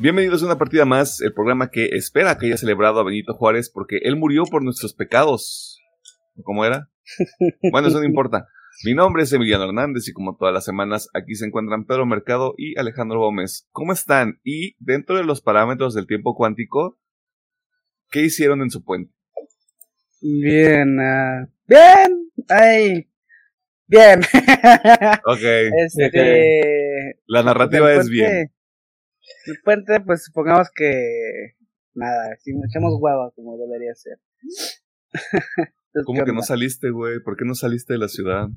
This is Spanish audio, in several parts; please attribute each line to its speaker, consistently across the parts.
Speaker 1: Bienvenidos a una partida más, el programa que espera que haya celebrado a Benito Juárez porque él murió por nuestros pecados. ¿Cómo era? Bueno, eso no importa. Mi nombre es Emiliano Hernández y como todas las semanas aquí se encuentran Pedro Mercado y Alejandro Gómez. ¿Cómo están? Y dentro de los parámetros del tiempo cuántico, ¿qué hicieron en su puente?
Speaker 2: Bien, uh, bien, ay, bien.
Speaker 1: Ok.
Speaker 2: Este,
Speaker 1: La narrativa es bien.
Speaker 2: El puente, pues supongamos que nada, si nos echamos hueva como debería ser. Entonces,
Speaker 1: ¿Cómo
Speaker 2: ¿qué
Speaker 1: que no saliste, güey? ¿Por qué no saliste de la ciudad?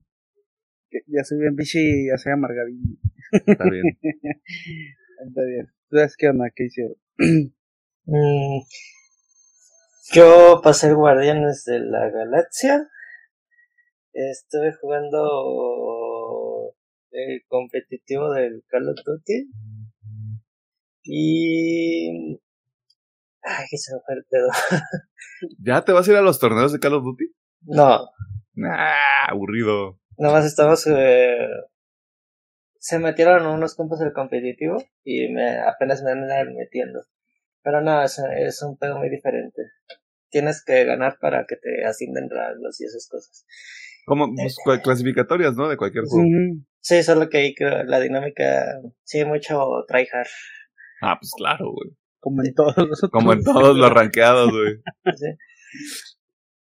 Speaker 2: Ya soy bien bichi y ya soy amargadillo.
Speaker 1: Está bien.
Speaker 2: Está bien. ¿Ustedes qué onda? ¿Qué hicieron?
Speaker 3: Mm, yo pasé Guardianes de la Galaxia. Estuve jugando el competitivo del Call of Duty. Y. Ay, que se me fue el pedo.
Speaker 1: ¿Ya te vas a ir a los torneos de Call of Duty?
Speaker 3: No,
Speaker 1: Nah, aburrido.
Speaker 3: nomás estamos. eh, se metieron unos compas del competitivo y me apenas me andan metiendo. Pero no, es, es un pedo muy diferente. Tienes que ganar para que te asignen rangos y esas cosas.
Speaker 1: Como pues, clasificatorias, ¿no? De cualquier juego.
Speaker 3: Sí, solo que ahí la dinámica, sí, mucho tryhard.
Speaker 1: Ah, pues claro, güey.
Speaker 2: Como en todos los otros.
Speaker 1: Como en todos los rankeados, güey.
Speaker 3: ¿sí?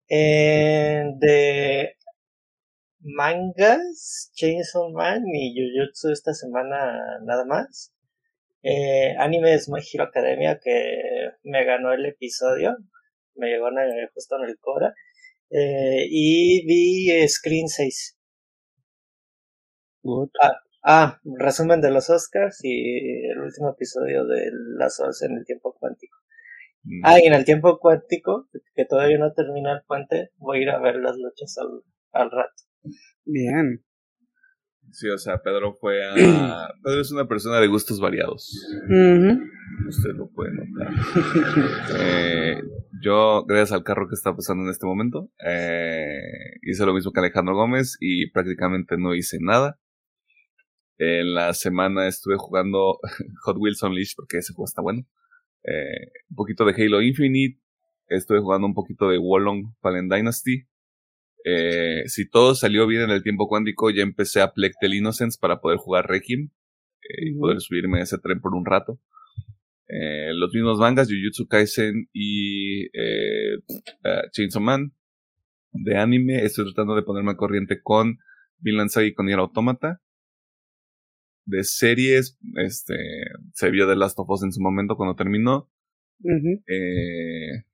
Speaker 3: Eh, de mangas, Chainsaw Man y Jujutsu esta semana nada más. Eh, anime es My Hero Academia que me ganó el episodio, me llegó en el- justo en el Cora. Eh, y vi eh, Screen 6.
Speaker 2: Good.
Speaker 3: Ah, resumen de los Oscars y el último episodio de Las Horas en el tiempo cuántico.
Speaker 1: Mm.
Speaker 3: Ah, y en el tiempo cuántico, que todavía no termina el puente, voy a ir a ver las luchas al, al rato.
Speaker 2: Bien.
Speaker 1: Sí, o sea, Pedro fue a... Pedro es una persona de gustos variados. Usted lo puede notar. Eh, yo, gracias al carro que está pasando en este momento, eh, hice lo mismo que Alejandro Gómez y prácticamente no hice nada. En la semana estuve jugando Hot Wheels Unleashed porque ese juego está bueno. Eh, un poquito de Halo Infinite. Estuve jugando un poquito de Wolong Fallen Dynasty. Eh, si todo salió bien en el tiempo cuántico, ya empecé a Plectel Innocence para poder jugar Requiem eh, y poder subirme a ese tren por un rato. Eh, los mismos mangas, Jujutsu Kaisen y eh, eh, Chainsaw Man. De anime, estoy tratando de ponerme al corriente con Vinland Saga y con Nier Automata. De series, este, se vio The Last of Us en su momento cuando terminó. Eh,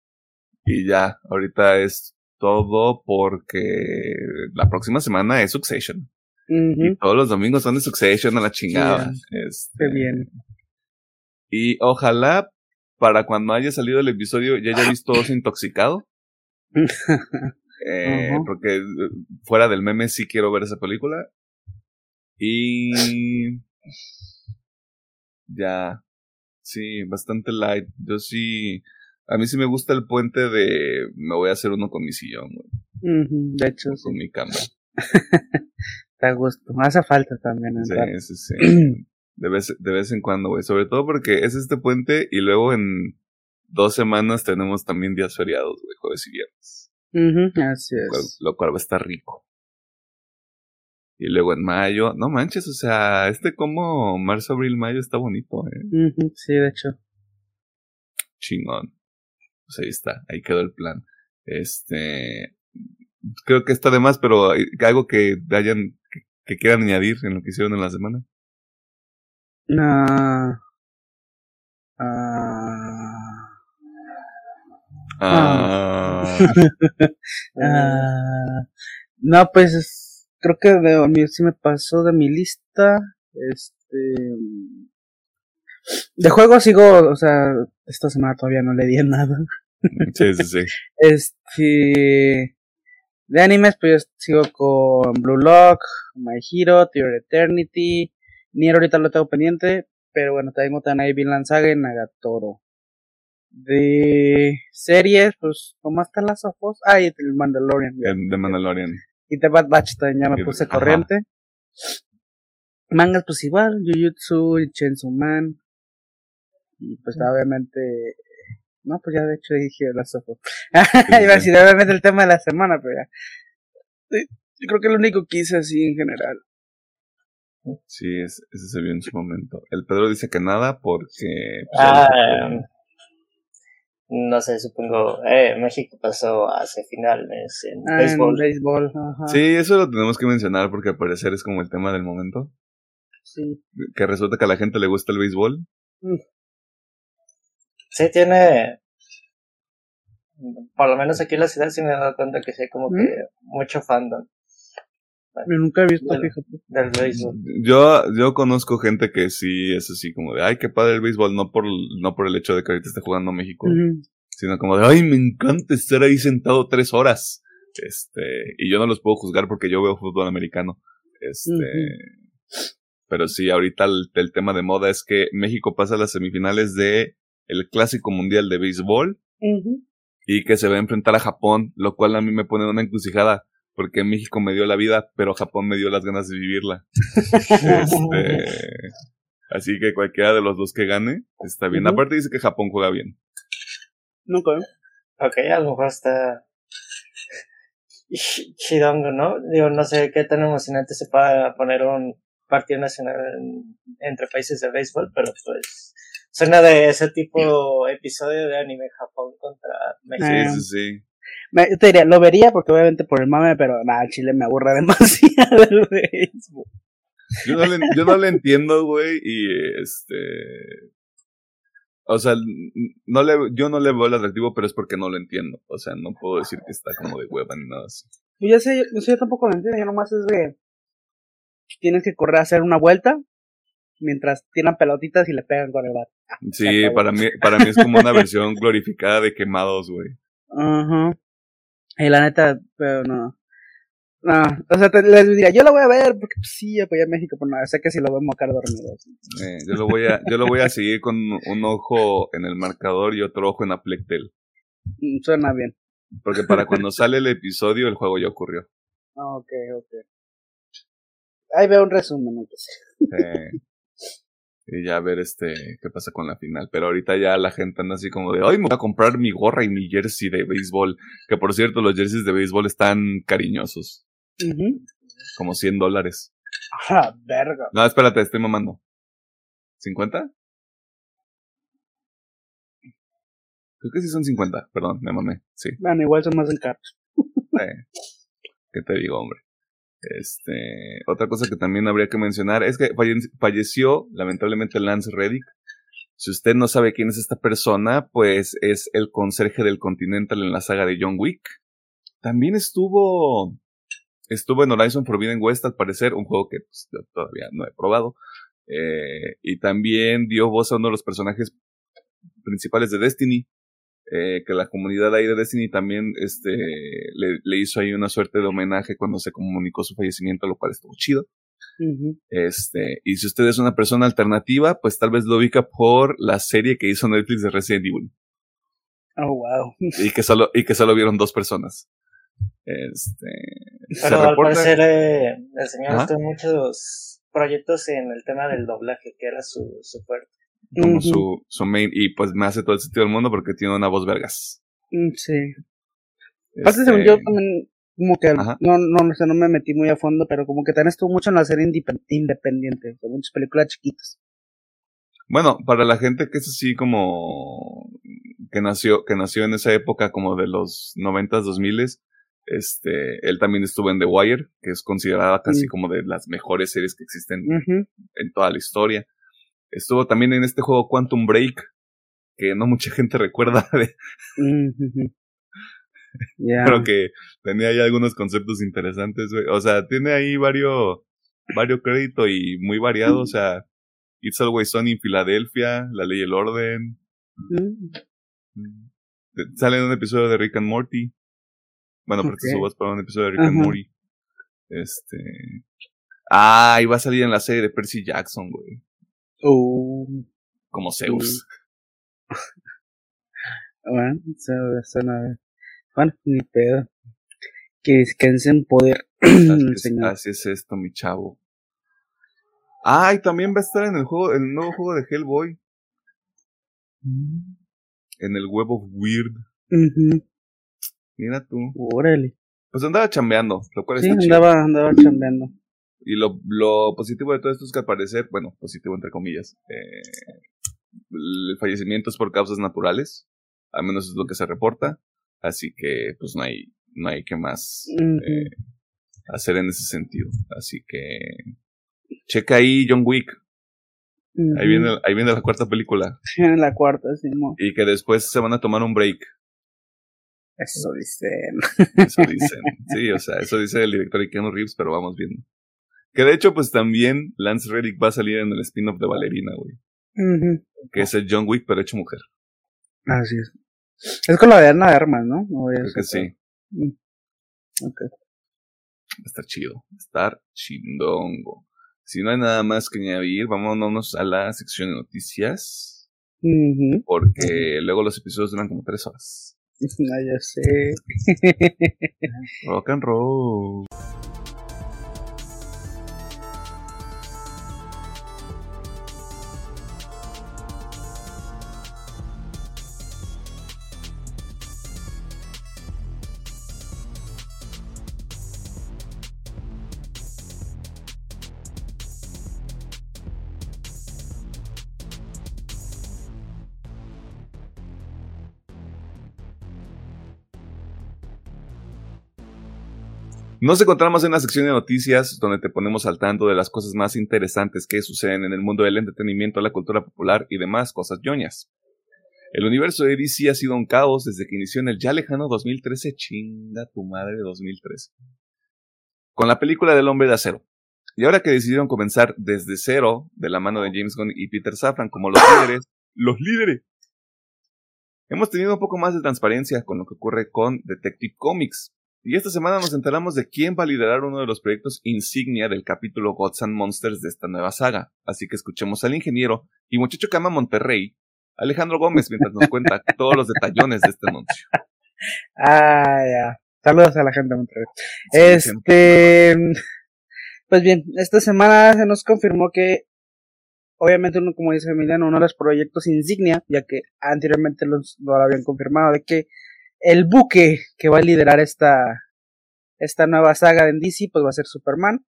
Speaker 1: y ya, ahorita es todo porque la próxima semana es Succession. Y todos los domingos son de Succession a la chingada. Este,
Speaker 2: bien.
Speaker 1: y ojalá para cuando haya salido el episodio ya haya visto Oso Intoxicado. Eh. Porque eh, fuera del meme sí quiero ver esa película. Y ya, sí, bastante light. Yo sí, a mí sí me gusta el puente de me voy a hacer uno con mi sillón, güey.
Speaker 2: De hecho, sí.
Speaker 1: con mi cama.
Speaker 2: Está gusto. Hace falta también.
Speaker 1: Sí, sí, sí. De vez, de vez en cuando, güey. Sobre todo porque es este puente y luego en dos semanas tenemos también días feriados, güey, jueves y viernes.
Speaker 2: Así
Speaker 1: Lo cual,
Speaker 2: es.
Speaker 1: lo cual va a estar rico. Y luego en mayo, no manches, o sea, este como marzo, abril, mayo está bonito, eh.
Speaker 2: Sí, de hecho.
Speaker 1: Chingón. Pues ahí está, ahí quedó el plan. Este, creo que está de más, pero hay algo que hayan, que, que quieran añadir en lo que hicieron en la semana.
Speaker 2: Ah. Ah.
Speaker 1: Ah,
Speaker 2: Ah, no, pues es- creo que de, a mí sí me pasó de mi lista. Este. De juego sigo, o sea, esta semana todavía no le di nada.
Speaker 1: sí, sí, sí.
Speaker 2: Este. De animes, pues yo sigo con Blue Lock, My Hero, Tear Eternity. Nier ahorita lo tengo pendiente, pero bueno, tengo también ahí Vinland Saga y Nagatoro. De series, pues, ¿cómo está las ojos? Ah, y el Mandalorian.
Speaker 1: El de Mandalorian.
Speaker 2: Y de Bad Batch también ya me puse
Speaker 1: ajá.
Speaker 2: corriente. Mangas, pues igual, Jujutsu y Chainsaw Man. Y pues obviamente, no, pues ya de hecho dije la sopo. Iba a decir obviamente el tema de la semana, pero ya. Yo creo que es lo único que hice así en general.
Speaker 1: Sí, ese se vio en su momento. El Pedro dice que nada porque...
Speaker 3: Pues, ah, no sé, supongo, eh, México pasó hace finales en ah, béisbol.
Speaker 1: Sí, eso lo tenemos que mencionar porque al parecer es como el tema del momento.
Speaker 2: Sí.
Speaker 1: Que resulta que a la gente le gusta el béisbol. Mm.
Speaker 3: Sí, tiene. Por lo menos aquí en la ciudad sí me he dado cuenta que sí, como ¿Mm? que mucho fandom.
Speaker 2: Yo nunca he visto,
Speaker 3: del, béisbol.
Speaker 1: Yo, yo conozco gente que sí es así como de, ay, qué padre el béisbol, no por, no por el hecho de que ahorita esté jugando México, sino como de, ay, me encanta estar ahí sentado tres horas. Este, y yo no los puedo juzgar porque yo veo fútbol americano. Este, pero sí, ahorita el, tema de moda es que México pasa a las semifinales de el Clásico Mundial de Béisbol y que se va a enfrentar a Japón, lo cual a mí me pone una encrucijada porque México me dio la vida, pero Japón me dio las ganas de vivirla. este, así que cualquiera de los dos que gane está bien. Aparte dice que Japón juega bien.
Speaker 2: Nunca.
Speaker 3: Ok, a lo mejor está chidongo, ¿no? Digo, no sé qué tan emocionante se pueda poner un partido nacional entre países de béisbol, pero pues suena de ese tipo episodio de anime Japón contra México.
Speaker 1: Sí, sí, sí.
Speaker 2: Me, te diría, lo vería porque obviamente por el mame, pero nada, Chile me aburre demasiado el béisbol.
Speaker 1: Yo no le, yo no le entiendo, güey, y este... O sea, no le, yo no le veo el atractivo, pero es porque no lo entiendo. O sea, no puedo decir que está como de hueva ni nada así.
Speaker 2: Pues ya sé, yo, yo tampoco lo entiendo, yo nomás es de... Tienes que correr a hacer una vuelta mientras tiran pelotitas y le pegan con el bat.
Speaker 1: Ah, sí, para mí, para mí es como una versión glorificada de quemados, güey.
Speaker 2: Ajá. Y la neta, pero no. No, o sea, les diría, yo lo voy a ver, porque pues, sí, apoyé a México, pero nada, sé que si lo vemos acá dormido.
Speaker 1: Eh, yo, lo voy a, yo lo voy a seguir con un ojo en el marcador y otro ojo en Aplectel.
Speaker 2: Mm, suena bien.
Speaker 1: Porque para cuando sale el episodio, el juego ya ocurrió.
Speaker 2: Ok, ok. Ahí veo un resumen, no sé
Speaker 1: y ya ver este qué pasa con la final. Pero ahorita ya la gente anda así como de, hoy me voy a comprar mi gorra y mi jersey de béisbol. Que por cierto, los jerseys de béisbol están cariñosos. Como 100 dólares.
Speaker 2: Ah, verga.
Speaker 1: No, espérate, estoy mamando. ¿50? Creo que sí son 50, perdón, me mamé, sí.
Speaker 2: Bueno, igual son más en caros.
Speaker 1: eh, ¿Qué te digo, hombre? Este, otra cosa que también habría que mencionar es que falleció lamentablemente Lance Reddick. Si usted no sabe quién es esta persona, pues es el conserje del Continental en la saga de John Wick. También estuvo estuvo en Horizon Forbidden West al parecer, un juego que pues, todavía no he probado. Eh, y también dio voz a uno de los personajes principales de Destiny, eh, que la comunidad ahí de Destiny también este, le, hizo ahí una suerte de homenaje cuando se comunicó su fallecimiento, lo cual estuvo chido. Este, y si usted es una persona alternativa, pues tal vez lo ubica por la serie que hizo Netflix de Resident Evil.
Speaker 2: Oh, wow.
Speaker 1: Y que solo, y que solo vieron dos personas. Este.
Speaker 3: Pero al parecer eh, el señor estuvo en muchos proyectos en el tema del doblaje, que era su, su fuerte
Speaker 1: como su, su main, y pues me hace todo el sentido del mundo porque tiene una voz vergas.
Speaker 2: Mm, sí. Aparte, este... yo también, como que, no, no, no, sé, no me metí muy a fondo, pero como que también estuvo mucho en la serie independiente, de muchas películas chiquitas.
Speaker 1: Bueno, para la gente que es así como, que nació, que nació en esa época como de los noventas, dos miles, este, él también estuvo en The Wire, que es considerada casi como de las mejores series que existen en toda la historia. Estuvo también en este juego Quantum Break, que no mucha gente recuerda de... Creo que tenía ahí algunos conceptos interesantes, güey. O sea, tiene ahí varios, varios créditos y muy variado. O sea, It's Always Sunny en Filadelfia, La Ley y el Orden. Mm. Sale en un episodio de Rick and Morty. Bueno, pero okay. subas para un episodio de Rick and Morty. Este. Ah, iba a salir en la serie de Percy Jackson, güey.
Speaker 2: Uh,
Speaker 1: Como Zeus.
Speaker 2: bueno, suena. Bueno, ni pedo. Que descanse en poder.
Speaker 1: Así, es esto, mi chavo. Ah, y también va a estar en el juego, el nuevo juego de Hellboy. En el Web of Weird. Mira tú.
Speaker 2: Órale.
Speaker 1: Pues andaba chambeando, lo cual
Speaker 2: Sí,
Speaker 1: está chido.
Speaker 2: andaba, andaba chambeando.
Speaker 1: Y lo, lo positivo de todo esto es que al parecer, bueno, positivo entre comillas, eh, el fallecimiento es por causas naturales, al menos es lo que se reporta, así que pues no hay, no hay que más eh, hacer en ese sentido. Así que checa ahí John Wick, ahí viene, ahí viene la cuarta película,
Speaker 2: En la cuarta, sí, mo.
Speaker 1: y que después se van a tomar un break,
Speaker 2: Eso dicen.
Speaker 1: eso dicen. Sí, o sea, eso dice el director Keanu Reeves, pero vamos viendo. Que de hecho, pues también Lance Reddick va a salir en el spin-off de Valerina, güey. Que es el John Wick, pero hecho mujer.
Speaker 2: Así es. Es con la de Ana Armas, ¿no? No
Speaker 1: Creo que sí.
Speaker 2: Mm.
Speaker 1: Va a estar chido. Va a estar chindongo. Si no hay nada más que añadir, vámonos a la sección de noticias. Porque luego los episodios duran como tres horas.
Speaker 2: Ah, ya sé.
Speaker 1: Rock and roll. Nos encontramos en la sección de noticias donde te ponemos al tanto de las cosas más interesantes que suceden en el mundo del entretenimiento, la cultura popular y demás cosas ñoñas. El universo de DC ha sido un caos desde que inició en el ya lejano 2013, chinga tu madre 2013, con la película del hombre de acero. Y ahora que decidieron comenzar desde cero, de la mano de James Gunn y Peter Safran como los líderes, los líderes, hemos tenido un poco más de transparencia con lo que ocurre con Detective Comics, y esta semana nos enteramos de quién va a liderar uno de los proyectos insignia del capítulo Gods and Monsters de esta nueva saga. Así que escuchemos al ingeniero y muchacho que ama Monterrey, Alejandro Gómez, mientras nos cuenta todos los detallones de este anuncio.
Speaker 2: Ah, ya. Saludos a la gente de Monterrey.
Speaker 1: Sí,
Speaker 2: Este. Pues bien, esta semana se nos confirmó que, obviamente, uno, como dice Emiliano, uno de los proyectos insignia, ya que anteriormente los, lo habían confirmado, de que el buque que va a liderar esta, esta nueva saga en DC, pues va a ser Superman.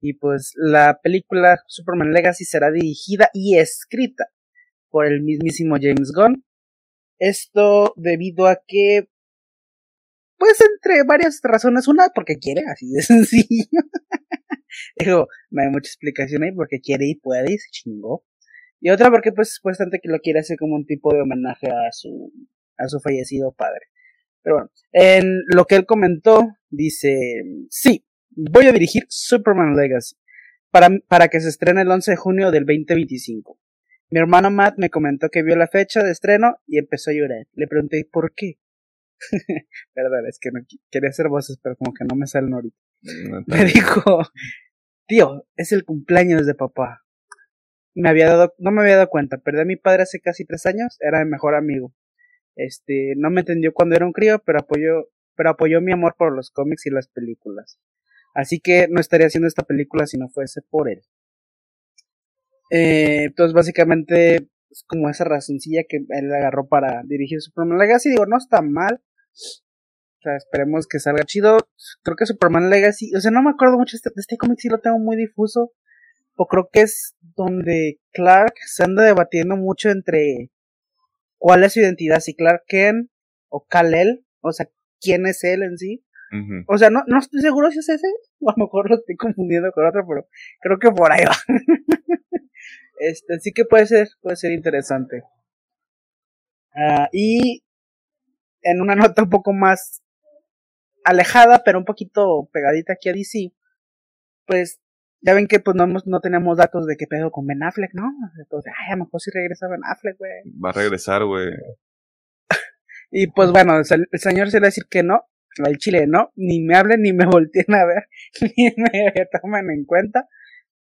Speaker 2: Y pues la película Superman Legacy será dirigida y escrita por el mismísimo James Gunn. Esto debido a que, pues entre varias razones, una porque quiere, así de sencillo. Digo, no hay mucha explicación ahí porque quiere y puede y se chingó. Y otra porque pues supuestamente que lo quiere hacer como un tipo de homenaje a su a su fallecido padre. Pero bueno, en lo que él comentó, dice, sí, voy a dirigir Superman Legacy para, para que se estrene el 11 de junio del 2025. Mi hermano Matt me comentó que vio la fecha de estreno y empezó a llorar. Le pregunté por qué. Perdón, es que no quería hacer voces, pero como que no me salen ahorita.
Speaker 1: No,
Speaker 2: Me dijo, tío, es el cumpleaños de papá. Me había dado, no me había dado cuenta, perdí a mi padre hace casi tres años, era mi mejor amigo. Este, no me entendió cuando era un crío, pero apoyó, pero apoyó mi amor por los cómics y las películas. Así que no estaría haciendo esta película si no fuese por él. Eh, entonces básicamente es como esa razoncilla que él agarró para dirigir Superman Legacy. Digo, no está mal. O sea, esperemos que salga chido. Creo que Superman Legacy, o sea, no me acuerdo mucho de este, este cómic, sí lo tengo muy difuso. O creo que es donde Clark se anda debatiendo mucho entre cuál es su identidad, si Clark Kent o Kal-El, o sea, quién es él en sí. O sea, no, no estoy seguro si es ese, o a lo mejor lo estoy confundiendo con otro, pero creo que por ahí va. este, sí que puede ser, puede ser interesante. Ah, y en una nota un poco más alejada, pero un poquito pegadita aquí a DC, pues ya ven que pues no, hemos, no tenemos datos de qué pedo con Ben Affleck, ¿no? Entonces, ay, a lo mejor sí regresa Ben Affleck, güey.
Speaker 1: Va a regresar, güey.
Speaker 2: Y pues bueno, el, se- el señor se le va a decir que no, al chile no, ni me hablen, ni me volteen a ver, ni me tomen en cuenta,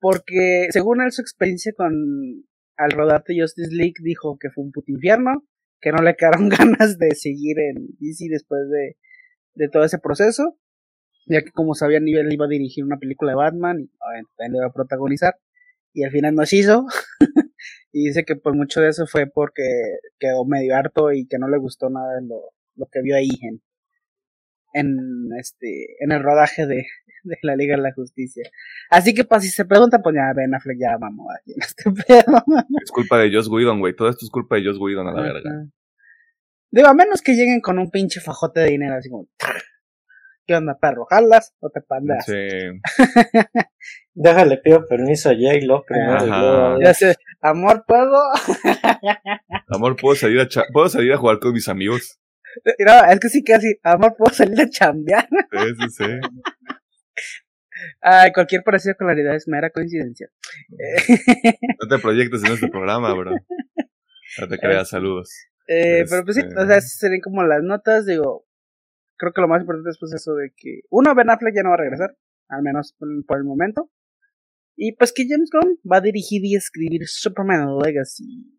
Speaker 2: porque según él su experiencia con al rodar de Justice League dijo que fue un puto infierno, que no le quedaron ganas de seguir en DC después de, de todo ese proceso, ya que como sabían él iba a dirigir una película de Batman y obviamente también le iba a protagonizar, y al final nos hizo, Y dice que por mucho de eso fue porque quedó medio harto y que no le gustó nada de lo, lo que vio ahí en, en este en el rodaje de, de la Liga de la Justicia. Así que pues si se pregunta, pues ya Ben Affleck ya vamos aquí en este pedo.
Speaker 1: Es culpa de Joss Whedon, güey. Todo esto es culpa de Joss Whedon a la verga.
Speaker 2: Digo, a menos que lleguen con un pinche fajote de dinero así como ¿Qué onda, perro? ¿Jalas o te pandas?
Speaker 1: Sí.
Speaker 3: Déjale, pido permiso a J-Lo primero. y
Speaker 1: Ajá.
Speaker 3: luego-
Speaker 2: Ya sé, amor, ¿puedo?
Speaker 1: Amor, ¿puedo salir a, cha- ¿puedo salir a jugar con mis amigos?
Speaker 2: No, es que sí que así, amor, ¿puedo salir a chambear?
Speaker 1: Sí, sí, sí.
Speaker 2: Ay, cualquier parecido con la realidad es mera coincidencia.
Speaker 1: No te proyectes en este programa, bro. No te creas, saludos.
Speaker 2: Eh, pero pues sí,
Speaker 1: Este-
Speaker 2: o sea, esas serían como las notas, digo, creo que lo más importante es pues eso de que, uno, Ben Affleck ya no va a regresar, al menos por, por el momento, y pues que James Gunn va a dirigir y escribir Superman Legacy.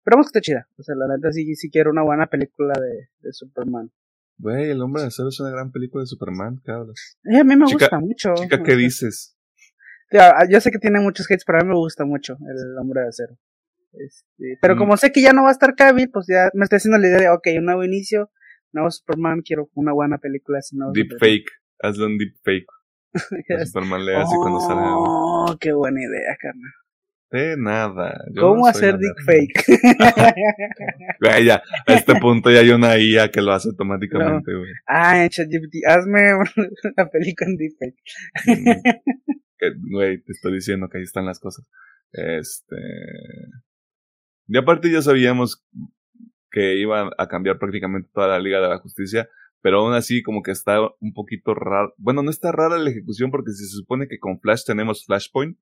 Speaker 2: Esperamos que esté chida, o sea, la neta sí, sí quiero una buena película de, de Superman.
Speaker 1: Güey, El Hombre de Acero es una gran película de Superman, ¿qué hablas?
Speaker 2: Eh, a mí me
Speaker 1: Chica-
Speaker 2: gusta mucho.
Speaker 1: Chica, ¿qué dices?
Speaker 2: yo sé que tiene muchos hates, pero a mí me gusta mucho el Hombre de Acero. Este, pero
Speaker 1: Mm.
Speaker 2: como sé que ya no va a estar Cavill, pues ya me estoy haciendo la idea de, ok, un nuevo inicio, nuevo Superman, quiero una buena película. ese nuevo
Speaker 1: Deep
Speaker 2: Superman.
Speaker 1: fake. Hazle un deep fake. A Superman le hace cuando sale.
Speaker 2: Oh, qué buena idea, carnal.
Speaker 1: De nada. yo
Speaker 2: ¿Cómo
Speaker 1: no
Speaker 2: hacer
Speaker 1: la
Speaker 2: deep
Speaker 1: verga.
Speaker 2: fake?
Speaker 1: Güey, ya, a este punto ya hay una IA que lo hace automáticamente, güey.
Speaker 2: ah, en ChatGPT, hazme una película en deep fake.
Speaker 1: Mm. Que, Güey, te estoy diciendo que ahí están las cosas. Este. Y aparte ya sabíamos que iba a cambiar prácticamente toda la Liga de la Justicia, pero aún así como que está un poquito raro. Bueno, no está rara la ejecución porque si se supone que con Flash tenemos Flashpoint,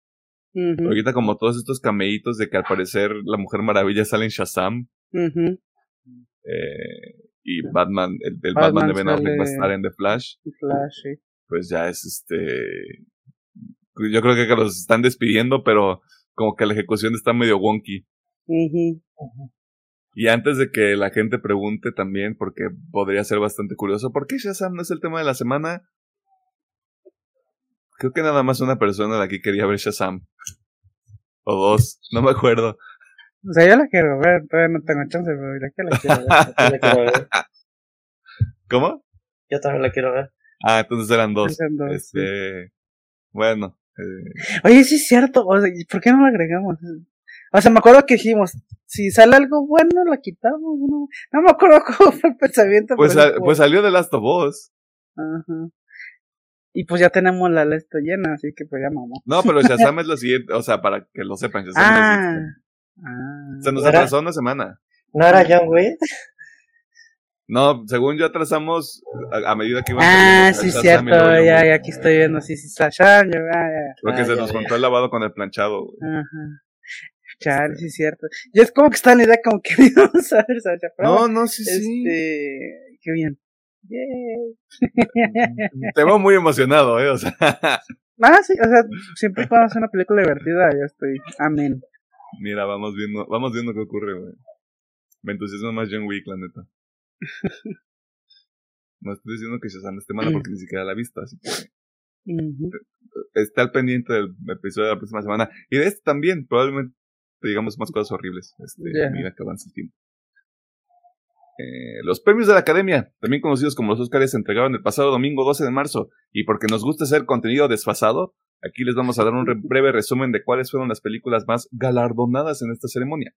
Speaker 2: Ujú,
Speaker 1: ahorita como todos estos cameitos de que al parecer la Mujer Maravilla sale en Shazam, eh, y Batman, el, el
Speaker 2: Batman
Speaker 1: Batman, de Ben Affleck va a estar en The Flash,
Speaker 2: Flash, sí.
Speaker 1: pues ya es este. Yo creo que los están despidiendo, pero como que la ejecución está medio wonky. Y antes de que la gente pregunte también, porque podría ser bastante curioso, ¿por qué Shazam no es el tema de la semana? Creo que nada más una persona de aquí quería ver Shazam. O dos, no me acuerdo.
Speaker 2: O sea, yo la quiero ver, todavía no tengo chance, pero ya que la quiero ver.
Speaker 3: Yo la quiero ver.
Speaker 1: ¿Cómo?
Speaker 3: Yo también la quiero ver.
Speaker 1: Ah, entonces eran dos.
Speaker 2: Eran dos,
Speaker 1: Este. Bueno. eh,
Speaker 2: Oye, sí es cierto, o sea, ¿y ¿por qué no la agregamos? O sea, me acuerdo que dijimos, si sale algo bueno, la quitamos, ¿no? No me acuerdo cómo fue el pensamiento.
Speaker 1: pues, pues salió de Last of Us.
Speaker 2: Ajá. Y pues ya tenemos la lista llena, así que pues ya mamó.
Speaker 1: No, pero Shazam es lo siguiente, o sea, para que lo sepan, Shazam es lo
Speaker 2: Ah,
Speaker 1: siguiente.
Speaker 2: ah.
Speaker 1: Se nos atrasó una semana.
Speaker 3: ¿No era John Wick?
Speaker 1: No, según yo atrasamos a, a medida que iban
Speaker 2: Ah, sí, cierto, ya, ya aquí estoy viendo, sí, sí, Shazam, ya, ya, ya.
Speaker 1: Porque
Speaker 3: Ah,
Speaker 1: se
Speaker 3: ya
Speaker 1: nos juntó el lavado con el planchado, güey.
Speaker 2: Ajá. Chale, sí, cierto. Y es como que está la idea como que vamos a ver, Sacha. pero
Speaker 1: No, no, sí, sí.
Speaker 2: Este, qué bien. Yay.
Speaker 1: Te veo muy emocionado, eh, o sea.
Speaker 2: Ah, sí, o sea, siempre cuando hace una película divertida, yo estoy, amén.
Speaker 1: Mira, vamos viendo, vamos viendo qué ocurre, güey. Me entusiasma más John Wick, la neta. No estoy diciendo que Shazam esté mala porque ni siquiera la he visto, así que
Speaker 2: Ujú.
Speaker 1: está al pendiente del episodio de la próxima semana. Y de este también, probablemente digamos más cosas horribles. Este,
Speaker 2: Ya.
Speaker 1: Mira que avanza el tiempo. Eh, los premios de la Academia, también conocidos como los Oscars, se entregaron el pasado domingo 12 de marzo. Y porque nos gusta hacer contenido desfasado, aquí les vamos a dar un re- breve resumen de cuáles fueron las películas más galardonadas en esta ceremonia.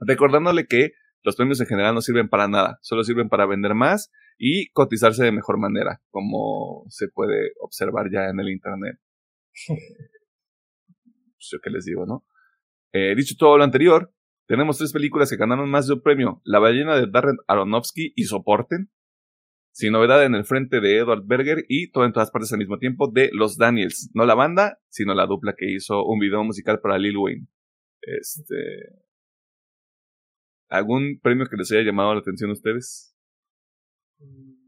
Speaker 1: Recordándole que los premios en general no sirven para nada, solo sirven para vender más y cotizarse de mejor manera, como se puede observar ya en el internet. Pues yo qué les digo, ¿no? Eh, dicho todo lo anterior, tenemos tres películas que ganaron más de un premio. La ballena de Darren Aronofsky y Soporten. Sin novedad en el frente de Edward Berger y todo en todas partes al mismo tiempo de Los Daniels. No la banda, sino la dupla que hizo un video musical para Lil Wayne. Este. ¿Algún premio que les haya llamado la atención a ustedes?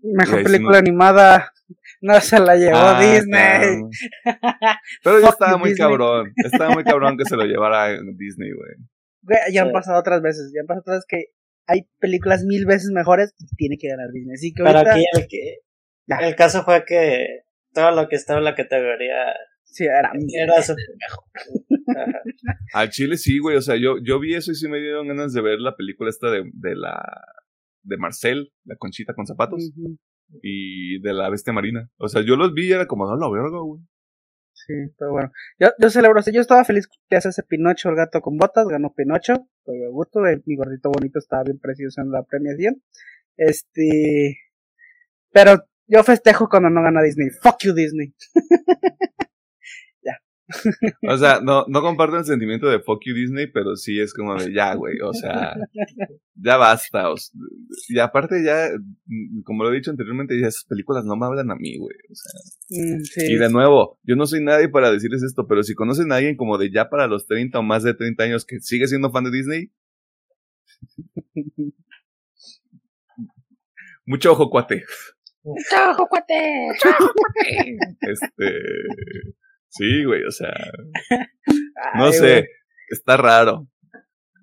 Speaker 2: Mejor película
Speaker 1: no-
Speaker 2: animada, no se la llevó
Speaker 1: Ah,
Speaker 2: Disney.
Speaker 1: está- Pero ya estaba muy
Speaker 2: Disney.
Speaker 1: cabrón. Estaba muy cabrón que se lo llevara en Disney, güey.
Speaker 2: Güey, ya han
Speaker 3: Sí.
Speaker 2: pasado otras veces, ya han pasado otras que hay películas mil veces mejores y tiene que ganar Disney. Así que
Speaker 3: Pero aquí el, que, el caso fue que todo lo que estaba en la categoría
Speaker 2: Sí, era,
Speaker 3: Era su- Ajá.
Speaker 1: Al Chile sí, güey. O sea, yo, yo vi eso y sí me dieron ganas de ver la película esta de, de la. De Marcel, la conchita con zapatos. Y de la bestia marina. O sea, yo los vi y era como, no, la verga, güey.
Speaker 2: Sí, pero bueno. Yo, yo celebro, o sea, yo estaba feliz que hace ese Pinocho, el gato con botas, ganó Pinocho, fue a gusto, el- mi gordito bonito estaba bien precioso en la premiación. Este, pero yo festejo cuando no gana Disney. Fuck you Disney.
Speaker 1: O sea, no, no comparto el sentimiento de fuck you Disney, pero sí es como de ya, güey. O sea, ya basta. o y aparte ya, mm, como lo he dicho anteriormente, ya esas películas no me hablan a mí, güey. O sea,
Speaker 2: Mm, sí.
Speaker 1: Y de nuevo, yo no soy nadie para decirles esto, pero si conocen a alguien como de ya para los 30 o más de 30 años que sigue siendo fan de Disney, mucho ojo, cuate.
Speaker 2: ¡Chao, cuate!
Speaker 1: Este. Sí, güey, o sea, no
Speaker 2: Ay,
Speaker 1: sé,
Speaker 2: güey,
Speaker 1: está raro.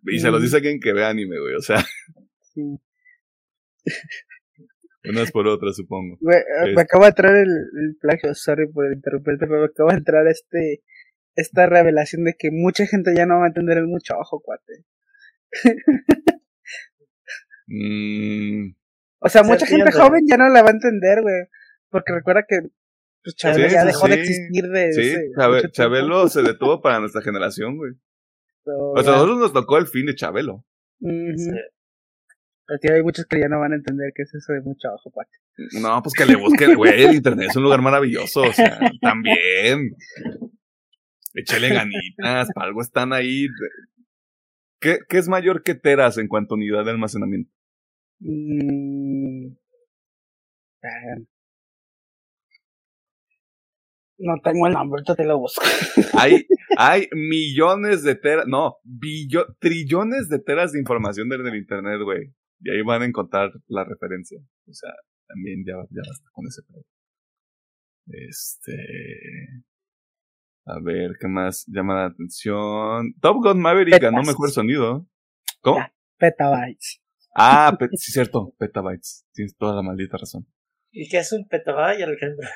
Speaker 1: Y se los
Speaker 2: Mm.
Speaker 1: dice alguien que ve anime, güey, o sea,
Speaker 2: sí.
Speaker 1: unas por otras, supongo.
Speaker 2: Güey, eh,
Speaker 1: Es-
Speaker 2: Me acaba de entrar el, el plagio, sorry por interrumpirte, pero me acaba de entrar este esta revelación de que mucha gente ya no va a entender el mucho ojo, cuate.
Speaker 1: Mm,
Speaker 2: O sea,
Speaker 3: Se
Speaker 2: mucha gente joven ya no la va a entender, güey. Porque recuerda que pues, Chabelo
Speaker 1: Sí,
Speaker 2: ya
Speaker 1: sí,
Speaker 2: dejó de existir de
Speaker 1: sí,
Speaker 2: ese
Speaker 1: Chabe-
Speaker 2: mucho tiempo.
Speaker 1: Chabelo se detuvo para nuestra generación, güey.
Speaker 2: So,
Speaker 1: O sea, a nosotros nos tocó el fin de Chabelo.
Speaker 3: Sí.
Speaker 2: Pero tío, hay muchos que ya no van a entender qué es eso de mucho ojo, cuate.
Speaker 1: No, pues que le busquen, güey, el internet es un lugar maravilloso, o sea, también. Échale ganitas, para algo están ahí. ¿Qué, ¿Qué es mayor que teras en cuanto a unidad de almacenamiento?
Speaker 2: Mm. No tengo el nombre, ahorita te lo busco.
Speaker 1: Hay, hay millones de teras, no, billo- trillones de teras de información del, del internet, güey. Y ahí van a encontrar la referencia. O sea, también ya, ya basta con ese pedo. Este. A ver, ¿qué más llama la atención? Top Gun Maverick ganó mejor sonido. ¿Cómo?
Speaker 2: Ya. Petabytes.
Speaker 1: Ah, pe- sí, cierto, petabytes. Tienes toda la maldita razón.
Speaker 3: ¿Y qué es un petabyte, Alejandro?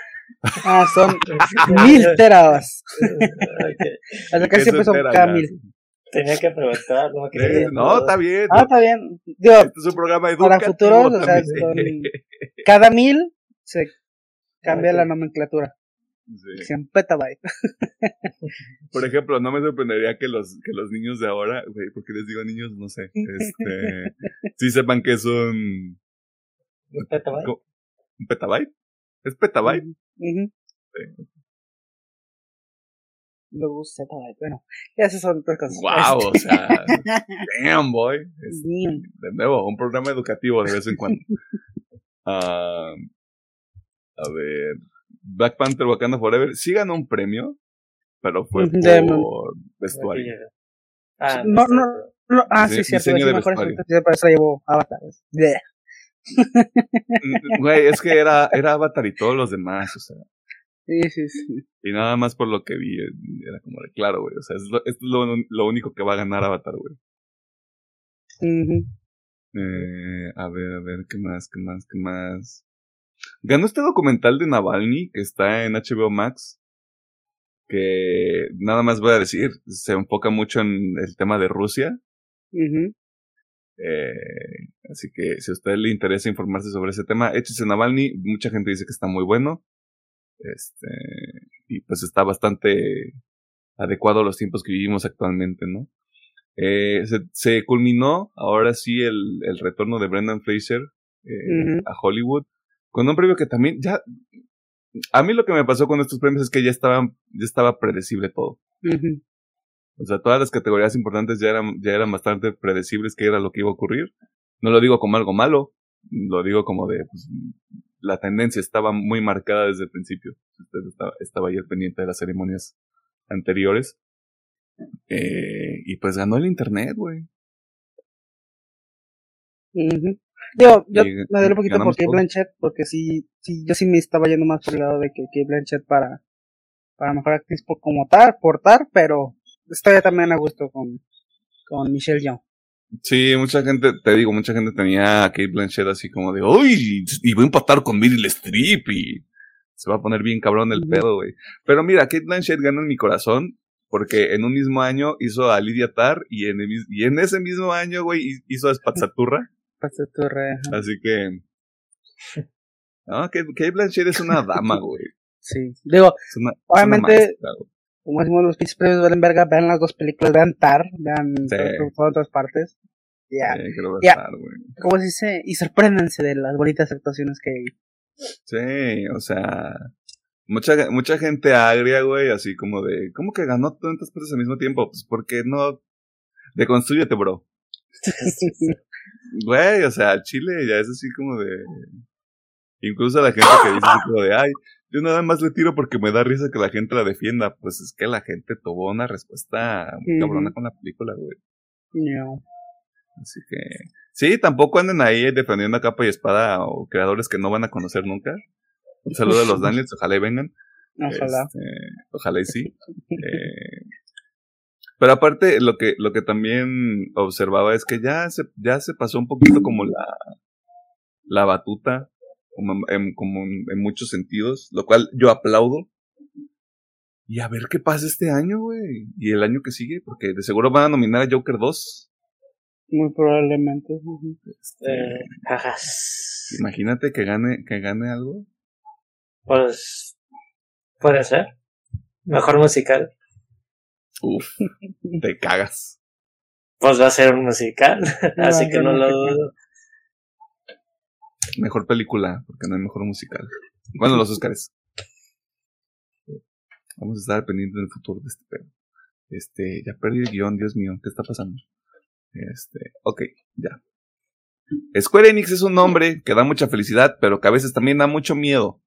Speaker 2: Ah, son mil teras.
Speaker 3: Ok.
Speaker 2: Hasta
Speaker 1: ¿Qué
Speaker 2: casi
Speaker 1: tera,
Speaker 2: cada mil.
Speaker 3: Tenía que preguntar, no me
Speaker 1: Eh,
Speaker 3: quería
Speaker 1: No, está bien.
Speaker 2: Ah, está bien. Digo,
Speaker 1: Este es un programa
Speaker 2: para futuros, o sea, cada mil se cambia la nomenclatura.
Speaker 1: Sí.
Speaker 2: Dicen petabyte.
Speaker 1: Por ejemplo, no me sorprendería que los, que los niños de ahora, güey, ¿por qué les digo niños? No sé. Este, sí sepan que es un,
Speaker 3: ¿Un petabyte?
Speaker 1: un petabyte. ¿Es petabyte? Sí.
Speaker 2: Luego. Bueno, esas son otras cosas.
Speaker 1: Wow, o sea, damn boy. Es- de nuevo, un programa educativo de vez en cuando. Ah, a ver, Black Panther Wakanda Forever sí ganó un premio, pero fue por vestuario.
Speaker 3: Ah,
Speaker 2: No, no, no, ah, sí,
Speaker 1: Dise-
Speaker 2: cierto.
Speaker 1: diseño de
Speaker 2: mejor
Speaker 1: vestuario.
Speaker 2: efectos, por eso llevó Avatar.
Speaker 1: Mm, Güey, es que era, era Avatar y todos los demás, o sea.
Speaker 2: Sí, sí, sí.
Speaker 1: Y nada más por lo que vi, eh, era como de claro, güey. O sea, es lo, es lo, lo único que va a ganar Avatar, güey. Eh, a ver, a ver, ¿qué más, qué más, qué más? Ganó este documental de Navalny que está en HBO Max. Que nada más voy a decir, se enfoca mucho en el tema de Rusia.
Speaker 2: Ujú.
Speaker 1: Eh, así que si a usted le interesa informarse sobre ese tema, échese Navalny. Mucha gente dice que está muy bueno. Este, y pues está bastante adecuado a los tiempos que vivimos actualmente, ¿no? Eh, se, se culminó ahora sí el, el retorno de Brendan Fraser eh, a Hollywood con un premio que también ya a mí lo que me pasó con estos premios es que ya estaban ya estaba predecible todo
Speaker 2: Ujú.
Speaker 1: O sea todas las categorías importantes ya eran ya eran bastante predecibles que era lo que iba a ocurrir no lo digo como algo malo lo digo como de pues, la tendencia estaba muy marcada desde el principio usted estaba, estaba ahí al pendiente de las ceremonias anteriores eh, y pues ganó el internet güey
Speaker 2: Ujú. Digo, yo
Speaker 1: Y-
Speaker 2: me doy un poquito por Kate. Blanchett, porque sí, sí, yo sí me estaba yendo más por el lado de que Kate Blanchett para, para mejor actriz por como tal, portar, pero estoy también a gusto con, con Michelle Yeoh.
Speaker 1: Sí, mucha gente, te digo, mucha gente tenía a Kate Blanchett así como de, uy, y voy a empatar con Meryl Streep y Se va a poner bien cabrón el pedo, güey. Pero mira, Kate Blanchett gana en mi corazón porque en un mismo año hizo a Lidia Tar y en, y en ese mismo año, güey, hizo a Spazzaturra.
Speaker 2: Spazzaturra,
Speaker 1: Así que... No, Kate, Blanchett es una dama, güey.
Speaker 2: Sí, digo, obviamente, como decimos, los pinches premios valen verga, vean las dos películas, vean Tar, vean todas otras partes. Ya, yeah. como se dice, y sorpréndanse de las bonitas actuaciones que hay.
Speaker 1: Sí, o sea, mucha, mucha gente agria, güey, así como de, ¿cómo que ganó tantas cosas al mismo tiempo? Pues porque no, deconstruyete, bro. güey, o sea, Chile ya es así como de, incluso la gente que dice así como de, ay, yo nada más le tiro porque me da risa que la gente la defienda. Pues es que la gente tuvo una respuesta muy cabrona con la película, güey. No. Así que. Sí, tampoco anden ahí defendiendo a capa y espada o creadores que no van a conocer nunca. Un saludo a los Daniels, ojalá y vengan. Ojalá. Este, ojalá y sí. Eh, pero aparte, lo que, lo que también observaba es que ya se, ya se pasó un poquito como la, la batuta como, en, como en, muchos sentidos, lo cual yo aplaudo. Y a ver qué pasa este año, güey. Y el año que sigue, porque de seguro van a nominar a Joker 2.
Speaker 2: Muy probablemente.
Speaker 3: Este, eh,
Speaker 1: imagínate que gane, que gane algo.
Speaker 3: Pues puede ser. Mejor musical.
Speaker 1: Uf, te cagas.
Speaker 3: Pues va a ser un musical, así que no lo dudo.
Speaker 1: Mejor película, porque no hay mejor musical. Bueno, los Oscars. Vamos a estar pendientes del futuro de este pedo. Este, ya perdí el guion, Dios mío, ¿qué está pasando? Este, ok, ya. Square Enix es un nombre que da mucha felicidad, pero que a veces también da mucho miedo.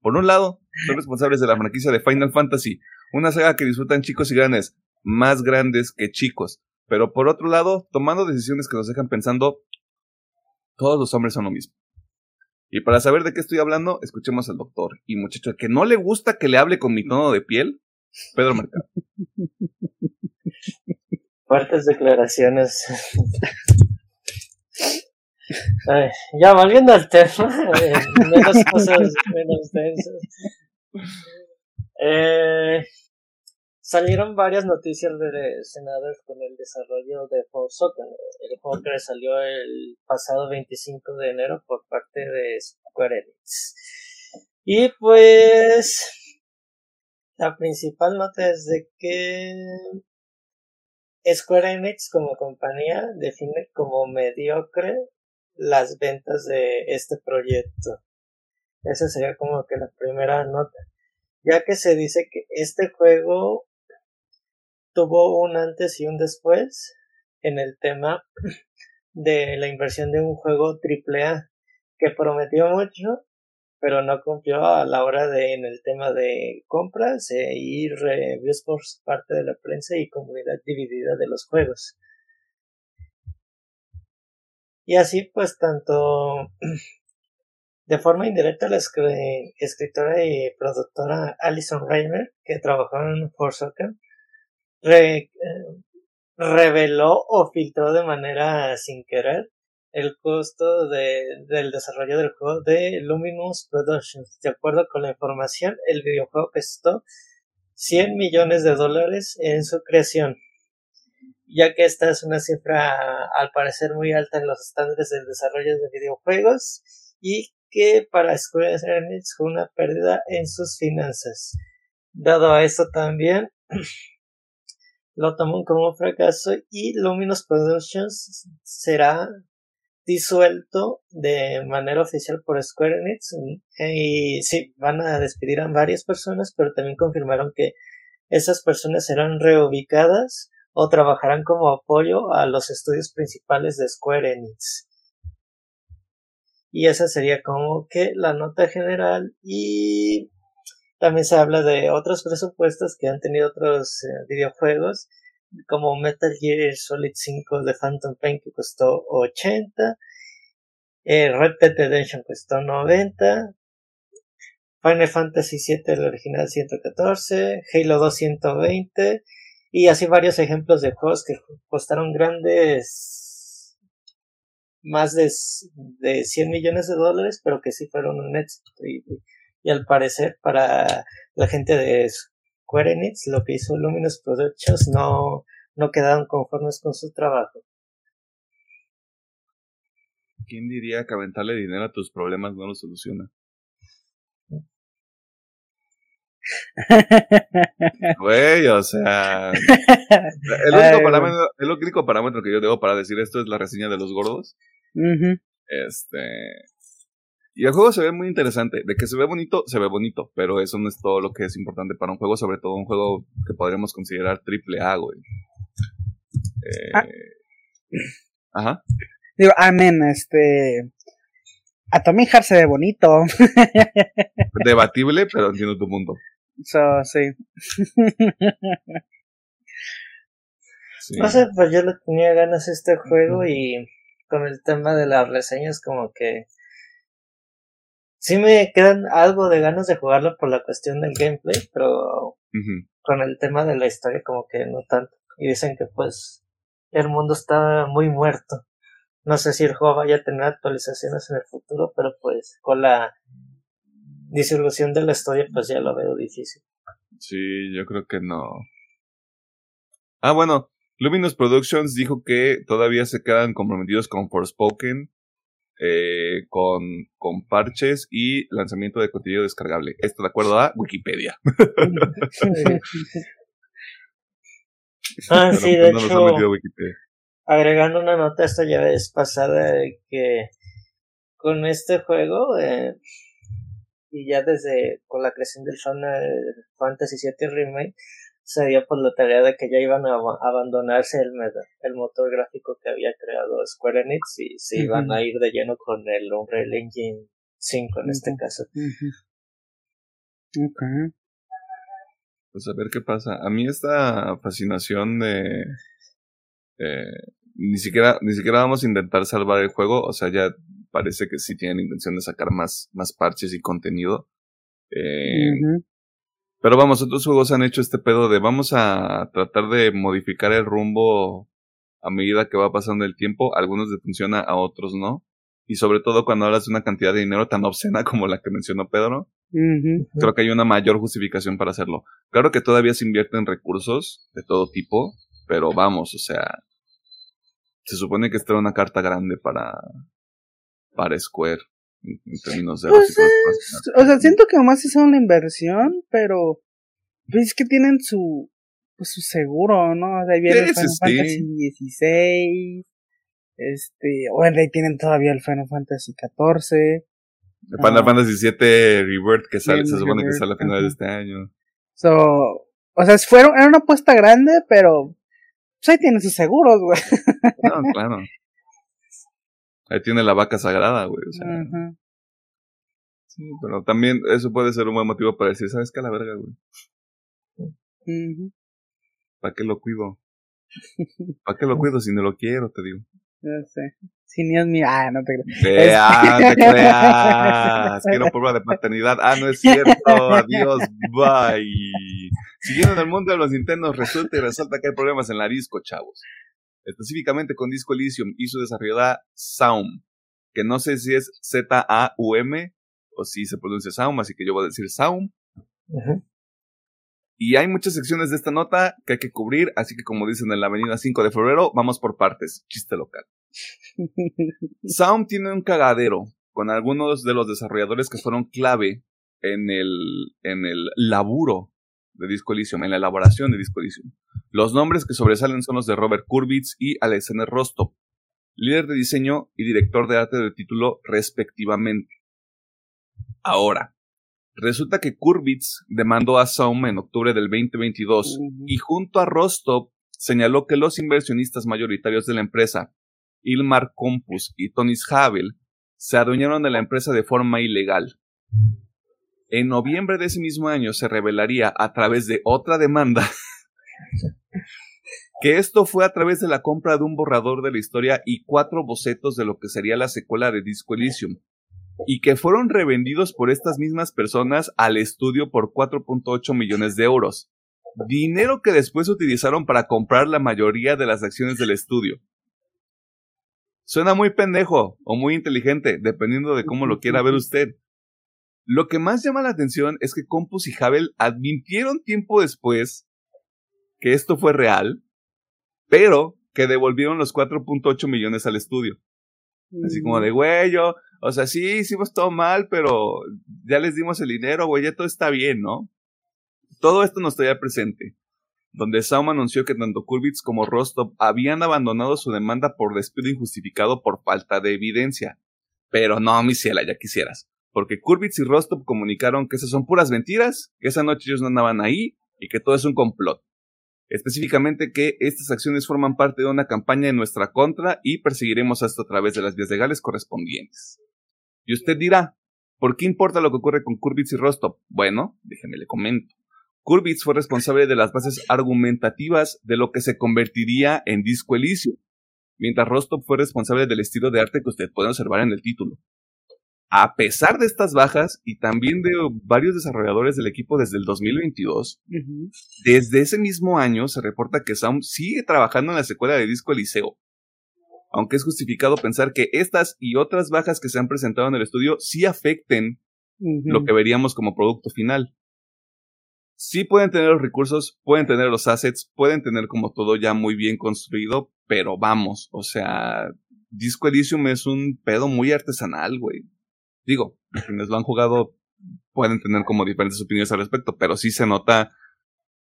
Speaker 1: Por un lado, son responsables de la franquicia de Final Fantasy, una saga que disfrutan chicos y grandes, más grandes que chicos. Pero por otro lado, tomando decisiones que nos dejan pensando, todos los hombres son lo mismo. Y para saber de qué estoy hablando, escuchemos al doctor. Y muchacho, que no le gusta que le hable con mi tono de piel, Pedro Mercado.
Speaker 3: Fuertes declaraciones. ya volviendo al tema, eh, menos cosas menos densas. Eh, salieron varias noticias relacionadas con el desarrollo de Forspoken, el juego que salió el pasado 25 de enero por parte de Square Enix. Y pues la principal nota es de que Square Enix como compañía define como mediocre las ventas de este proyecto. Esa sería como que la primera nota. Ya que se dice que este juego tuvo un antes y un después en el tema de la inversión de un juego AAA que prometió mucho pero no cumplió a la hora de en el tema de compras e ir reviews por parte de la prensa y comunidad dividida de los juegos. Y así pues tanto de forma indirecta la escritora y productora Alison Reimer que trabajó en Forsaken re, reveló o filtró de manera sin querer el costo de, del desarrollo del juego de Luminous Productions. De acuerdo con la información, el videojuego costó 100 millones de dólares en su creación, ya que esta es una cifra al parecer muy alta en los estándares del desarrollo de videojuegos y que para Square Enix fue una pérdida en sus finanzas. Dado a esto también, lo tomó como un fracaso y Luminous Productions será disuelto de manera oficial por Square Enix y sí, van a despedir a varias personas, pero también confirmaron que esas personas serán reubicadas o trabajarán como apoyo a los estudios principales de Square Enix. Y esa sería como que la nota general y también se habla de otros presupuestos que han tenido otros eh, videojuegos como Metal Gear Solid 5 de Phantom Pain que costó 80, eh, Red Dead Redemption costó 90, Final Fantasy 7 el original 114, Halo 2 120 y así varios ejemplos de juegos que costaron grandes más de, de 100 millones de dólares pero que sí fueron un éxito Y al parecer, para la gente de Square Enix, lo que hizo Luminous Productions no, no quedaron conformes con su trabajo.
Speaker 1: ¿Quién diría que aventarle dinero a tus problemas no lo soluciona? Güey, o sea. El único, parámetro, el único, parámetro, que yo debo para decir esto es la reseña de los gordos. Este. Y el juego se ve muy interesante. De que se ve bonito, se ve bonito. Pero eso no es todo lo que es importante para un juego, sobre todo un juego que podríamos considerar triple A, güey.
Speaker 2: Ah.
Speaker 1: Eh, Ajá.
Speaker 2: Digo, amén, este. Atomic Heart se ve bonito.
Speaker 1: Debatible, pero entiendo tu punto.
Speaker 2: So, sí.
Speaker 3: No sé, pues yo le tenía ganas a este juego y con el tema de las reseñas como que sí me quedan algo de ganas de jugarlo por la cuestión del gameplay, pero con el tema de la historia como que no tanto. Y dicen que pues el mundo está muy muerto. No sé si el juego vaya a tener actualizaciones en el futuro, pero pues con la disolución de la historia pues ya lo veo difícil.
Speaker 1: Sí, yo creo que no. Ah, bueno, Luminous Productions dijo que todavía se quedan comprometidos con Forspoken, eh, con, con parches y lanzamiento de contenido descargable. Esto de acuerdo a Wikipedia.
Speaker 3: ah, sí, de hecho, agregando una nota esta ya vez pasada de que con este juego eh, y ya desde con la creación del Final Fantasy VII Remake se dio por la tarea de que ya iban a abandonarse el, el motor gráfico que había creado Square Enix y se iban a ir de lleno con el Unreal Engine 5 en este caso.
Speaker 1: Pues a ver qué pasa. A mí esta fascinación de eh, ni siquiera ni siquiera vamos a intentar salvar el juego, o sea, ya parece que sí tienen intención de sacar más más parches y contenido. Eh, pero vamos, otros juegos han hecho este pedo de vamos a tratar de modificar el rumbo a medida que va pasando el tiempo. algunos les funciona, a otros no. Y sobre todo cuando hablas de una cantidad de dinero tan obscena como la que mencionó Pedro, creo que hay una mayor justificación para hacerlo. Claro que todavía se invierten recursos de todo tipo, pero vamos, o sea, se supone que esta era una carta grande para, para Square en, términos de...
Speaker 2: Pues o sea, siento que nomás es una inversión, pero pues es que tienen su, pues su seguro, ¿no? O sea, ahí viene el Final Fantasy XVI, este, o ahí tienen todavía el Final Fantasy XIV.
Speaker 1: El Final ah. Fantasy VII Rebirth que sale, se supone que sale a finales de este año.
Speaker 2: So, o sea, fueron, era una apuesta grande, pero pues ahí tienen sus seguros, güey.
Speaker 1: No, claro. Ahí tiene la vaca sagrada, güey. O sea. Sí, pero también eso puede ser un buen motivo para decir, ¿sabes qué? la verga, güey. ¿Para qué lo cuido? ¿Para qué lo cuido si no lo quiero, te digo?
Speaker 2: No sé. Si ni es. Ah, no te
Speaker 1: creas. ah, no te creas. Quiero prueba de paternidad. Ah, no es cierto. Adiós. Bye. Siguiendo en el mundo de los Nintendo, resulta y resalta que hay problemas en la disco, chavos. Específicamente con Disco Elysium y su desarrolladora Saum. Que no sé si es Z-A-U-M o si se pronuncia Saum, así que yo voy a decir Saum. Y hay muchas secciones de esta nota que hay que cubrir, así que como dicen en la avenida 5 de febrero, vamos por partes. Chiste local. Sound tiene un cagadero con algunos de los desarrolladores que fueron clave en el, en el laburo de Disco Elysium, en la elaboración de Disco Elysium. Los nombres que sobresalen son los de Robert Kurbitz y Alexander Rostov, líder de diseño y director de arte del título respectivamente. Ahora, resulta que Kurbitz demandó a Saum en octubre del 2022 y junto a Rostov señaló que los inversionistas mayoritarios de la empresa, Ilmar Compus y Tony Havel, se adueñaron de la empresa de forma ilegal. En noviembre de ese mismo año se revelaría a través de otra demanda que esto fue a través de la compra de un borrador de la historia y cuatro bocetos de lo que sería la secuela de Disco Elysium, y que fueron revendidos por estas mismas personas al estudio por 4.8 millones de euros, dinero que después utilizaron para comprar la mayoría de las acciones del estudio. Suena muy pendejo o muy inteligente, dependiendo de cómo lo quiera ver usted. Lo que más llama la atención es que Compus y Havel admitieron tiempo después que esto fue real, pero que devolvieron los 4.8 millones al estudio. Así como de, güey, yo, o sea, sí, hicimos todo mal, pero ya les dimos el dinero, güey, ya todo está bien, ¿no? Todo esto no está ya presente, donde Saum anunció que tanto Kurbitz como Rostov habían abandonado su demanda por despido injustificado por falta de evidencia. Pero no, mi ciela, ya quisieras. Porque Kurbitz y Rostov comunicaron que esas son puras mentiras, que esa noche ellos no andaban ahí y que todo es un complot. Específicamente que estas acciones forman parte de una campaña en nuestra contra y perseguiremos esto a través de las vías legales correspondientes. Y usted dirá, ¿por qué importa lo que ocurre con Kurbitz y Rostov? Bueno, déjeme le comento. Kurbitz fue responsable de las bases argumentativas de lo que se convertiría en Disco Elysium, mientras Rostov fue responsable del estilo de arte que usted puede observar en el título. A pesar de estas bajas y también de varios desarrolladores del equipo desde el 2022, desde ese mismo año se reporta que Sound sigue trabajando en la secuela de Disco Eliseo. Aunque es justificado pensar que estas y otras bajas que se han presentado en el estudio sí afecten lo que veríamos como producto final. Sí pueden tener los recursos, pueden tener los assets, pueden tener como todo ya muy bien construido, pero vamos, o sea, Disco Elysium es un pedo muy artesanal, güey. Digo, quienes lo han jugado pueden tener como diferentes opiniones al respecto, pero sí se nota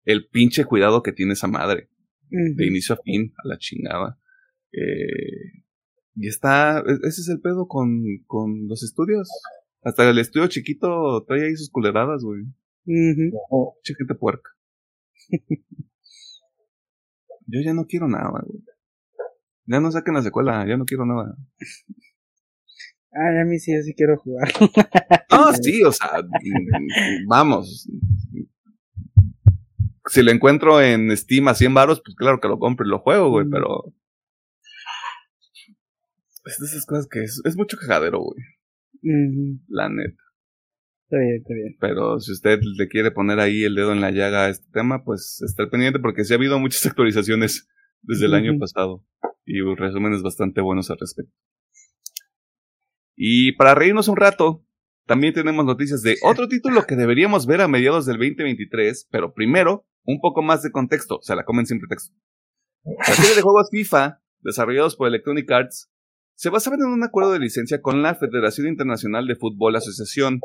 Speaker 1: el pinche cuidado que tiene esa madre. De inicio a fin, a la chingada. Eh, y está, e-, ese es el pedo con, con los estudios. Hasta el estudio chiquito trae ahí sus culeradas, güey. Uh puerca. Yo ya no quiero nada, güey. Ya no saquen la secuela, ya no quiero nada.
Speaker 2: Ah, a mí sí, yo sí quiero jugar.
Speaker 1: no, sí, o sea, mm, vamos. Si lo encuentro en Steam a 100 baros, pues claro que lo compro y lo juego, güey, pero... Es de esas cosas que es, es mucho cagadero, güey. La neta.
Speaker 2: Está bien, está bien.
Speaker 1: Pero si usted le quiere poner ahí el dedo en la llaga a este tema, pues está pendiente porque sí ha habido muchas actualizaciones desde el año pasado y resúmenes bastante buenos al respecto. Y para reírnos un rato, también tenemos noticias de otro título que deberíamos ver a mediados del 2023, pero primero, un poco más de contexto, se la comen sin pretexto. La serie de juegos FIFA, desarrollados por Electronic Arts, se basaban en un acuerdo de licencia con la Federación Internacional de Fútbol Asociación,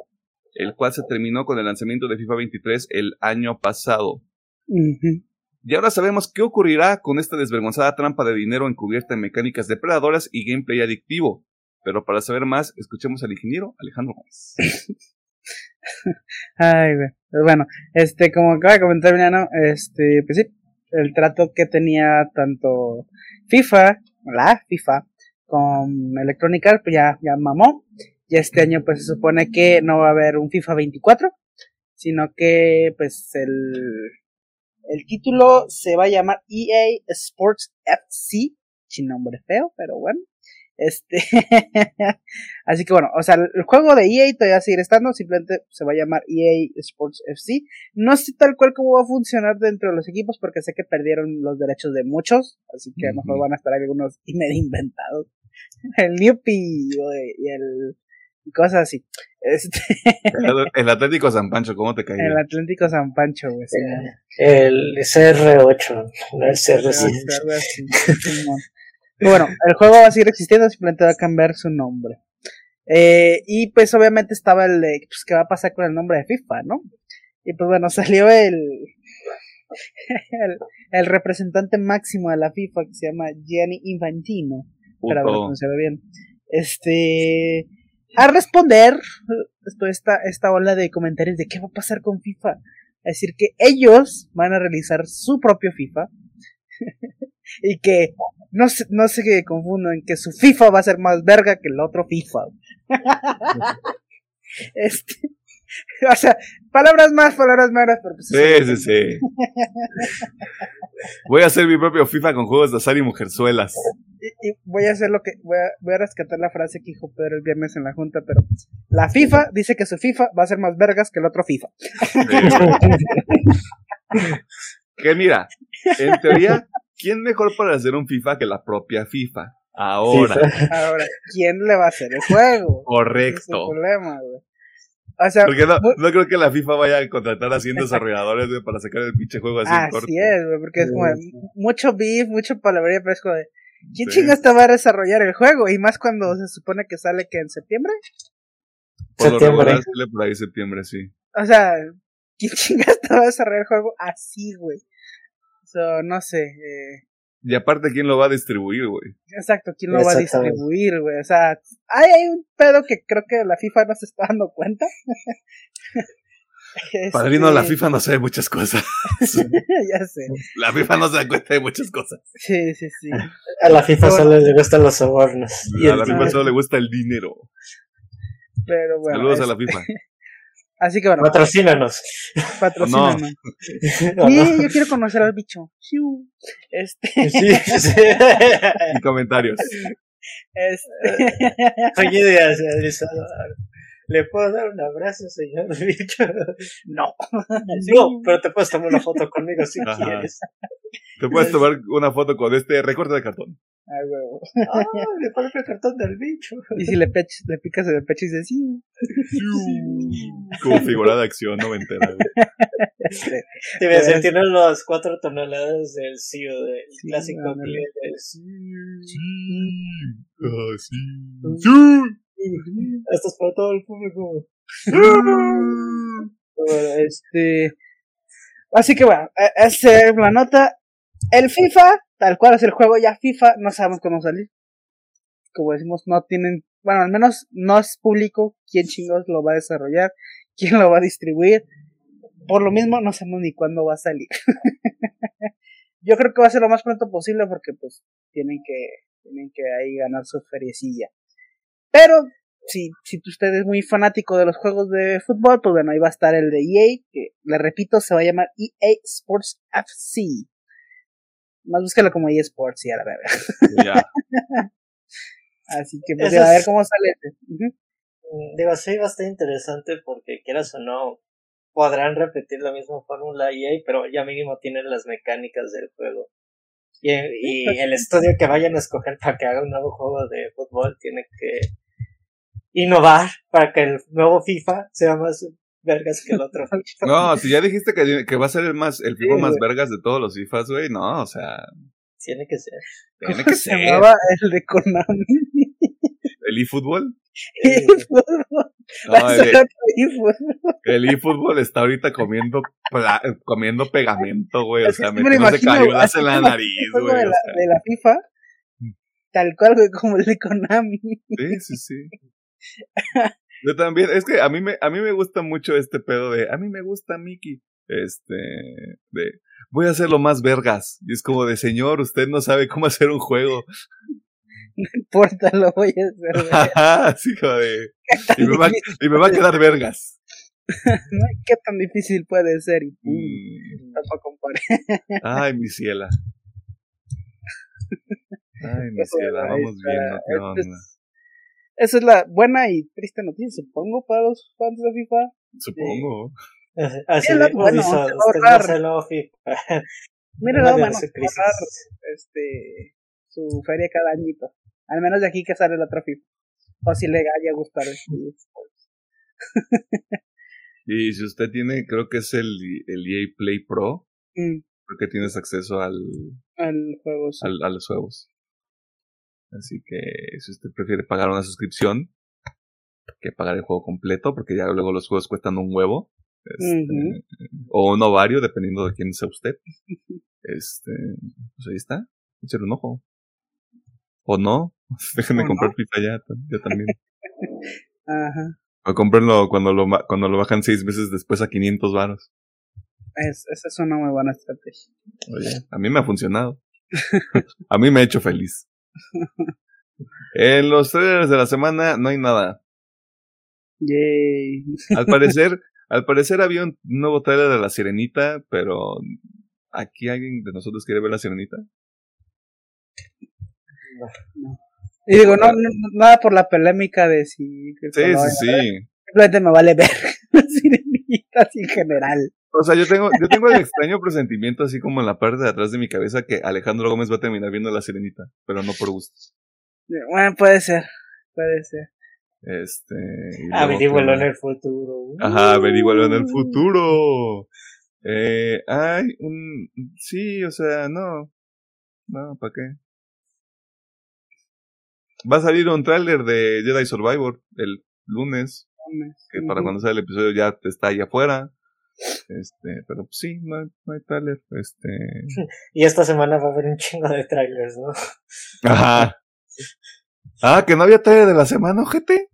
Speaker 1: el cual se terminó con el lanzamiento de FIFA 23 el año pasado. Y ahora sabemos qué ocurrirá con esta desvergonzada trampa de dinero encubierta en mecánicas depredadoras y gameplay adictivo. Pero para saber más, escuchemos al ingeniero Alejandro Gómez.
Speaker 2: Ay. Pues bueno, este, como acaba de comentar Milano, este, pues sí, el trato que tenía tanto FIFA, la FIFA, con Electronic Arts, pues ya, ya mamó. Y este año, pues se supone que no va a haber un FIFA 24, sino que, pues, el, el título se va a llamar EA Sports FC, sin nombre feo, pero bueno. Este, así que bueno, o sea, el juego de EA todavía va a seguir estando, simplemente se va a llamar EA Sports FC. No sé tal cual cómo va a funcionar dentro de los equipos, porque sé que perdieron los derechos de muchos, así que a lo mejor van a estar algunos y medio inventados. El Newpie y el y cosas así. Este...
Speaker 1: El, Atlético San Pancho, ¿cómo te cae?
Speaker 2: El Atlético San Pancho, güey.
Speaker 3: El CR8, no el CR7.
Speaker 2: Bueno, el juego va a seguir existiendo, simplemente va a cambiar su nombre. Eh, y pues obviamente estaba el de, pues, ¿qué va a pasar con el nombre de FIFA, no? Y pues bueno, salió el, el, el representante máximo de la FIFA que se llama Gianni Infantino. Para pronunciarlo bien. Este, a responder toda esta, esta ola de comentarios de qué va a pasar con FIFA. Es decir, que ellos van a realizar su propio FIFA. y que no se, no se confundan, que su FIFA va a ser más verga que el otro FIFA. este, o sea, palabras más, palabras menos, pero pues
Speaker 1: Sí, sí, sí. voy a hacer mi propio FIFA con juegos de azar y mujerzuelas.
Speaker 2: Y, voy a hacer lo que. Voy a, voy a, rescatar la frase que dijo Pedro el viernes en la junta, pero. La FIFA dice que su FIFA va a ser más vergas que el otro FIFA.
Speaker 1: que mira, en teoría, ¿quién mejor para hacer un FIFA que la propia FIFA? Ahora.
Speaker 2: Ahora, ¿quién le va a hacer el juego?
Speaker 1: Correcto.
Speaker 2: problema, güey. O sea,
Speaker 1: Porque no, creo que la FIFA vaya a contratar a 100 desarrolladores güey, para sacar el pinche juego así en corto.
Speaker 2: así es, güey, porque es como de mucho beef, mucho palabrería, pero es como de, ¿quién
Speaker 1: Sí.
Speaker 2: chingas te va a desarrollar el juego? Y más cuando se supone que sale que en septiembre.
Speaker 1: Por lo
Speaker 3: Septiembre.
Speaker 1: regular sale por ahí septiembre, sí.
Speaker 2: O sea, ¿quién chingas te va a desarrollar el juego así, güey? So, no sé, eh,
Speaker 1: Y aparte, ¿quién lo va a distribuir, güey?
Speaker 2: exacto, ¿quién lo va a distribuir, güey? O sea, hay, hay un pedo que creo que la FIFA no se está dando cuenta.
Speaker 1: Padrino,
Speaker 2: Este,
Speaker 1: la FIFA no sabe muchas cosas.
Speaker 2: ya sé.
Speaker 1: La FIFA no se da cuenta de muchas cosas.
Speaker 2: Sí, sí, sí.
Speaker 3: A la FIFA solo le gustan los sobornos. Y
Speaker 1: A la FIFA solo le gusta el dinero.
Speaker 2: Pero bueno.
Speaker 1: Saludos a la FIFA.
Speaker 2: Así que bueno,
Speaker 3: Patrocínanos.
Speaker 2: patrocínanos.
Speaker 3: ¿O no?
Speaker 2: Sí, yo quiero conocer al bicho. Este,
Speaker 3: Sí, sí.
Speaker 1: Y comentarios.
Speaker 2: este.
Speaker 3: Adrizado, ¿le puedo dar un abrazo, señor bicho?
Speaker 2: No.
Speaker 3: No, pero te puedes tomar una foto conmigo si
Speaker 1: Ajá.
Speaker 3: quieres.
Speaker 1: Te puedes tomar una foto con este recorte de cartón.
Speaker 2: Ay, huevo.
Speaker 3: Ah, me parece el cartón del bicho.
Speaker 2: Y si le, pech- le picas en el pecho y dices, sí.
Speaker 1: Como figura de acción noventera. güey.
Speaker 3: Te voy a decir, tiene las cuatro toneladas del CEO, del
Speaker 2: Sí,
Speaker 3: clásico
Speaker 2: ándale.
Speaker 3: cliente.
Speaker 1: Ah, sí. Sí.
Speaker 3: Esto es para todo el público.
Speaker 2: bueno, este. Así que bueno, e- esa es la nota. El FIFA, tal cual es el juego ya FIFA, no sabemos cómo salir. Como decimos, no tienen, bueno, al menos no es público quién chingos lo va a desarrollar, quién lo va a distribuir. Por lo mismo, no sabemos ni cuándo va a salir. Yo creo que va a ser lo más pronto posible porque pues tienen que, tienen que ahí ganar su feriecilla. Pero si, si usted es muy fanático de los juegos de fútbol, pues bueno, ahí va a estar el de EA, que le repito, se va a llamar EA Sports FC. Más búsquelo como EA Sports y a la verga.
Speaker 1: Ya.
Speaker 2: Así que pues, a ver cómo sale.
Speaker 3: Mm, Digo, sí, va a estar interesante porque quieras o no, podrán repetir la misma fórmula EA, pero ya mínimo tienen las mecánicas del juego. Y, y el estudio que vayan a escoger para que haga un nuevo juego de fútbol tiene que innovar para que el nuevo FIFA sea más vergas que el otro.
Speaker 1: No, si ya dijiste que, que va a ser el más el FIFA
Speaker 2: Sí,
Speaker 1: más
Speaker 2: güey.
Speaker 1: vergas de todos los FIFAs, güey, no, o sea,
Speaker 3: Tiene que ser.
Speaker 1: tiene
Speaker 2: ¿Cómo
Speaker 1: que
Speaker 2: se
Speaker 1: ser.
Speaker 2: llamaba el de Konami?
Speaker 1: ¿El eFootball?
Speaker 2: eFootball.
Speaker 1: No,
Speaker 2: Va a ser
Speaker 1: el,
Speaker 2: eFootball.
Speaker 1: el eFootball está ahorita comiendo comiendo pegamento, güey, o sea,
Speaker 2: me
Speaker 1: cayudas
Speaker 2: así
Speaker 1: en la nariz,
Speaker 2: El
Speaker 1: güey,
Speaker 2: de
Speaker 1: o
Speaker 2: la,
Speaker 1: sea,
Speaker 2: de la FIFA, tal cual, güey, como el de Konami.
Speaker 1: sí, sí, sí. Yo también, es que a mí me, a mí me gusta mucho este pedo de, a mí me gusta Mickey, este, de, voy a hacerlo más vergas, y es como de, señor, usted no sabe cómo hacer un juego,
Speaker 2: No importa, lo voy a hacer,
Speaker 1: así como de, y me, va, y me va a quedar vergas.
Speaker 2: ¿Qué tan difícil puede ser? Y
Speaker 1: Mm. Ay, mi ciela. Ay, mi ciela, vamos viendo qué onda.
Speaker 2: Es- Esa es la buena y triste noticia, supongo, para los fans de FIFA.
Speaker 1: Supongo.
Speaker 3: Así
Speaker 2: Es bueno,
Speaker 3: Ubisoft,
Speaker 2: se va
Speaker 3: FIFA.
Speaker 2: Mira, no, bueno, este, su feria cada añito. Al menos de aquí que sale el otro FIFA. O si le haya gustado.
Speaker 1: Y si usted tiene, creo que es el, el EA Play Pro,
Speaker 2: Mm,
Speaker 1: creo que tienes acceso al,
Speaker 2: al juego. sí.
Speaker 1: al- a los juegos. Así que si usted prefiere pagar una suscripción que pagar el juego completo, porque ya luego los juegos cuestan un huevo. este, O un ovario, dependiendo de quién sea usted. Este, pues ahí está. Échale un ojo. O no. Déjenme comprar. FIFA ya, ya también.
Speaker 2: Ajá.
Speaker 1: O cómprenlo cuando lo, cuando lo bajan seis meses después a 500 varos.
Speaker 2: Es, esa es una muy buena estrategia.
Speaker 1: Oye, a mí me ha funcionado. a mí me ha hecho feliz. En los trailers de la semana no hay nada.
Speaker 2: Yay.
Speaker 1: Al parecer, al parecer había un nuevo trailer de la sirenita, pero ¿aquí alguien de nosotros quiere ver la sirenita?
Speaker 2: Y digo, no, no- no- nada por la polémica de si.
Speaker 1: Sí, sí, sí.
Speaker 2: Simplemente me vale ver las sirenitas en general.
Speaker 1: O sea, yo tengo, yo tengo el extraño presentimiento así como en la parte de atrás de mi cabeza que Alejandro Gómez va a terminar viendo la sirenita, pero no por gusto.
Speaker 2: Bueno, puede ser. Puede ser.
Speaker 1: Este. ¿qué
Speaker 3: en el futuro.
Speaker 1: Ajá, averígualo en el futuro. Eh, ay, un, sí, o sea, no. No, ¿para qué? Va a salir un tráiler de Jedi Survivor el lunes, que para cuando sea el episodio ya está ahí afuera. Este, pero pues sí, no hay, no hay tráiler, este.
Speaker 3: Y esta semana va a haber un chingo de trailers, ¿no?
Speaker 1: Ajá. Ah, que no había tráiler de la semana, ojete.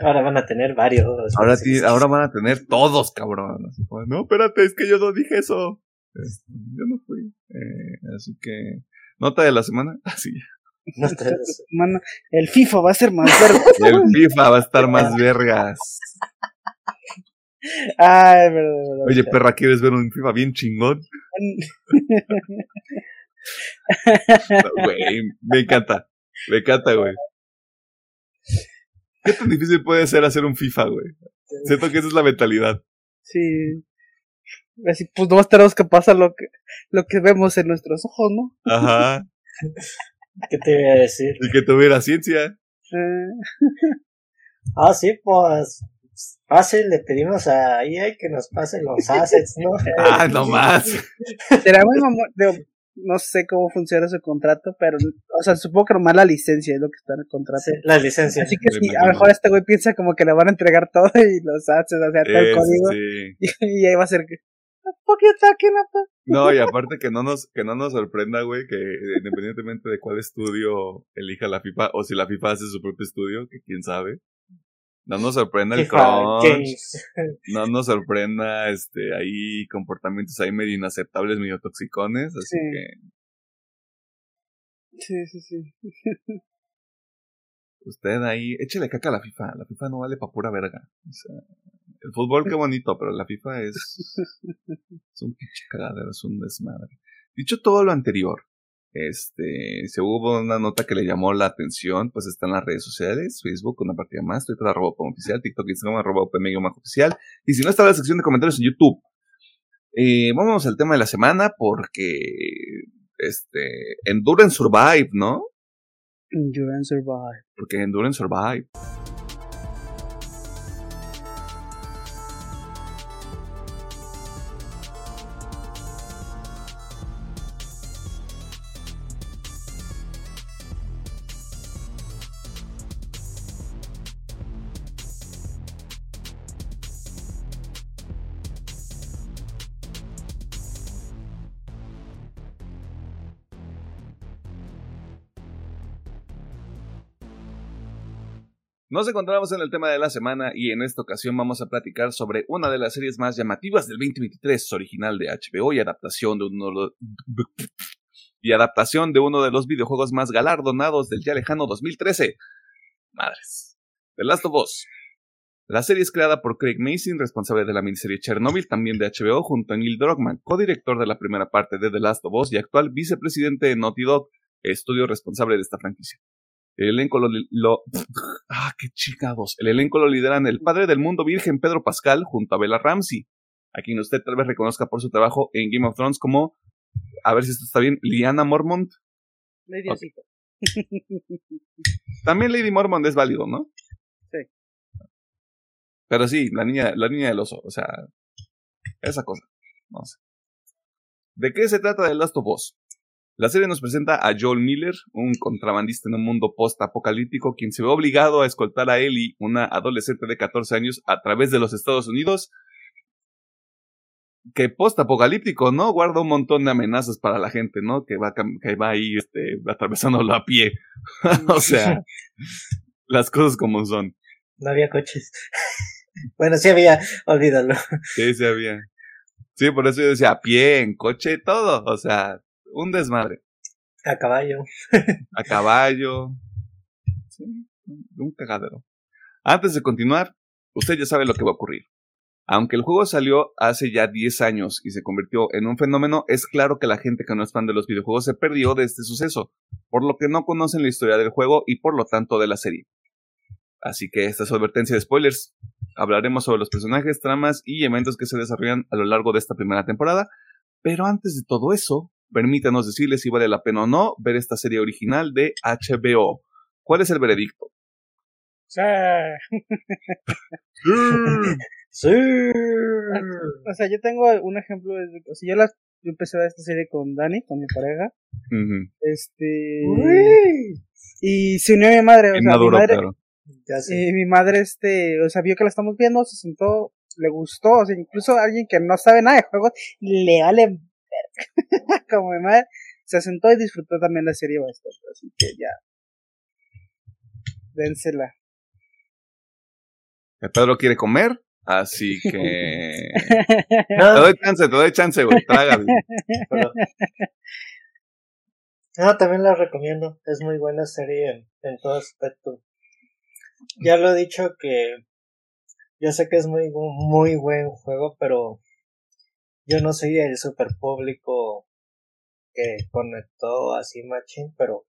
Speaker 3: Ahora van a tener varios.
Speaker 1: Ahora,
Speaker 3: sí,
Speaker 1: ahora van a tener todos, cabrón. Así no, espérate, es que yo no dije eso. Este, yo no fui. Eh, así que, nota de la semana. Así.
Speaker 3: No
Speaker 2: el FIFA va a ser más verga.
Speaker 1: El FIFA va a estar más vergas.
Speaker 2: Ay, verdad, verdad.
Speaker 1: Oye, perra, ¿quieres ver un FIFA bien chingón? Güey, me encanta. Me encanta, güey. ¿Qué tan difícil puede ser hacer un FIFA, güey? Siento que esa es la mentalidad.
Speaker 2: Sí. Así, pues nomás tenemos que pasar lo que, lo que vemos en nuestros ojos, ¿no?
Speaker 1: Ajá.
Speaker 3: ¿Qué te voy a decir?
Speaker 1: Y que tuviera ciencia.
Speaker 3: Ah, sí, pues. Fácil, le pedimos a EA que nos pase los assets, ¿no?
Speaker 1: Ah, no más.
Speaker 2: será muy mamón. no sé cómo funciona su contrato, pero, o sea, supongo que nomás la licencia es lo que está en el contrato.
Speaker 3: Sí, las licencias.
Speaker 2: Así que sí, a lo mejor este güey piensa como que le van a entregar todo y los access, o sea, todo el código.
Speaker 1: sí.
Speaker 2: Y, ahí va a ser
Speaker 1: No, y aparte que no nos, que no nos sorprenda, güey, que independientemente de cuál estudio elija la FIFA, o si la FIFA hace su propio estudio, que quién sabe. No nos sorprenda el crunch, no nos sorprenda, este, ahí comportamientos ahí medio inaceptables, medio toxicones, así
Speaker 2: Sí.
Speaker 1: que
Speaker 2: Sí, sí, sí.
Speaker 1: usted ahí, échele caca a la FIFA, la FIFA no vale pa' pura verga. O sea, el fútbol qué bonito, pero la FIFA es, es un pinche cagadero, es un desmadre. Dicho todo lo anterior, este, se hubo una nota que le llamó la atención, pues está en las redes sociales, Facebook, una partida más, Twitter, arroba oficial, TikTok, Instagram, arroba más oficial, y si no está en la sección de comentarios en YouTube. Eh, vámonos al tema de la semana porque, este, Endurance Survive, ¿no?
Speaker 2: Endurance Survive.
Speaker 1: Porque Endurance Survive. Nos encontramos en el tema de la semana y en esta ocasión vamos a platicar sobre una de las series más llamativas del 2023, original de HBO y adaptación de uno y adaptación de uno de los videojuegos más galardonados del ya lejano 2013. Madres. The Last of Us. La serie es creada por Craig Mason, responsable de la miniserie Chernobyl, también de HBO, junto a Neil Druckmann, codirector de la primera parte de The Last of Us y actual vicepresidente de Naughty Dog, estudio responsable de esta franquicia. El elenco lo, lo- ah, qué chingados. El elenco lo lideran el padre del mundo virgen Pedro Pascal junto a Bella Ramsey, a quien usted tal vez reconozca por su trabajo en Game of Thrones como, a ver si esto está bien, Liana Mormont.
Speaker 2: Lady
Speaker 1: Ok.
Speaker 2: Osito.
Speaker 1: También Lady Mormont es válido, ¿no?
Speaker 2: Sí.
Speaker 1: Pero sí, la niña, la niña del oso, o sea, esa cosa, no sé. ¿De qué se trata de Last of Us? La serie nos presenta a Joel Miller, un contrabandista en un mundo post-apocalíptico, quien se ve obligado a escoltar a Ellie, una adolescente de 14 años, a través de los Estados Unidos. Que post-apocalíptico, ¿no? Guarda un montón de amenazas para la gente, ¿no? Que va, que va ahí, este, atravesándolo a pie. o sea, las cosas como son.
Speaker 3: No había coches. bueno, sí había, olvídalo.
Speaker 1: Sí, sí había. Sí, por eso yo decía, a pie, en coche, todo. O sea, un desmadre.
Speaker 3: A caballo.
Speaker 1: A caballo. Sí, un cagadero. Antes de continuar, usted ya sabe lo que va a ocurrir. Aunque el juego salió hace ya 10 años y se convirtió en un fenómeno, es claro que la gente que no es fan de los videojuegos se perdió de este suceso, por lo que no conocen la historia del juego y por lo tanto de la serie. Así que esta es su advertencia de spoilers. Hablaremos sobre los personajes, tramas y eventos que se desarrollan a lo largo de esta primera temporada, pero antes de todo eso, permítanos decirles si vale la pena o no ver esta serie original de HBO. ¿Cuál es el veredicto?
Speaker 2: Sí.
Speaker 3: Sí.
Speaker 2: O sea, yo tengo un ejemplo. De, o sea, yo, la, yo empecé a ver esta serie con Dani, con mi pareja. Este.
Speaker 3: Uy.
Speaker 2: Y se unió mi madre. O sea, mi
Speaker 1: maduro,
Speaker 2: madre,
Speaker 1: claro.
Speaker 3: Ya sé.
Speaker 2: y mi madre, este, o sea, vio que la estamos viendo, se sentó, le gustó, o sea, incluso alguien que no sabe nada de juegos, le vale. como mi madre, se sentó y disfrutó también la serie bastante, así que ya. Dénsela.
Speaker 1: El Pedro quiere comer, así que... Te doy chance, te doy chance, güey.
Speaker 3: Pero- No, también la recomiendo. Es muy buena serie en, en todo aspecto. Ya lo he dicho que yo sé que es muy, muy buen juego, pero yo no soy el super público que conectó así machín, pero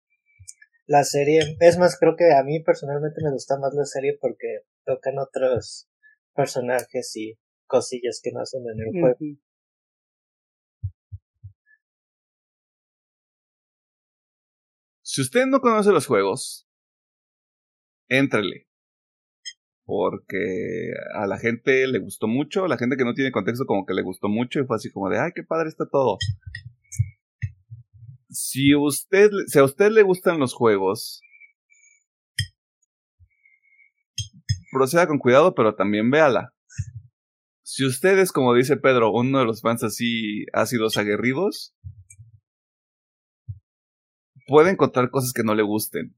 Speaker 3: la serie, es más, creo que a mí personalmente me gusta más la serie porque tocan otros personajes y cosillas que no hacen en el juego.
Speaker 1: Si usted no conoce los juegos, éntrele. Porque a la gente le gustó mucho, la gente que no tiene contexto como que le gustó mucho y fue así como de, ay, qué padre está todo. Si usted, si a usted le gustan los juegos, proceda con cuidado, pero también véala. Si usted es, como dice Pedro, uno de los fans así ácidos aguerridos, puede encontrar cosas que no le gusten.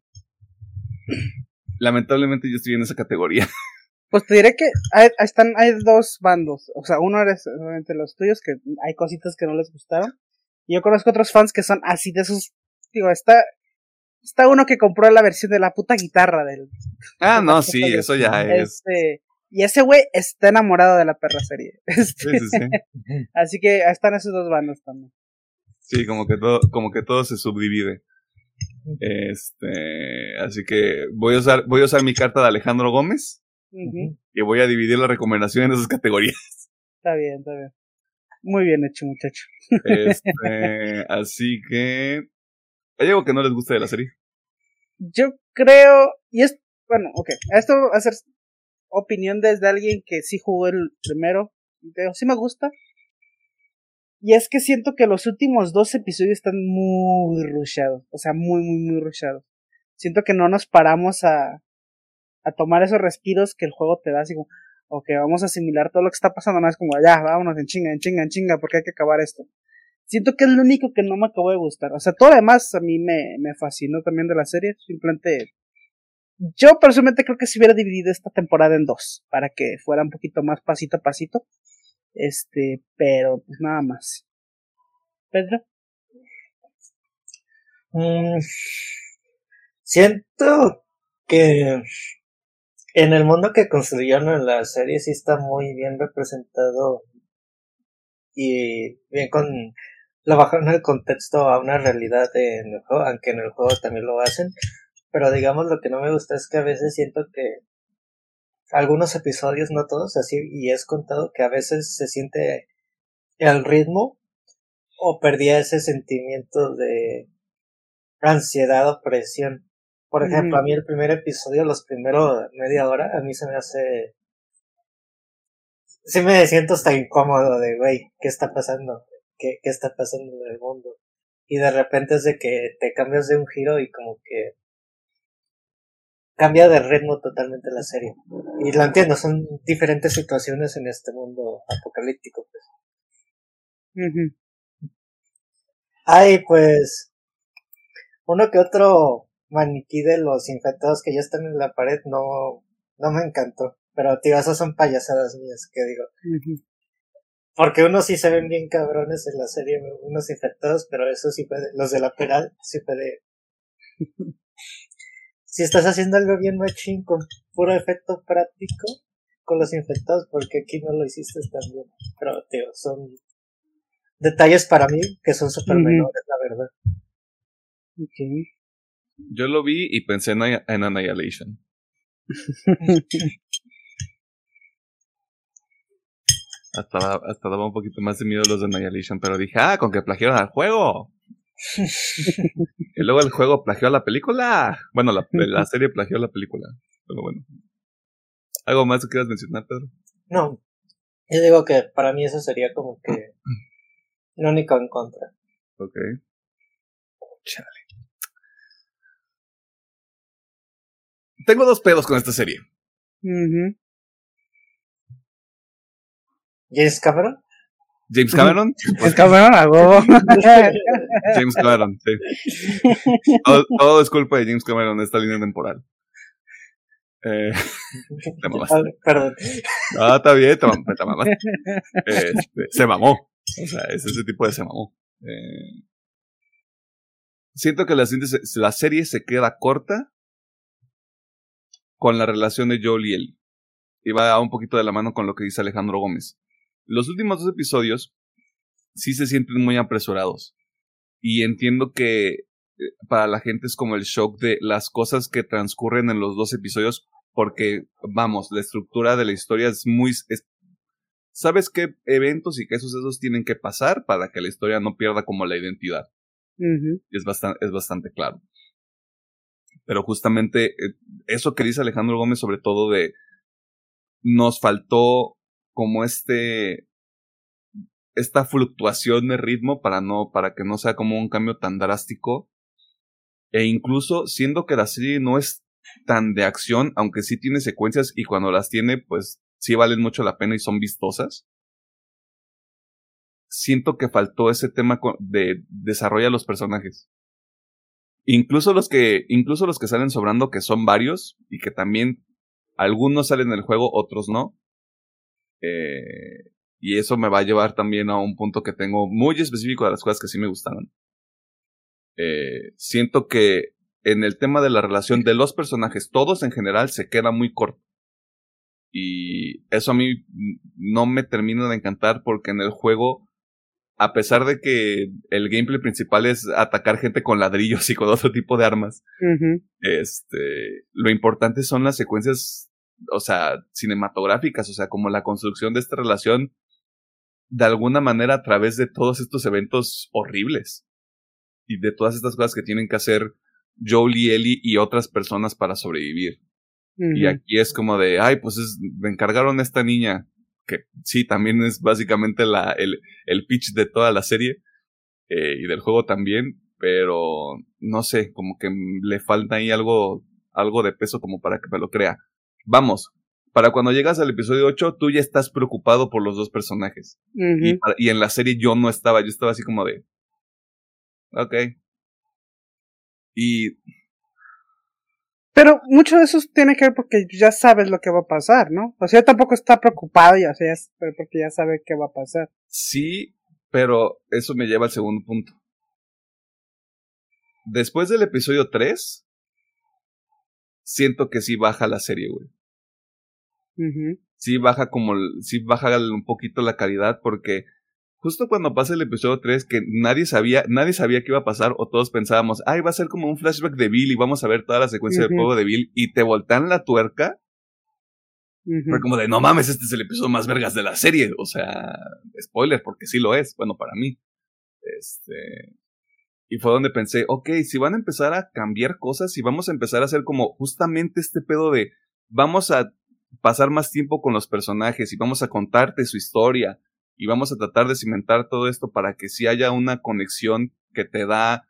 Speaker 1: Lamentablemente yo estoy en esa categoría.
Speaker 2: Pues te diré que hay, están, hay dos bandos. O sea, uno eres obviamente los tuyos, que hay cositas que no les gustaron. Y yo conozco otros fans que son así de esos. Digo, está. Está uno que compró la versión de la puta guitarra del.
Speaker 1: Ah, no, sí, eso ya es.
Speaker 2: Este. Y ese güey está enamorado de la perra serie. Este,
Speaker 1: Sí, sí, sí.
Speaker 2: Así que están esos dos bandos también.
Speaker 1: Sí, como que todo, como que todo se subdivide. Este, así que voy a usar, voy a usar mi carta de Alejandro Gómez y voy a dividir la recomendación en esas categorías.
Speaker 2: Está bien, está bien. Muy bien hecho, muchacho.
Speaker 1: Este, así que hay algo que no les gusta de la serie.
Speaker 2: Yo creo, y es, bueno, ok, esto va a ser opinión desde alguien que sí jugó el primero, sí me gusta. Y es que siento que los últimos dos episodios están muy rushados, o sea, muy, muy, muy rushados. Siento que no nos paramos a, a tomar esos respiros que el juego te da, así como, ok, vamos a asimilar todo lo que está pasando, no es como, ya, vámonos en chinga, en chinga, en chinga, porque hay que acabar esto. Siento que es lo único que no me acabó de gustar. O sea, todo lo demás a mí me, me fascinó también de la serie. Simplemente. Yo personalmente creo que si hubiera dividido esta temporada en dos. Para que fuera un poquito más pasito a pasito. Este, pero pues nada más. Pedro.
Speaker 3: Mm, siento que en el mundo que construyeron en la serie sí está muy bien representado y bien con lo bajaron el contexto a una realidad en el juego, aunque en el juego también lo hacen, pero digamos lo que no me gusta es que a veces siento que algunos episodios, no todos así, y es contado que a veces se siente el ritmo o perdía ese sentimiento de ansiedad o presión. Por ejemplo, a mí el primer episodio, los primeros media hora, a mí se me hace... Sí me siento hasta incómodo de, güey, ¿qué está pasando? ¿Qué, ¿Qué está pasando en el mundo? Y de repente es de que te cambias de un giro y como que cambia de ritmo totalmente la serie. Y lo entiendo, son diferentes situaciones en este mundo apocalíptico. Pues. Ay, pues uno que otro maniquí de los infectados que ya están en la pared no, no me encantó. Pero tío, esas son payasadas mías, que digo. Porque unos sí se ven bien cabrones en la serie, unos infectados, pero eso sí puede, los de la penal sí puede. si estás haciendo algo bien machín con puro efecto práctico con los infectados, porque aquí no lo hiciste tan bien. Pero tío, son detalles para mí que son súper menores, la verdad.
Speaker 2: Ok.
Speaker 1: Yo lo vi y pensé en, en Annihilation. Hasta, hasta daba un poquito más de miedo los de Annihilation, pero dije, ah, con que plagiaron al juego. y luego el juego plagió a la película. Bueno, la, la serie plagió a la película. Pero bueno. ¿Algo más que quieras mencionar, Pedro?
Speaker 3: No. Yo digo que para mí eso sería como que lo único en contra.
Speaker 1: Ok. Chale. Tengo dos pedos con esta serie.
Speaker 2: Ujú.
Speaker 3: James Cameron.
Speaker 1: James Cameron.
Speaker 2: Es cabrón, a.
Speaker 1: James Cameron, sí. Todo, todo es culpa de James Cameron, esta línea temporal. Eh, te mamaste.
Speaker 3: Ah, Perdón.
Speaker 1: Está bien, te, te mamaste. Este, se mamó. O sea, es ese tipo de se mamó. Eh, siento que la, serie se- la serie se queda corta con la relación de Joel y Ellie. Y va un poquito de la mano con lo que dice Alejandro Gómez. Los últimos dos episodios sí se sienten muy apresurados. Y entiendo que eh, para la gente es como el shock de las cosas que transcurren en los dos episodios porque, vamos, la estructura de la historia es muy... es- ¿Sabes qué eventos y qué sucesos tienen que pasar para que la historia no pierda como la identidad? Y es bastante, es bastante claro. Pero justamente eh, eso que dice Alejandro Gómez sobre todo de nos faltó como este esta fluctuación de ritmo para no para que no sea como un cambio tan drástico e incluso siendo que la serie no es tan de acción aunque sí tiene secuencias y cuando las tiene pues sí valen mucho la pena y son vistosas siento que faltó ese tema de desarrolla los personajes. Incluso los que, incluso los que salen sobrando, que son varios, y que también algunos salen del juego, otros no. Eh, y eso me va a llevar también a un punto que tengo muy específico de las cosas que sí me gustaron. Eh, siento que en el tema de la relación de los personajes, todos en general, se queda muy corto. Y eso a mí no me termina de encantar porque en el juego a pesar de que el gameplay principal es atacar gente con ladrillos y con otro tipo de armas, este, lo importante son las secuencias, o sea, cinematográficas, o sea, como la construcción de esta relación de alguna manera a través de todos estos eventos horribles y de todas estas cosas que tienen que hacer Joel y Ellie y otras personas para sobrevivir. Y aquí es como de, ay, pues es- me encargaron a esta niña, que sí, también es básicamente la, el, el pitch de toda la serie eh, y del juego también, pero no sé, como que le falta ahí algo, algo de peso como para que me lo crea. Vamos, para cuando llegas al episodio 8, tú ya estás preocupado por los dos personajes. Y,
Speaker 2: Ujú.
Speaker 1: para- y en la serie yo no estaba, yo estaba así como de, ok. Y
Speaker 2: Pero mucho de eso tiene que ver porque ya sabes lo que va a pasar, ¿no? O sea, tampoco está preocupado ya, o sea, porque ya sabe qué va a pasar.
Speaker 1: Sí, pero eso me lleva al segundo punto. Después del episodio 3, siento que sí baja la serie, güey. Sí baja como, sí baja un poquito la calidad porque justo cuando pasa el episodio 3 que nadie sabía, nadie sabía qué iba a pasar o todos pensábamos, ay, va a ser como un flashback de Bill y vamos a ver toda la secuencia del
Speaker 2: Ujú.
Speaker 1: juego de Bill y te voltean la tuerca,
Speaker 2: Ujú.
Speaker 1: fue como de, no mames, este es el episodio más vergas de la serie, o sea, spoiler, porque sí lo es, bueno, para mí. Este, y fue donde pensé, ok, si van a empezar a cambiar cosas y vamos a empezar a hacer como justamente este pedo de vamos a pasar más tiempo con los personajes y vamos a contarte su historia y vamos a tratar de cimentar todo esto para que sí haya una conexión que te da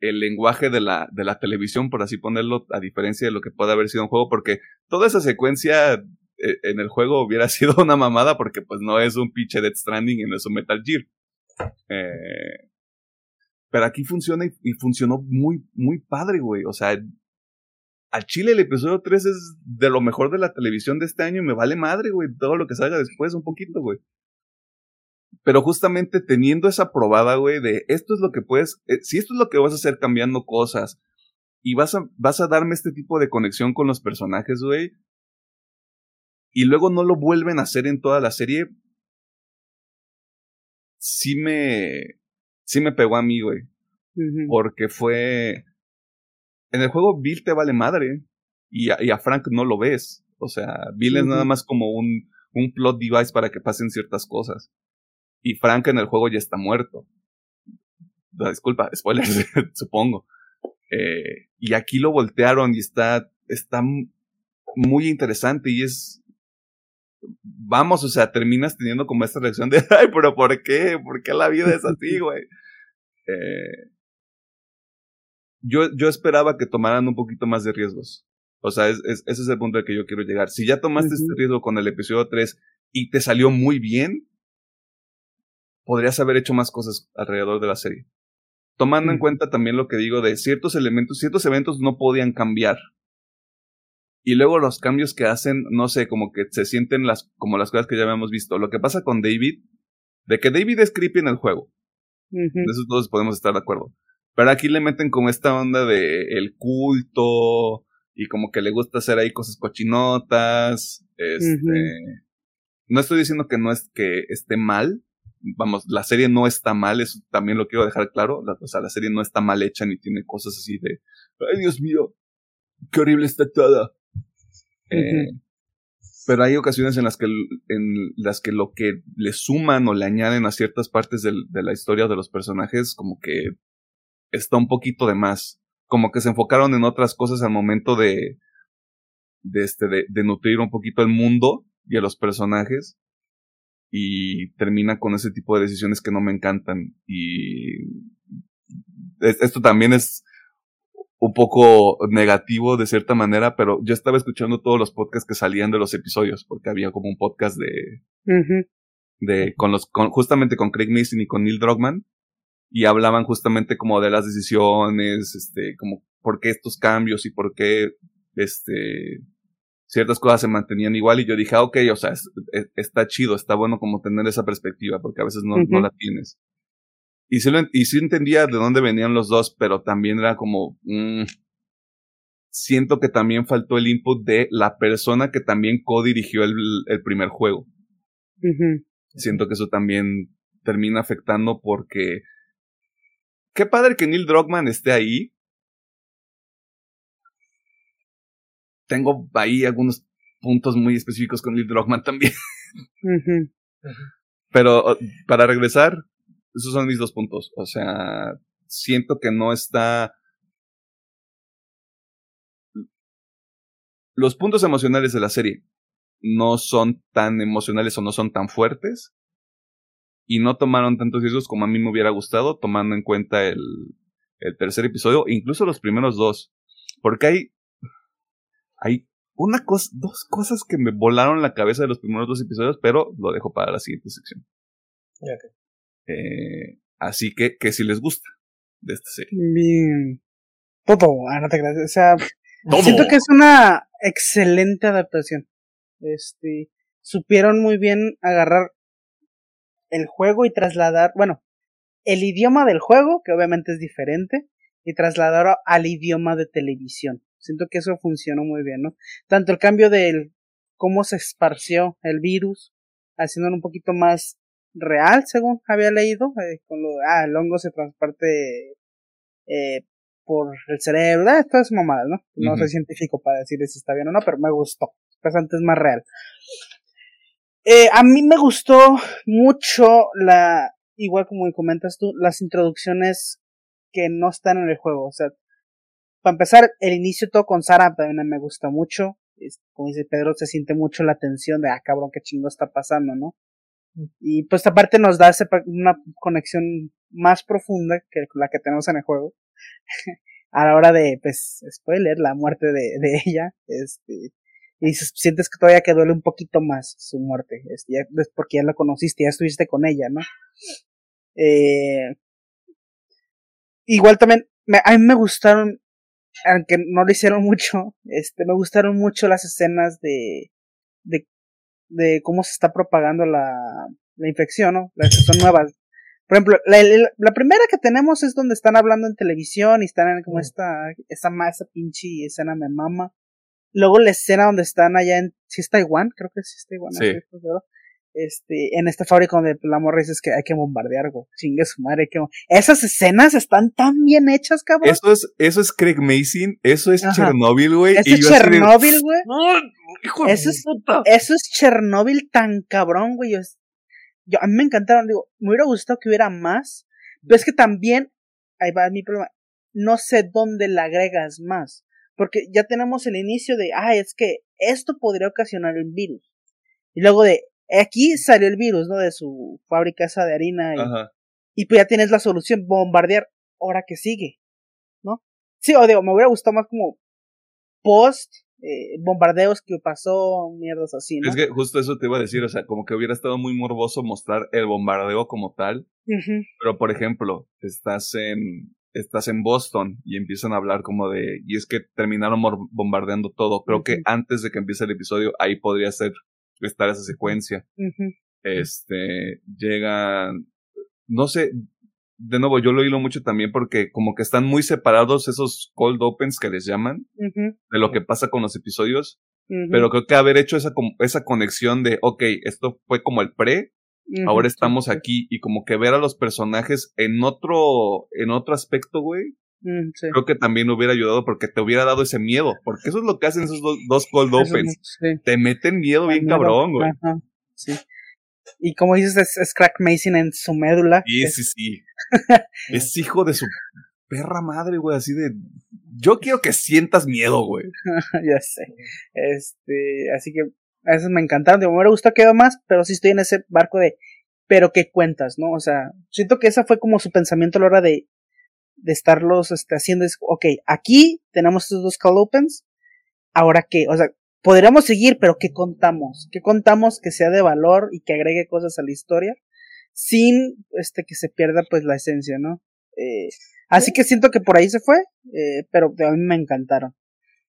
Speaker 1: el lenguaje de la, de la televisión, por así ponerlo, a diferencia de lo que puede haber sido un juego, porque toda esa secuencia eh, en el juego hubiera sido una mamada porque pues no es un pinche Death Stranding y no es un Metal Gear. Eh, pero aquí funciona y, y funcionó muy, muy padre, güey. O sea, al Chile el episodio 3 es de lo mejor de la televisión de este año y me vale madre, güey. Todo lo que salga después, un poquito, güey. Pero justamente teniendo esa probada, güey, de esto es lo que puedes, eh, si esto es lo que vas a hacer cambiando cosas y vas a, vas a darme este tipo de conexión con los personajes, güey, y luego no lo vuelven a hacer en toda la serie, sí me, sí me pegó a mí, güey. Porque fue. En el juego Bill te vale madre. Y a, y a Frank no lo ves. O sea, Bill es nada más como un, un plot device para que pasen ciertas cosas. Y Frank en el juego ya está muerto. Ah, Disculpa, spoilers, supongo. Eh, y aquí lo voltearon y está, está, muy interesante y es vamos, o sea, terminas teniendo como esta reacción de, ay, pero ¿por qué? ¿Por qué la vida es así, güey? Eh, yo, yo esperaba que tomaran un poquito más de riesgos. O sea, es, ese es el punto al que yo quiero llegar. Si ya tomaste este riesgo con el episodio 3 y te salió muy bien, podrías haber hecho más cosas alrededor de la serie. Tomando en cuenta también lo que digo de ciertos elementos, ciertos eventos no podían cambiar. Y luego los cambios que hacen, no sé, como que se sienten las, como las cosas que ya habíamos visto. Lo que pasa con David, de que David es creepy en el juego. De eso todos podemos estar de acuerdo. Pero aquí le meten como esta onda de el culto y como que le gusta hacer ahí cosas cochinotas. Este, no estoy diciendo que no es que esté mal. Vamos, la serie no está mal, eso también lo quiero dejar claro. o sea, la serie no está mal hecha ni tiene cosas así de, ay Dios mío, qué horrible está toda. Eh, pero hay ocasiones en las que en las que lo que le suman o le añaden a ciertas partes de la historia de los personajes como que está un poquito de más. Como que se enfocaron en otras cosas al momento de de este de, nutrir un poquito el mundo y a los personajes. Y termina con ese tipo de decisiones que no me encantan. Y esto también es un poco negativo de cierta manera, pero yo estaba escuchando todos los podcasts que salían de los episodios, porque había como un podcast de, de, con los, con, justamente con Craig Mason y con Neil Druckmann, y hablaban justamente como de las decisiones, este, como por qué estos cambios y por qué, este, ciertas cosas se mantenían igual, y yo dije, ah, ok, o sea, está chido, está bueno como tener esa perspectiva, porque a veces no, no la tienes. Y sí, y sí entendía de dónde venían los dos, pero también era como, mm, siento que también faltó el input de la persona que también co-dirigió el, el, primer juego. Siento que eso también termina afectando porque qué padre que Neil Druckmann esté ahí. Tengo ahí algunos puntos muy específicos con Neil Druckmann también. Pero para regresar, esos son mis dos puntos. O sea, siento que no está... Los puntos emocionales de la serie no son tan emocionales o no son tan fuertes y no tomaron tantos riesgos como a mí me hubiera gustado, tomando en cuenta el, el tercer episodio, incluso los primeros dos. Porque hay, hay una cosa, dos cosas que me volaron la cabeza de los primeros dos episodios, pero lo dejo para la siguiente sección. Eh, así que, que si les gusta de esta serie.
Speaker 2: Bien. Todo, ah, no te O sea, siento que es una excelente adaptación. Este, supieron muy bien agarrar el juego y trasladar, bueno, el idioma del juego, que obviamente es diferente, y trasladarlo al idioma de televisión. Siento que eso funcionó muy bien, ¿no? Tanto el cambio del cómo se esparció el virus, haciéndolo un poquito más real, según había leído, eh, con lo, ah, el hongo se transporte eh, por el cerebro, ah, todas mamadas, ¿no? No soy científico para decirle si está bien o no, pero me gustó, bastante es más real. Eh, a mí me gustó mucho la, igual como comentas tú, las introducciones que no están en el juego, o sea, para empezar, el inicio todo con Sara también me gusta mucho, como dice Pedro, se siente mucho la tensión de, ah, cabrón, qué chingo está pasando, ¿no? Y pues aparte nos da una conexión más profunda que la que tenemos en el juego. a la hora de, pues, spoiler, la muerte de, de ella, este, y sientes que todavía que duele un poquito más su muerte, este, ya, porque ya la conociste, ya estuviste con ella, ¿no? Eh, igual también, a mí me gustaron, aunque no lo hicieron mucho, este, me gustaron mucho las escenas de, de de cómo se está propagando la, la infección, ¿no? Las que son nuevas. Por ejemplo, la, la, primera que tenemos es donde están hablando en televisión y están en como esta, esa, esa pinche escena me mama. Luego la escena donde están allá en, si es Taiwán, creo que sí es Taiwán, sí. este, en esta fábrica donde la morra dice que hay que bombardear, güey, chingue su madre, que esas escenas están tan bien hechas, cabrón.
Speaker 1: Eso es, eso es Craig Mason, eso es Chernobyl, güey.
Speaker 2: Eso es Chernobyl, güey. eso, es, eso es Chernobyl tan cabrón, güey. Yo, a mí me encantaron, digo, me hubiera gustado que hubiera más, pero es que también, ahí va mi problema, no sé dónde le agregas más. Porque ya tenemos el inicio de, ah, es que esto podría ocasionar el virus. Y luego de, aquí salió el virus, ¿no? De su fábrica esa de harina. Y, y pues ya tienes la solución, bombardear, ahora que sigue, ¿no? Sí, o digo, me hubiera gustado más como post eh, bombardeos que pasó, mierdas así, ¿no?
Speaker 1: Es que justo eso te iba a decir, o sea, como que hubiera estado muy morboso mostrar el bombardeo como tal. Pero, por ejemplo, estás en, estás en Boston y empiezan a hablar como de, y es que terminaron bombardeando todo. Creo que antes de que empiece el episodio, ahí podría ser, estar esa secuencia. Este, llegan, no sé, de nuevo, yo lo hilo mucho también porque como que están muy separados esos cold opens que les llaman, de lo que pasa con los episodios. Pero creo que haber hecho esa, esa conexión de, ok, esto fue como el pre, ahora estamos aquí, y como que ver a los personajes en otro, en otro aspecto, güey. Mm, creo que también hubiera ayudado porque te hubiera dado ese miedo, porque eso es lo que hacen esos dos, cold opens. Te meten miedo bien cabrón, güey.
Speaker 2: sí. Y como dices, es, Crack Mason en su médula.
Speaker 1: Sí, sí, sí. es hijo de su perra madre, güey, así de... Yo quiero que sientas miedo, güey.
Speaker 2: ya sé. Este, así que veces me encantaron. me hubiera gustado que más, pero sí estoy en ese barco de... Pero qué cuentas, ¿no? O sea, siento que esa fue como su pensamiento a la hora de, de estarlos este, haciendo. Es, ok, aquí tenemos estos dos call opens. Ahora qué, o sea, podríamos seguir, pero ¿qué contamos? ¿Qué contamos que sea de valor y que agregue cosas a la historia? Sin este que se pierda pues la esencia, ¿no? Eh, así que siento que por ahí se fue, eh, pero a mí me encantaron.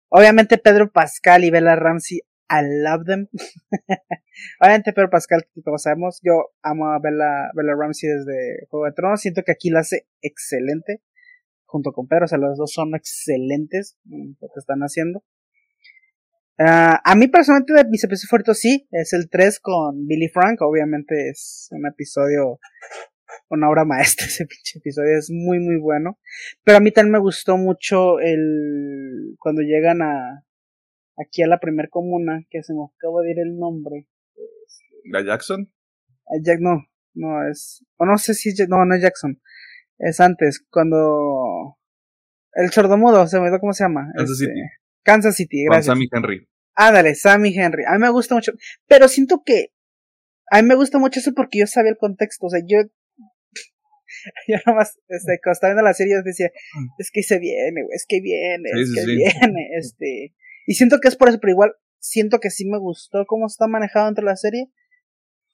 Speaker 2: Obviamente Pedro Pascal y Bella Ramsey, I love them. Obviamente Pedro Pascal, como sabemos, yo amo a Bella, Bella Ramsey desde Juego de Tronos, siento que aquí la hace excelente, junto con Pedro, o sea, los dos son excelentes en lo que están haciendo. Ah, a mí personalmente de mis episodios favoritos sí, es el 3 con Billy Frank, obviamente es un episodio, una obra maestra ese pinche episodio, es muy muy bueno, pero a mí también me gustó mucho el, cuando llegan a, aquí a la primer comuna, que se me acaba de ir el nombre.
Speaker 1: ¿La Jackson?
Speaker 2: Jack, no, no es, o no sé si es, no, no es Jackson, es antes, cuando, el sordomudo, se me dio cómo se llama.
Speaker 1: Kansas City.
Speaker 2: Este, Kansas City, gracias.
Speaker 1: Con Sammy Henry.
Speaker 2: Ándale, Sammy Henry. A mí me gusta mucho. Pero siento que. A mí me gusta mucho eso porque yo sabía el contexto. O sea, yo. yo nomás, este, cuando estaba viendo la serie, yo decía, mm. es que se viene, güey, es que viene, es que viene. Este. Y siento que es por eso, pero igual siento que sí me gustó cómo está manejado entre la serie.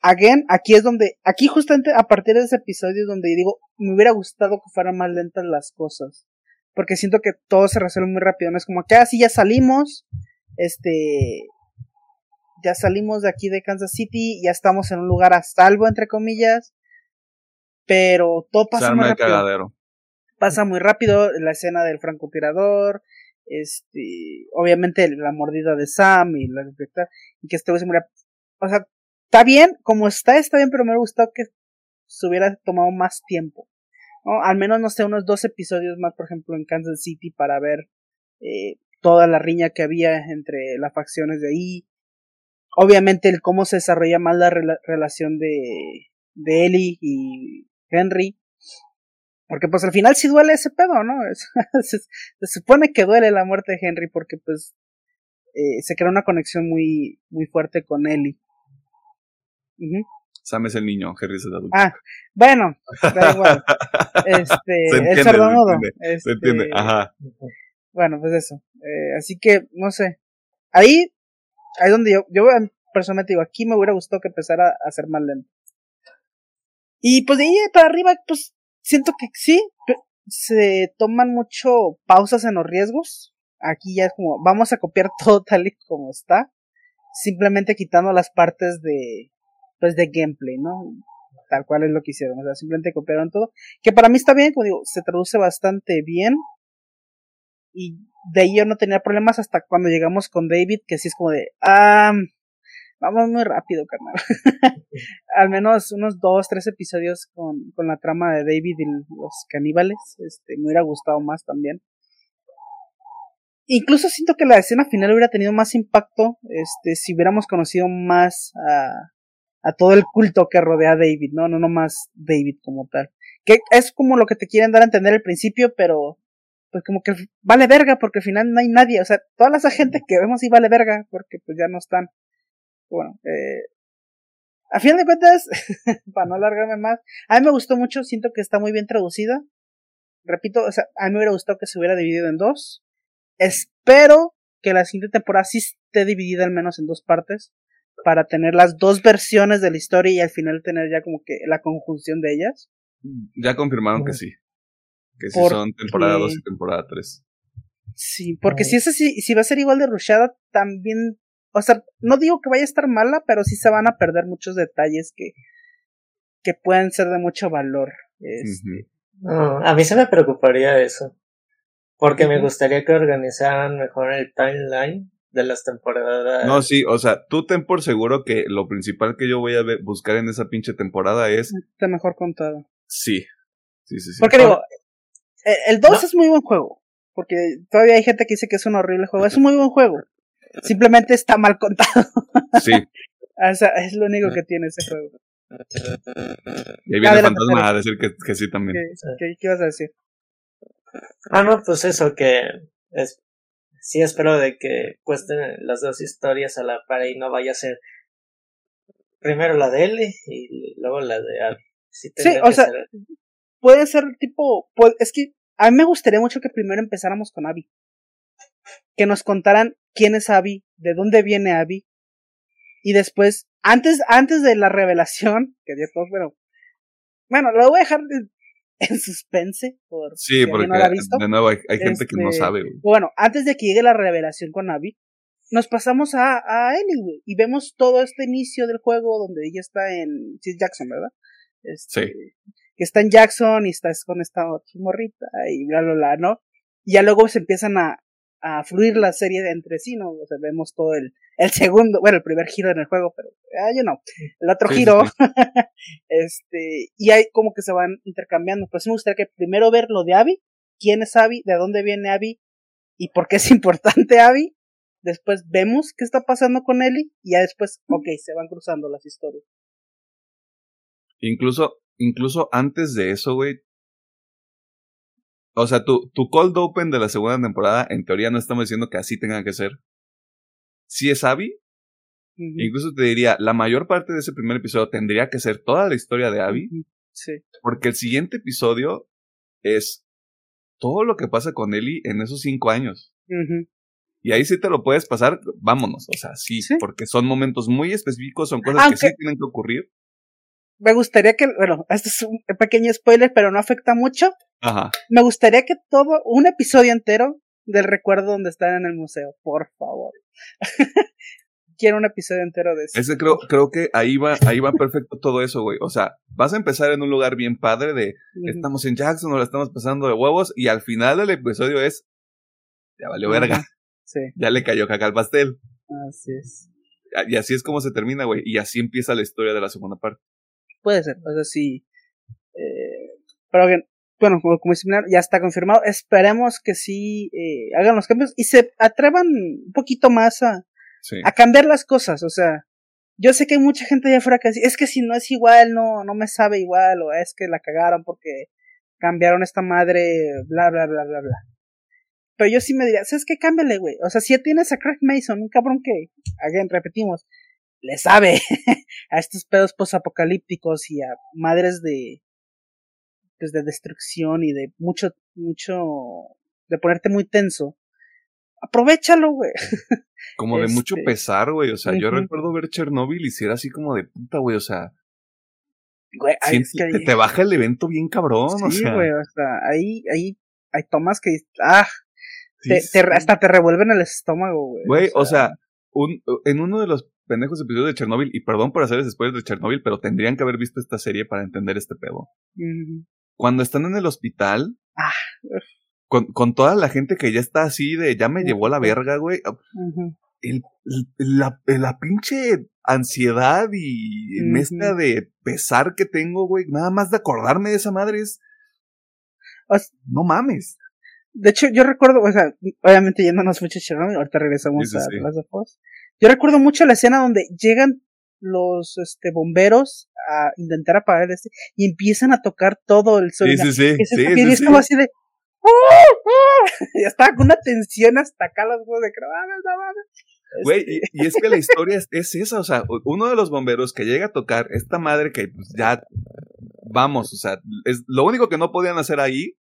Speaker 2: Again, aquí es donde, aquí justamente a partir de ese episodio es donde digo, me hubiera gustado que fueran más lentas las cosas. Porque siento que todo se resuelve muy rápido, no es como que así ah, ya salimos, este, ya salimos de aquí de Kansas City, ya estamos en un lugar a salvo, entre comillas, pero todo pasa muy rápido. Pasa muy rápido la escena del francotirador, este, obviamente la mordida de Sam y la y que este se muera. O sea, está bien, como está, está bien, pero me hubiera gustado que se hubiera tomado más tiempo. ¿no? Al menos, no sé, unos dos episodios más, por ejemplo, en Kansas City para ver eh, toda la riña que había entre las facciones de ahí. Obviamente el cómo se desarrolla más la relación de, de Ellie y Henry. Porque pues al final sí duele ese pedo, ¿no? se, supone que duele la muerte de Henry porque pues eh, se crea una conexión muy, muy fuerte con Ellie.
Speaker 1: Sam es el niño, Henry es el adulto.
Speaker 2: Ah, bueno, da igual. Este, el sordomudo.
Speaker 1: se entiende, este, ajá.
Speaker 2: Bueno, pues eso. Eh, así que, no sé. Ahí, ahí donde yo, yo personalmente digo, aquí me hubiera gustado que empezara a ser más lento. Y pues de ahí para arriba, pues siento que sí, se toman mucho pausas en los riesgos. Aquí ya es como, vamos a copiar todo tal y como está. Simplemente quitando las partes de, pues de gameplay, ¿no? Tal cual es lo que hicieron. O sea, simplemente copiaron todo. Que para mí está bien, como digo, se traduce bastante bien y de ahí yo no tenía problemas hasta cuando llegamos con David, que sí es como de, ah, vamos muy rápido, carnal. Al menos unos dos, tres episodios con, con la trama de David y los caníbales, este, me hubiera gustado más también. Incluso siento que la escena final hubiera tenido más impacto, este, si hubiéramos conocido más a, a todo el culto que rodea a David, ¿no? No, no más David como tal. Que es como lo que te quieren dar a entender al principio, pero pues como que vale verga porque al final no hay nadie, o sea, todas las agentes que vemos sí vale verga porque pues ya no están. Bueno, eh, a fin de cuentas, para no alargarme más, a mí me gustó mucho, siento que está muy bien traducida. Repito, o sea, a mí me hubiera gustado que se hubiera dividido en dos. Espero que la siguiente temporada sí esté dividida al menos en dos partes para tener las dos versiones de la historia y al final tener ya como que la conjunción de ellas.
Speaker 1: Ya confirmaron que sí. Que sí son temporada 2 y temporada 3.
Speaker 2: Sí, porque si es así, si va a ser igual de rushada, también, o sea, no digo que vaya a estar mala, pero sí se van a perder muchos detalles que, que pueden ser de mucho valor. Este.
Speaker 3: a mí se me preocuparía eso. Porque me gustaría que organizaran mejor el timeline de las temporadas.
Speaker 1: No, sí, o sea, tú ten por seguro que lo principal que yo voy a buscar en esa pinche temporada es.
Speaker 2: Está mejor contado.
Speaker 1: Sí. Sí, sí, sí.
Speaker 2: Porque digo, eh, el 2 es muy buen juego. Porque todavía hay gente que dice que es un horrible juego. Es un muy buen juego. Simplemente está mal contado.
Speaker 1: Sí.
Speaker 2: o sea, es lo único que tiene ese juego.
Speaker 1: Y ahí viene Fantasma a decir que, que sí también.
Speaker 2: ¿Qué, ¿Qué, ibas a decir?
Speaker 3: Ah, no, pues eso, que es, sí espero de que cuesten las dos historias a la par y no vaya a ser primero la de Ellie y luego la de Abby.
Speaker 2: Sí, o sea, puede ser tipo, pues, es que a mí me gustaría mucho que primero empezáramos con Abby. Que nos contaran quién es Abby, de dónde viene Abby. Y después, antes, antes de la revelación, que Dios, bueno, bueno, lo voy a dejar en suspense. Por
Speaker 1: sí, porque de nuevo hay, gente que no este, sabe.
Speaker 2: Bueno, antes de que llegue la revelación con Abby, nos pasamos a, a Ellie, y vemos todo este inicio del juego donde ella está en. Sí, Jackson, ¿verdad?
Speaker 1: Este,
Speaker 2: sí. Que está en Jackson y está con esta morrita y bla, bla, bla, ¿no? Y ya luego se empiezan a, a fluir la serie entre sí, ¿no? O sea, vemos todo el, el segundo, bueno, el primer giro en el juego, pero, ah, yo no, el otro giro, este, y hay como que se van intercambiando, pero sí me gustaría que primero ver lo de Abby, quién es Abby, de dónde viene Abby, y por qué es importante Abby, después vemos qué está pasando con Ellie, y ya después, ok, se van cruzando las historias.
Speaker 1: Incluso, incluso antes de eso, güey, o sea, tu, tu cold open de la segunda temporada, en teoría no estamos diciendo que así tenga que ser. Si es Abby, incluso te diría, la mayor parte de ese primer episodio tendría que ser toda la historia de Abby.
Speaker 2: Sí.
Speaker 1: Porque el siguiente episodio es todo lo que pasa con Ellie en esos cinco años. Y ahí sí te lo puedes pasar, vámonos, o sea, sí, porque son momentos muy específicos, son cosas que sí tienen que ocurrir.
Speaker 2: Me gustaría que, bueno, este es un pequeño spoiler, pero no afecta mucho.
Speaker 1: Ajá.
Speaker 2: Me gustaría que todo, un episodio entero del recuerdo donde están en el museo, por favor. Quiero un episodio entero de eso.
Speaker 1: Ese creo, creo que ahí va, ahí va perfecto todo eso, güey. O sea, vas a empezar en un lugar bien padre de estamos en Jackson, o la estamos pasando de huevos, y al final del episodio es ya valió verga.
Speaker 2: Sí.
Speaker 1: Ya le cayó caca al pastel.
Speaker 2: Así es.
Speaker 1: Y así es como se termina, güey. Y así empieza la historia de la segunda parte.
Speaker 2: Puede ser, o sea, sí. Eh, pero bien, bueno, como, como ya está confirmado. Esperemos que sí eh, hagan los cambios y se atrevan un poquito más a, a cambiar las cosas. O sea, yo sé que hay mucha gente allá afuera que dice, es que si no es igual, no, no me sabe igual, o es que la cagaron porque cambiaron esta madre, bla, bla, bla, bla, bla. Pero yo sí me diría, ¿sabes qué? Cámbiale, güey. O sea, si ya tienes a Craig Mason, un cabrón que, again, repetimos, le sabe a estos pedos posapocalípticos y a madres de, pues de destrucción y de mucho, mucho, de ponerte muy tenso, aprovechalo, güey.
Speaker 1: Como de mucho este, pesar, güey. O sea, yo recuerdo ver Chernobyl y si era así como de puta, güey. O sea,
Speaker 2: güey,
Speaker 1: que te baja el evento bien cabrón, o sea.
Speaker 2: güey, o sea, ahí, ahí hay tomas que, ah, te, hasta te revuelven el estómago, güey.
Speaker 1: Güey, o sea, un, en uno de los pendejos episodios de Chernobyl, y perdón por hacer spoilers de Chernobyl, pero tendrían que haber visto esta serie para entender este pedo cuando están en el hospital,
Speaker 2: ah,
Speaker 1: con, con, toda la gente que ya está así de ya me llevó la verga, güey. el, la, la, pinche ansiedad y mezcla de pesar que tengo, güey, nada más de acordarme de esa madre es. no mames.
Speaker 2: De hecho, yo recuerdo, o sea, obviamente yéndonos mucho Chernobyl, ahorita regresamos a las Yo recuerdo mucho la escena donde llegan los este bomberos a intentar apagar este y empiezan a tocar todo el
Speaker 1: sonido. Sí, sí, sí.
Speaker 2: y es como así de y estaba con una tensión hasta acá los juegos de no.
Speaker 1: Güey,
Speaker 2: Este,
Speaker 1: y, y es que la historia es, es esa, o sea, uno de los bomberos que llega a tocar, esta madre que pues, ya, vamos, o sea, es, lo único que no podían hacer ahí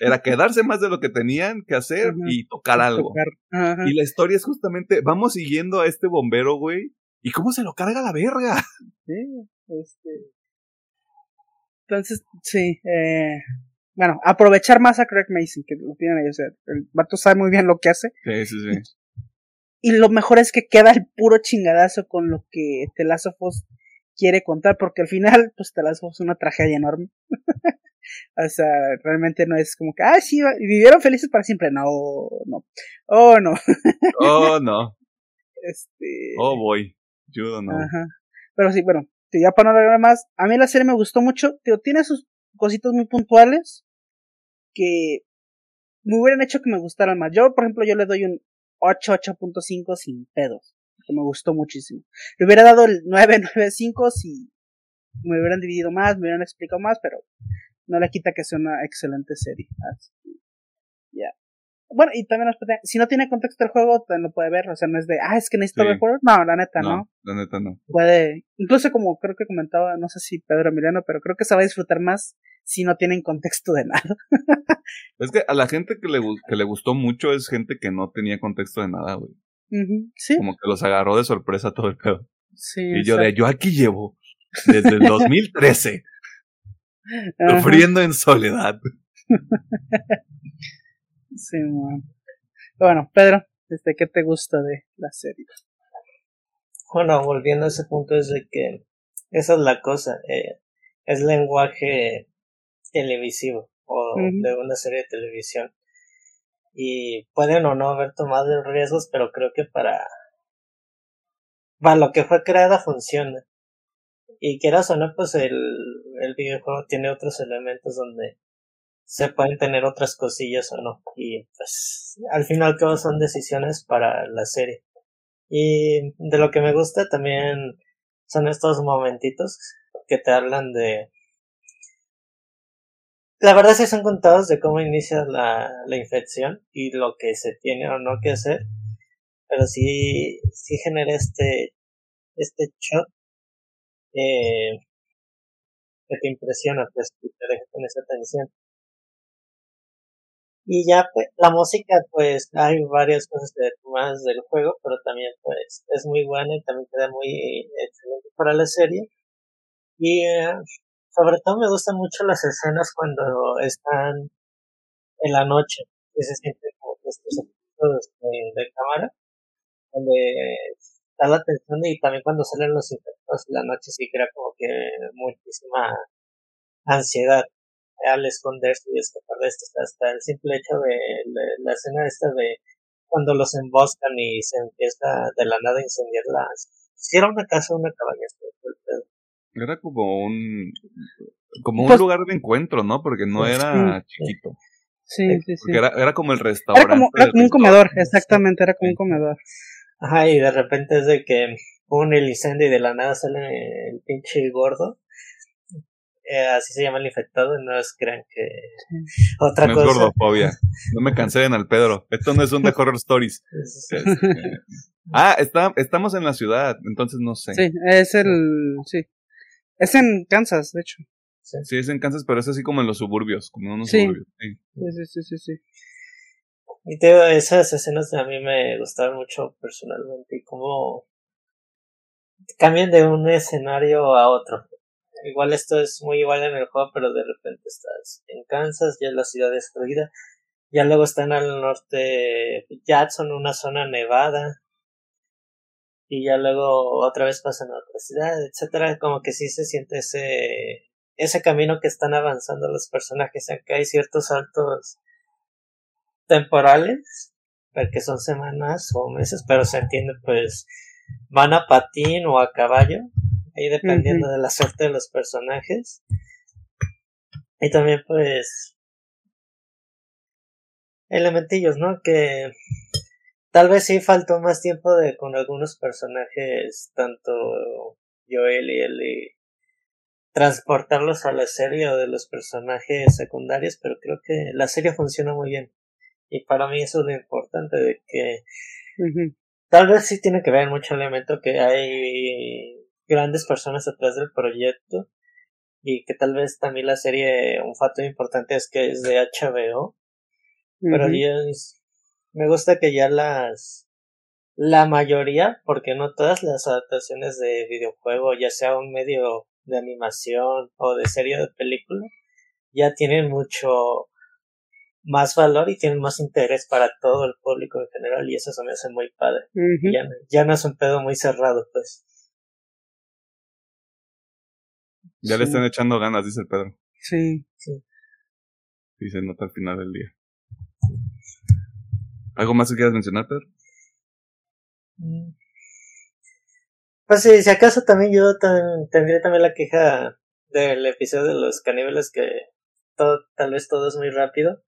Speaker 1: era quedarse más de lo que tenían que hacer y tocar algo.
Speaker 2: tocar.
Speaker 1: Y la historia es justamente, vamos siguiendo a este bombero, güey, y cómo se lo carga la verga.
Speaker 2: Sí, este. Entonces, sí, eh, bueno, aprovechar más a Craig Mason, que lo tienen ahí, o sea, el vato sabe muy bien lo que hace,
Speaker 1: Sí, sí, sí.
Speaker 2: y lo mejor es que queda el puro chingadazo con lo que The Last of Us quiere contar, porque al final, pues Us es una tragedia enorme. o sea, realmente no es como que, ah, sí, vivieron felices para siempre, no, no, oh, no,
Speaker 1: Oh, no.
Speaker 2: este...
Speaker 1: Oh, boy. Judo, no.
Speaker 2: Ajá. Pero sí, bueno, ya para no hablar más, a mí la serie me gustó mucho, tío, tiene sus cositas muy puntuales que me hubieran hecho que me gustaran más. Yo, por ejemplo, yo le doy un 8, 8.5 sin pedos, que me gustó muchísimo. Le hubiera dado el 9, 9.5 si me hubieran dividido más, me hubieran explicado más, pero no le quita que sea una excelente serie. Ya. Bueno, y también si no tiene contexto el juego, también lo puede ver, o sea, no es de, ah, es que necesito
Speaker 1: Sí.
Speaker 2: ver el juego. No, la neta, no
Speaker 1: No, la neta no.
Speaker 2: puede, incluso como creo que comentaba, no sé si Pedro Emiliano, pero creo que se va a disfrutar más si no tienen contexto de nada.
Speaker 1: Es que a la gente que le, que le gustó mucho es gente que no tenía contexto de nada, güey.
Speaker 2: Sí,
Speaker 1: Como que los agarró de sorpresa todo el pedo.
Speaker 2: sí.
Speaker 1: Y yo de, yo aquí llevo desde el 2013
Speaker 2: Ajá,
Speaker 1: sufriendo en soledad.
Speaker 2: sí, man. Bueno, Pedro, este, ¿qué te gusta de la serie?
Speaker 3: Bueno, volviendo a ese punto es de que esa es la cosa, eh, es lenguaje televisivo o de una serie de televisión. Y pueden o no haber tomado riesgos, pero creo que para, para lo que fue creada funciona. Y quieras o no, pues el, el videojuego tiene otros elementos donde se pueden tener otras cosillas o no. Y pues al final todo son decisiones para la serie. Y de lo que me gusta también son estos momentitos que te hablan de... La verdad sí son contados de cómo inicia la, la infección y lo que se tiene o no que hacer. Pero sí, sí genera este, este shock eh, que te impresiona, pues, que te deja con esa tensión. Y ya, pues, la música, pues, hay varias cosas que más del juego, pero también, pues, es muy buena y también queda muy excelente para la serie. Y, eh, sobre todo me gustan mucho las escenas cuando están en la noche, que se sienten como estos efectos de, cámara, donde está la tensión y también cuando salen los efectos en la noche sí crea como que muchísima ansiedad al esconderse y escapar de esto. Hasta el simple hecho de, la escena esta de cuando los emboscan y se empieza de la nada a incendiar las... Si era una casa una cabaña,
Speaker 1: Era como un como un
Speaker 2: Pues-
Speaker 1: lugar de encuentro, ¿no? Porque no
Speaker 3: Pues,
Speaker 1: era
Speaker 2: sí.
Speaker 1: chiquito.
Speaker 2: Sí, sí, sí.
Speaker 1: Porque era, era como el
Speaker 2: Era
Speaker 1: restaurante.
Speaker 2: como, era como un comedor, exactamente, era como un
Speaker 1: Sí.
Speaker 2: comedor.
Speaker 3: Ajá, y de repente es de que pone el incendio y de la nada sale el pinche gordo. Eh, así se llama el infectado, no es crean que otra
Speaker 1: No es
Speaker 3: cosa.
Speaker 1: gordofobia. No me cancelen al Pedro. Esto no es un de horror stories.
Speaker 3: Es-
Speaker 1: Este, ah, está, estamos en la ciudad, entonces no sé.
Speaker 2: Sí, es el, sí. Es en Kansas, de hecho.
Speaker 1: Sí, es en Kansas, pero es así como en los suburbios, como en unos
Speaker 2: Sí.
Speaker 1: suburbios. Sí.
Speaker 2: Sí, sí, sí, sí.
Speaker 3: Y te digo, esas escenas a mí me gustaron mucho personalmente y cómo cambian de un escenario a otro. Igual esto es muy igual en el juego, pero de repente estás en Kansas, ya es la ciudad destruida, ya luego están al norte Jackson, una zona nevada, y ya luego otra vez pasan a otra ciudad, etcétera, como que sí se siente ese ese camino que están avanzando los personajes, aunque hay ciertos saltos temporales, porque son semanas o meses, pero se entiende pues van a patín o a caballo, ahí dependiendo de la suerte de los personajes. Y también pues elementillos, ¿no? Que tal vez sí faltó más tiempo de con algunos personajes, tanto Joel y Ellie, transportarlos a la serie o de los personajes secundarios, pero creo que la serie funciona muy bien. Y para mí eso es lo importante de que tal vez sí tiene que ver mucho elemento que hay grandes personas atrás del proyecto y que tal vez también la serie un factor importante es que es de HBO pero me gusta que ya las la mayoría porque no todas las adaptaciones de videojuego ya sea un medio de animación o de serie de película ya tienen mucho más valor y tienen más interés para todo el público en general y eso se me hace muy padre. ya, ya, no es un pedo muy cerrado, pues.
Speaker 1: Ya le están echando ganas, dice el Pedro.
Speaker 2: Sí. sí.
Speaker 1: Y se nota al final del día. ¿Algo más que quieras mencionar, Pedro?
Speaker 3: Mm. Pues sí, si acaso también yo tendría también la queja del episodio de los caníbales que todo, tal vez todo es muy rápido.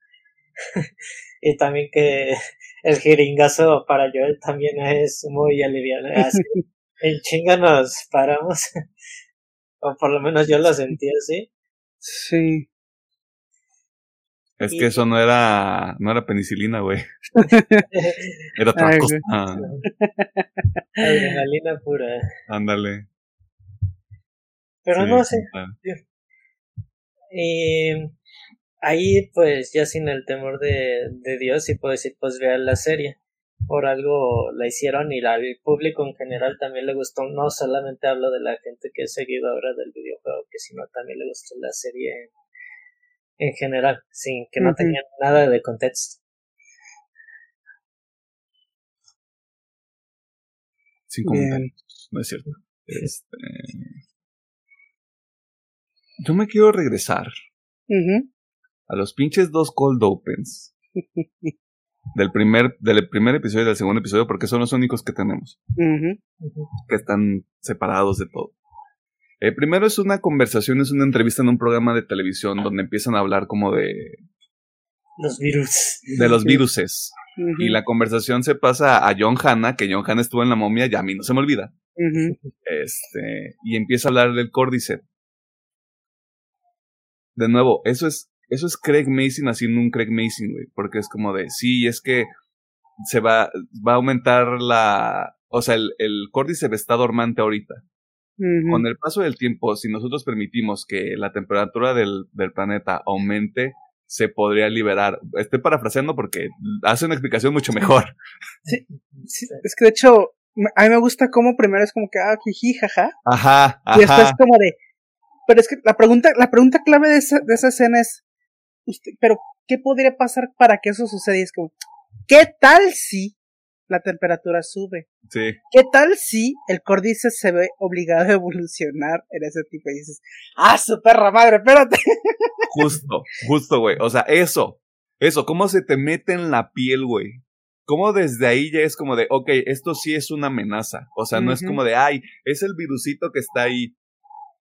Speaker 3: y también que el jeringazo para yo también es muy aliviado. Así, en chinga nos paramos. O por lo menos yo lo sentí así.
Speaker 2: Sí.
Speaker 1: Es que eso no era, no era penicilina, güey. era otra cosa.
Speaker 3: Adrenalina pura.
Speaker 1: Ándale.
Speaker 3: Pero no sé. Y ahí, pues, ya sin el temor de, de Dios, y puedo decir, pues vean la serie por algo la hicieron y al público en general también le gustó. No solamente hablo de la gente que es seguidora del videojuego, que sino también le gustó la serie en, general, sin que no tenía nada de contexto.
Speaker 1: Sin comentarios, no es cierto. Este... Yo me quiero regresar a los pinches dos cold opens del primer, del primer episodio y del segundo episodio, porque son los únicos que tenemos. Que están separados de todo. El primero es una conversación, es una entrevista en un programa de televisión donde empiezan a hablar como de...
Speaker 3: Los virus.
Speaker 1: De los viruses. Y la conversación se pasa a John Hanna, que John Hanna estuvo en la momia, ya a mí no se me olvida. Este, y empieza a hablar del Cordyceps. De nuevo, eso es eso es Craig Mason haciendo un Craig Mason, güey. Porque es como de, sí, es que se va, va a aumentar la. O sea, el, el Cordyceps está dormante ahorita. Con el paso del tiempo, si nosotros permitimos que la temperatura del, del planeta aumente, se podría liberar. Estoy parafraseando porque hace una explicación mucho mejor.
Speaker 2: Sí, sí, es que de hecho, a mí me gusta cómo primero es como que, ah, jiji, jaja.
Speaker 1: Ajá,
Speaker 2: ajá. Y después como de, pero es que la pregunta, la pregunta clave de esa, de esa escena es, pero ¿qué podría pasar para que eso suceda? Y es como, ¿qué tal si la temperatura sube?
Speaker 1: Sí.
Speaker 2: ¿Qué tal si el córdice se ve obligado a evolucionar en ese tipo? Y dices, ah, su perra madre, espérate.
Speaker 1: Justo, justo, güey. O sea, eso, eso, ¿cómo se te mete en la piel, güey? ¿Cómo desde ahí ya es como de, ok, esto sí es una amenaza? O sea, no es como de, ay, es el virusito que está ahí.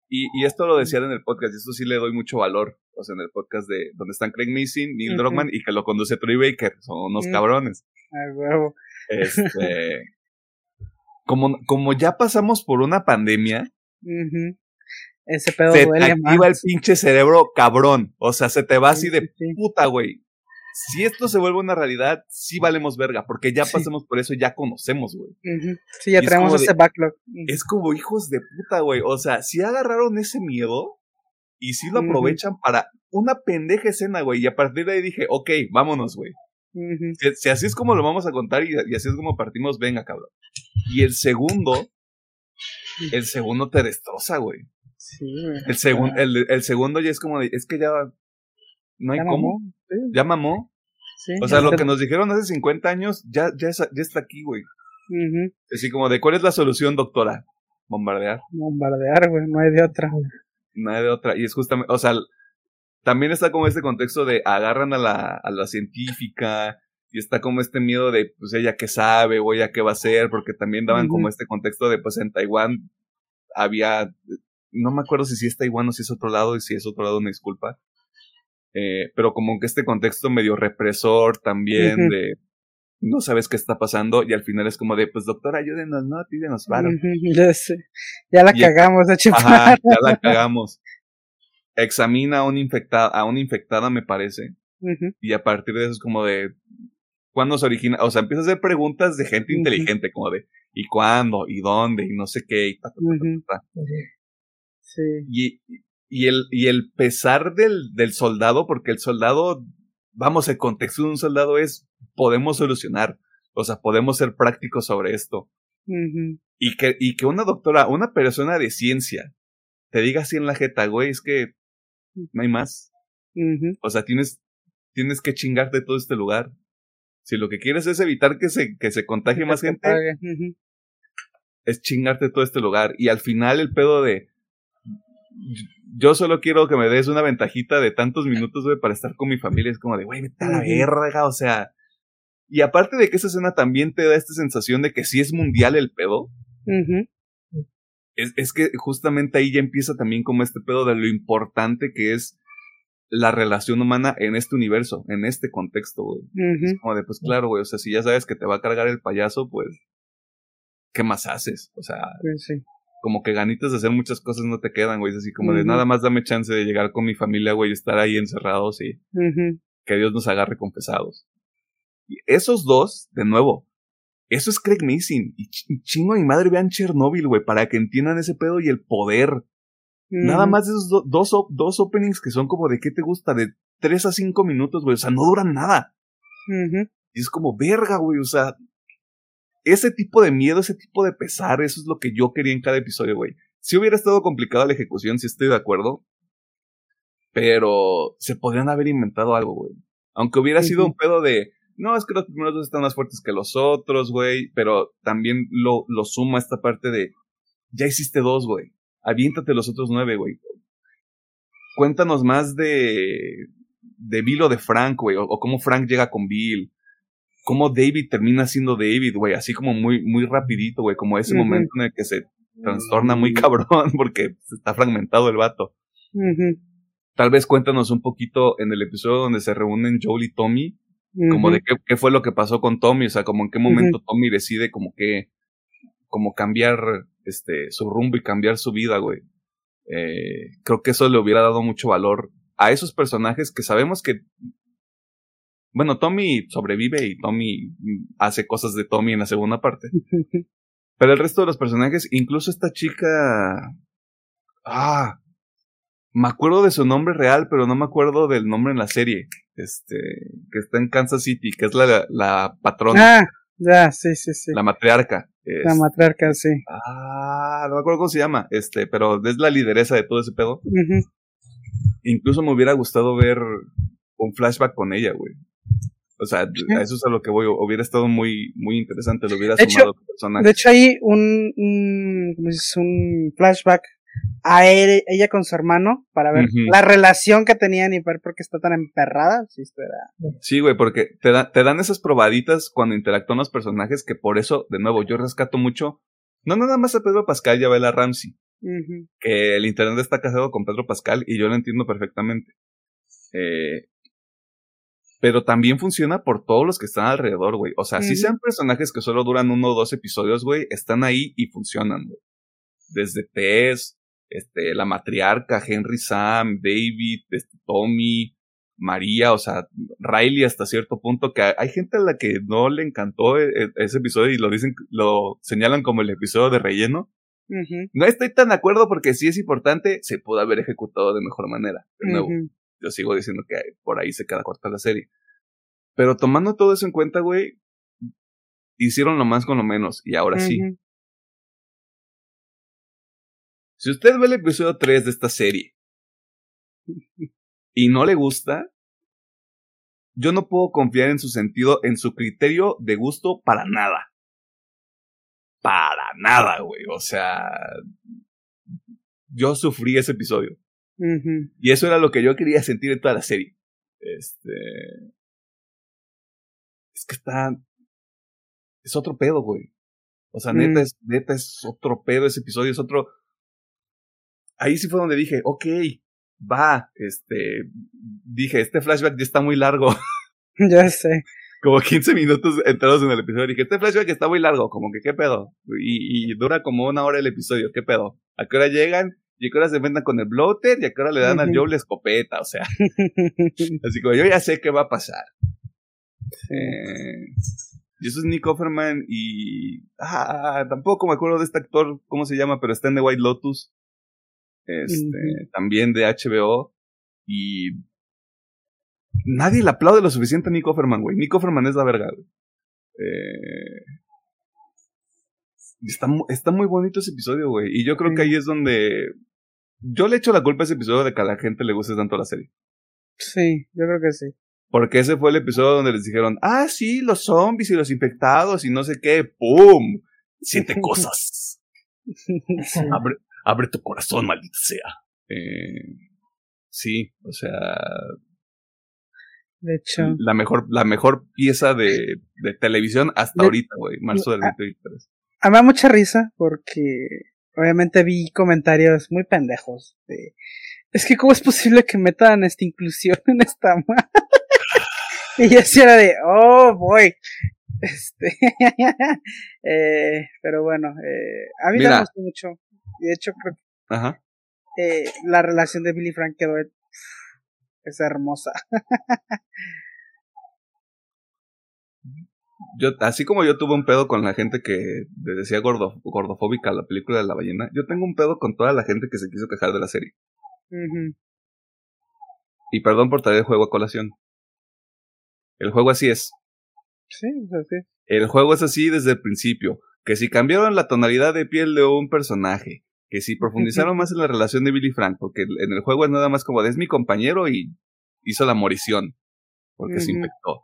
Speaker 1: Y, y esto lo decían en el podcast, y esto sí le doy mucho valor o sea, en el podcast de donde están Craig Mason, Neil Druckmann y que lo conduce Troy Baker, son unos cabrones.
Speaker 2: Ay, huevo.
Speaker 1: Este, como, como ya pasamos por una pandemia,
Speaker 2: ese pedo
Speaker 1: se te activa el pinche cerebro cabrón, o sea, se te va así de puta, güey. Si esto se vuelve una realidad, sí valemos verga, porque ya pasamos por eso, ya conocemos, güey.
Speaker 2: Sí, ya traemos ese backlog.
Speaker 1: Es como hijos de puta, güey. O sea, si agarraron ese miedo, y sí lo aprovechan para una pendeja escena, güey. Y a partir de ahí dije, ok, vámonos, güey. Si, así es como lo vamos a contar y, así es como partimos, venga, cabrón. Y el segundo, el segundo te destroza, güey.
Speaker 2: Sí, güey.
Speaker 1: El, segundo el, el, segundo ya es como, de, es que ya no hay cómo. Ya mamó. Sí, o sea, lo que nos dijeron hace 50 años ya, ya, ya está aquí, güey. Así como de, ¿cuál es la solución, doctora? Bombardear.
Speaker 2: Bombardear, güey, no hay de otra, güey
Speaker 1: nada de otra. Y es justamente, o sea, también está como este contexto de agarran a la, a la científica y está como este miedo de, pues ella qué sabe o ella qué va a hacer, porque también daban como este contexto de, pues en Taiwán había, no me acuerdo si sí es Taiwán o si es otro lado, y si es otro lado, una disculpa. Eh, pero como que este contexto medio represor también de no sabes qué está pasando y al final es como de, pues doctor, ayúdenos, ¿no? Pídenos varo.
Speaker 2: Ya, ya la cagamos, a
Speaker 1: Ajá, ya la cagamos. Examina a una infectada, a una infectada, me parece. Y a partir de eso es como de. ¿Cuándo se origina? O sea, empieza a hacer preguntas de gente inteligente, como de. ¿Y cuándo? ¿Y dónde? Y no sé qué. Y, ta, ta, ta, ta,
Speaker 2: Ujú.
Speaker 1: ta.
Speaker 2: Sí.
Speaker 1: y, y el, y el pesar del, del soldado, porque el soldado, vamos, el contexto de un soldado es, podemos solucionar, o sea, podemos ser prácticos sobre esto. Y que, y que una doctora, una persona de ciencia, te diga así en la jeta, güey, es que no hay más. O sea, tienes, tienes que chingarte todo este lugar. Si lo que quieres es evitar que se, que se contagie más gente, es chingarte todo este lugar. Y al final el pedo de. Yo solo quiero que me des una ventajita de tantos minutos, güey, para estar con mi familia. Es como de, güey, vete a la verga, o sea. Y aparte de que esa escena también te da esta sensación de que sí es mundial el pedo. Es, es que justamente ahí ya empieza también como este pedo de lo importante que es la relación humana en este universo, en este contexto, güey. Es como de, pues claro, güey, o sea, si ya sabes que te va a cargar el payaso, pues, ¿qué más haces? O sea,
Speaker 2: Pues sí.
Speaker 1: como que ganitas de hacer muchas cosas no te quedan, güey. Es así como de nada más dame chance de llegar con mi familia, güey, y estar ahí encerrados y que Dios nos agarre confesados. Y esos dos, de nuevo, eso es Craig Mason. Y ch- y chingo a mi madre vean Chernobyl, güey, para que entiendan ese pedo y el poder. Nada más de esos do- dos, op- dos openings que son como de qué te gusta, de 3 a 5 minutos, güey. O sea, no duran nada. Y es como verga, güey. O sea, ese tipo de miedo, ese tipo de pesar, eso es lo que yo quería en cada episodio, güey. Si hubiera estado complicada la ejecución, si estoy de acuerdo. Pero se podrían haber inventado algo, güey. Aunque hubiera sido un pedo de. No, es que los primeros dos están más fuertes que los otros, güey. Pero también lo, lo suma esta parte de. Ya hiciste dos, güey. Aviéntate los otros nueve, güey. Cuéntanos más de. De Bill o de Frank, güey. O, o cómo Frank llega con Bill. Cómo David termina siendo David, güey. Así como muy, muy rapidito, güey. Como ese momento en el que se trastorna muy cabrón porque está fragmentado el vato. Tal vez cuéntanos un poquito en el episodio donde se reúnen Joel y Tommy, como de qué, qué fue lo que pasó con Tommy, o sea, como en qué momento Tommy decide como que, como cambiar, este, su rumbo y cambiar su vida, güey. Eh, creo que eso le hubiera dado mucho valor a esos personajes que sabemos que, bueno, Tommy sobrevive y Tommy mm, hace cosas de Tommy en la segunda parte. Pero el resto de los personajes, incluso esta chica. Ah. Me acuerdo de su nombre real, pero no me acuerdo del nombre en la serie. Este. Que está en Kansas City, que es la, la patrona,
Speaker 2: Ah, ya, sí, sí, sí.
Speaker 1: la matriarca.
Speaker 2: La matriarca, sí.
Speaker 1: ah, no me acuerdo cómo se llama. Este, pero es la lideresa de todo ese pedo. Incluso me hubiera gustado ver un flashback con ella, güey. O sea, a eso es a lo que voy. Hubiera estado muy, muy interesante. Lo hubiera
Speaker 2: De hecho-
Speaker 1: sumado con personajes.
Speaker 2: De hecho, hay un, un, ¿cómo dices? un flashback a él- ella con su hermano para ver la relación que tenían y ver por qué está tan emperrada. Si esto era.
Speaker 1: Sí, güey, porque te, da- te dan esas probaditas cuando interactúan los personajes que por eso, de nuevo, yo rescato mucho, no nada más a Pedro Pascal y a Bella Ramsey, que el internet está casado con Pedro Pascal y yo lo entiendo perfectamente. Eh, pero también funciona por todos los que están alrededor, güey. O sea, si sean personajes que solo duran uno o dos episodios, güey, están ahí y funcionan, güey. Desde Tess, este, la matriarca, Henry Sam, David, este, Tommy, María, o sea, Riley hasta cierto punto, que hay gente a la que no le encantó e- e- ese episodio y lo dicen, lo señalan como el episodio de relleno. No estoy tan de acuerdo porque sí es importante, se pudo haber ejecutado de mejor manera. De nuevo,
Speaker 2: Ujú.
Speaker 1: yo sigo diciendo que por ahí se queda corta la serie. Pero tomando todo eso en cuenta, güey, hicieron lo más con lo menos. Y ahora sí. Si usted ve el episodio 3 de esta serie y no le gusta, yo no puedo confiar en su sentido, en su criterio de gusto para nada. Para nada, güey. O sea, yo sufrí ese episodio. Y eso era lo que yo quería sentir en toda la serie. Este. Es que está. Es otro pedo, güey. O sea,
Speaker 2: Mm.
Speaker 1: neta, es, neta es otro pedo ese episodio, es otro. Ahí sí fue donde dije, ok, va, este. Dije, este flashback ya está muy largo.
Speaker 2: Ya sé.
Speaker 1: como 15 minutos entrados en el episodio. Dije, este flashback está muy largo, como que qué pedo. Y, y dura como una hora el episodio, qué pedo. ¿A qué hora llegan? y que ahora se enfrentan con el bloater, y que ahora le dan al
Speaker 2: Ujú.
Speaker 1: Joe la escopeta, o sea, así como yo ya sé qué va a pasar. Eh, y eso es Nick Offerman y... Ah, tampoco me acuerdo de este actor, ¿cómo se llama? Pero está en The White Lotus. Este, también de HBO. Y... Nadie le aplaude lo suficiente a Nick Offerman, güey. Nick Offerman es la verga, güey. Eh, está, mu- está muy bonito ese episodio, güey. Y yo creo que ahí es donde... Yo le echo la culpa a ese episodio de que a la gente le guste tanto la serie.
Speaker 2: Sí, yo creo que sí.
Speaker 1: Porque ese fue el episodio donde les dijeron, ah, sí, los zombies y los infectados y no sé qué, ¡pum! Siente cosas. Abre, abre tu corazón, maldita sea. Eh, sí, o sea,
Speaker 2: De hecho,
Speaker 1: la mejor, la mejor pieza de, de televisión hasta
Speaker 2: De-
Speaker 1: ahorita, güey, marzo del
Speaker 2: Ah.
Speaker 1: 2023.
Speaker 2: a mí me da mucha risa porque obviamente vi comentarios muy pendejos de es que cómo es posible que metan esta inclusión en esta ma-?" y yo así era de oh boy este eh, pero bueno eh, a mí
Speaker 1: Mira.
Speaker 2: me gustó mucho y de hecho creo
Speaker 1: Ajá.
Speaker 2: que eh, la relación de Billy Frank quedó es hermosa
Speaker 1: Yo, así como yo tuve un pedo con la gente que le decía gordo, gordofóbica la película de la ballena, yo tengo un pedo con toda la gente que se quiso quejar de la serie. Y perdón por traer el juego a colación. El juego así es.
Speaker 2: Sí o sea, sí
Speaker 1: El juego es así desde el principio. Que si cambiaron la tonalidad de piel de un personaje, que si profundizaron más en la relación de Billy Frank, porque en el juego es nada más como de es mi compañero y hizo la morición, porque se infectó.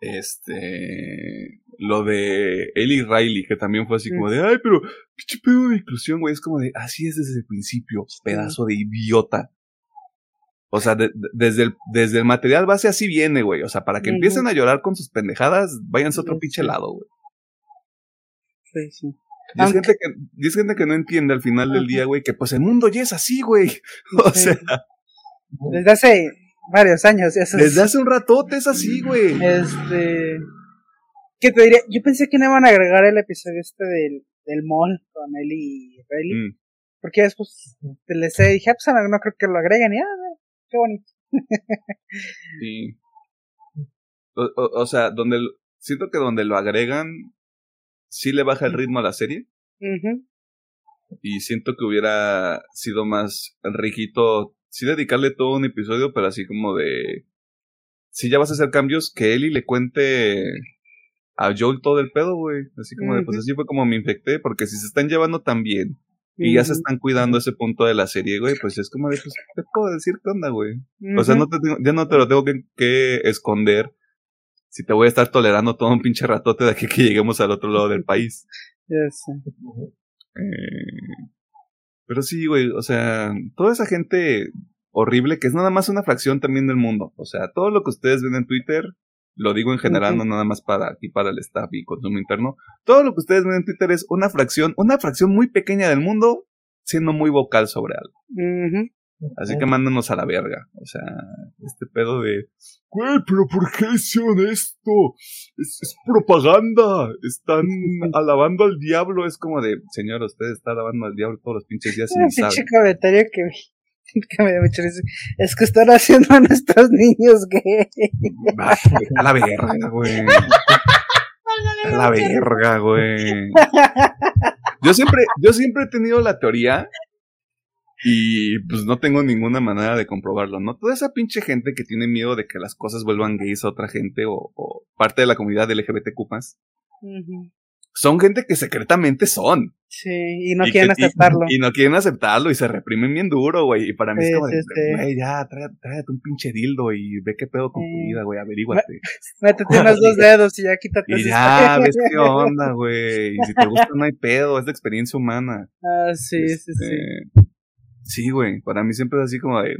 Speaker 1: Este. Lo de Ellie Riley, que también fue así como de, ay, pero pinche pedo de inclusión, güey. Es como de, así es desde el principio, pedazo de idiota. O sea, de- de- desde, el, desde el material base así viene, güey. O sea, para que empiecen a llorar con sus pendejadas, váyanse a otro pinche lado, güey.
Speaker 2: sí, sí.
Speaker 1: Y es, gente que, y es gente que no entiende al final del día, güey, que pues el mundo ya es así, güey. O
Speaker 2: Sí.
Speaker 1: sea,
Speaker 2: desde hace varios años eso es-
Speaker 1: desde hace un ratote es así, güey.
Speaker 2: Este. ¿Qué te diría? Yo pensé que no iban a agregar el episodio este del, del mall con él y Riley.
Speaker 1: Mm.
Speaker 2: Porque después les dije, ah, pues no, no creo que lo agreguen. Y ah, qué bonito.
Speaker 1: Sí. O, o- o sea, donde siento que donde lo agregan, sí le baja el ritmo a la serie. Y siento que hubiera sido más riquito, sí dedicarle todo un episodio, pero así como de. Si ya vas a hacer cambios, que Ellie le cuente a Joel todo el pedo, güey. Así como de, pues así fue como me infecté, porque si se están llevando tan bien y ya se están cuidando ese punto de la serie, güey, pues es como de, pues, te puedo decir qué onda, güey. O sea, no te tengo- ya no te lo tengo que, que esconder si te voy a estar tolerando todo un pinche ratote de aquí que lleguemos al otro lado del país.
Speaker 2: Ya sé.
Speaker 1: Eh, pero sí, güey, o sea, toda esa gente horrible que es nada más una fracción también del mundo. O sea, todo lo que ustedes ven en Twitter, lo digo en general, no nada más para aquí, para el staff y consumo interno. Todo lo que ustedes ven en Twitter es una fracción, una fracción muy pequeña del mundo siendo muy vocal sobre algo. Así que mándanos a la verga. O sea, este pedo de. Güey, pero ¿por qué hicieron esto? Es, es propaganda. Están alabando al diablo. Es como de, señor, usted está alabando al diablo todos los pinches días ni sabe.
Speaker 2: pinche comentario que, vi- que me dio mucha risa. Es que están haciendo a nuestros niños gay.
Speaker 1: A la verga, güey. A la verga, güey. Yo siempre, yo siempre he tenido la teoría. Y pues no tengo ninguna manera de comprobarlo, ¿no? Toda esa pinche gente que tiene miedo de que las cosas vuelvan gays a otra gente o, o parte de la comunidad LGBTQ
Speaker 2: Ujú.
Speaker 1: Son gente que secretamente son.
Speaker 2: Sí, y no
Speaker 1: Y
Speaker 2: quieren
Speaker 1: que-
Speaker 2: aceptarlo.
Speaker 1: Y, no quieren aceptarlo y se reprimen bien duro, güey. Y para mí
Speaker 2: Sí,
Speaker 1: es como de,
Speaker 2: sí, sí.
Speaker 1: güey, ya, tráete, tráete un pinche dildo y ve qué pedo con tu vida, güey, averíguate.
Speaker 2: Métete unos dos dedos y ya quítate
Speaker 1: Y ya, ves qué onda, güey. Y si te gusta, no hay pedo, es de experiencia humana.
Speaker 2: Ah, sí, sí, sí.
Speaker 1: Este, Sí, güey, para mí siempre es así como de...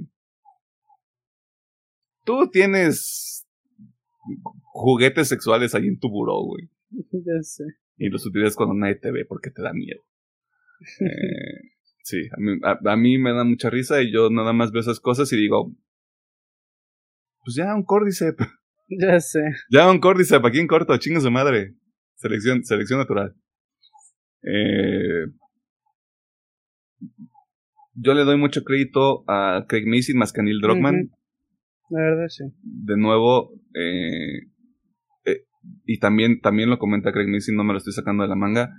Speaker 1: Tú tienes juguetes sexuales ahí en tu buró, güey.
Speaker 2: Ya sé.
Speaker 1: Y los utilizas cuando nadie te ve porque te da miedo. Eh, sí, a mí, a, a mí me da mucha risa y yo nada más veo esas cosas y digo... Pues ya, un Cordyceps.
Speaker 2: Ya sé.
Speaker 1: Ya, un Cordyceps, aquí en corto, chinga su madre. Selección, selección natural. Eh, yo le doy mucho crédito a Craig Mason más que a Neil Druckmann.
Speaker 2: La verdad, sí.
Speaker 1: De nuevo, eh, y también, también lo comenta Craig Mason, no me lo estoy sacando de la manga.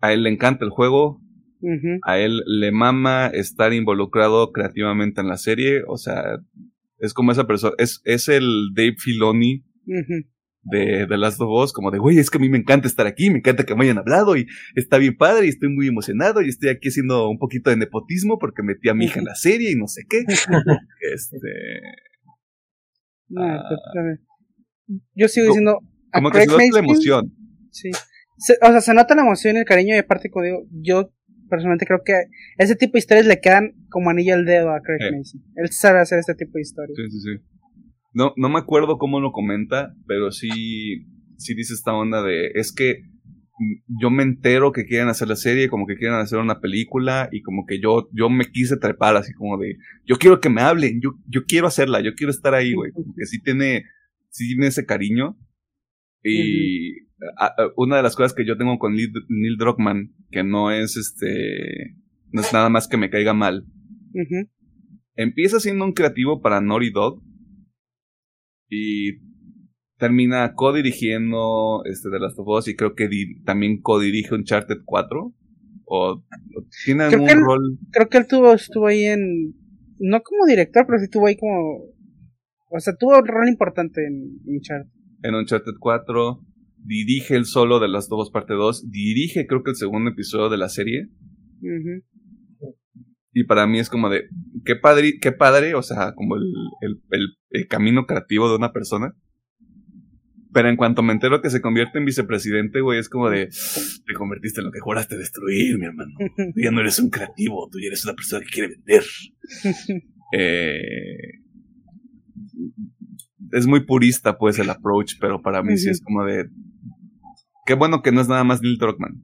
Speaker 1: A él le encanta el juego, a él le mama estar involucrado creativamente en la serie, o sea, es como esa persona, es, es el Dave Filoni de The Last of Us, como de, güey, es que a mí me encanta estar aquí, me encanta que me hayan hablado y está bien padre y estoy muy emocionado y estoy aquí haciendo un poquito de nepotismo porque metí a mi hija en la serie y no sé qué. este...
Speaker 2: Ah, yo sigo diciendo...
Speaker 1: Como que se nota la emoción.
Speaker 2: Sí. o sea, se nota la emoción y el cariño y aparte, como digo, yo personalmente creo que ese tipo de historias le quedan como anillo al dedo a Craig Mason. Él sabe hacer este tipo de historias.
Speaker 1: Sí, sí, sí. No, no me acuerdo cómo lo comenta, pero sí, sí dice esta onda de, es que yo me entero que quieren hacer la serie, como que quieren hacer una película y como que yo, yo me quise trepar así como de, yo quiero que me hablen, yo, yo quiero hacerla, yo quiero estar ahí, güey, que sí tiene, sí tiene ese cariño. Y una de las cosas que yo tengo con Neil, Neil Druckmann, que no es este, no es nada más que me caiga mal. Empieza siendo un creativo para Naughty Dog y termina co-dirigiendo este de Last of Us y creo que también co-dirige Uncharted 4 o, tiene algún rol.
Speaker 2: creo que él tuvo estuvo ahí en no como director pero sí estuvo ahí como o sea tuvo un rol importante en Uncharted
Speaker 1: en Uncharted 4 dirige el solo de Last of Us parte 2 dirige creo que el segundo episodio de la serie y para mí es como de qué padre qué padre o sea como el, el, el camino creativo de una persona pero en cuanto me entero que se convierte en vicepresidente, güey, es como de, te convertiste en lo que juraste destruir, mi hermano. Tú ya no eres un creativo, tú ya eres una persona que quiere vender. Eh, es muy purista, pues, el approach, pero para mí sí es como de, qué bueno que no es nada más Neil Druckmann.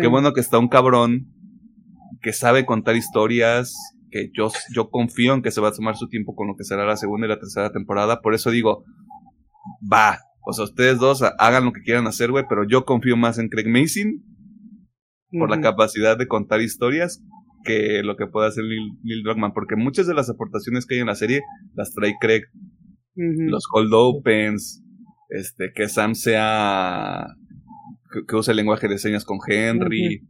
Speaker 1: Qué bueno que está un cabrón que sabe contar historias, que yo, yo confío en que se va a tomar su tiempo con lo que será la segunda y la tercera temporada. Por eso digo, va, o sea, ustedes dos hagan lo que quieran hacer, güey, pero yo confío más en Craig Mason por la capacidad de contar historias que lo que puede hacer Neil, Druckmann, porque muchas de las aportaciones que hay en la serie las trae Craig. Los cold opens, este, que Sam sea, que, use el lenguaje de señas con Henry,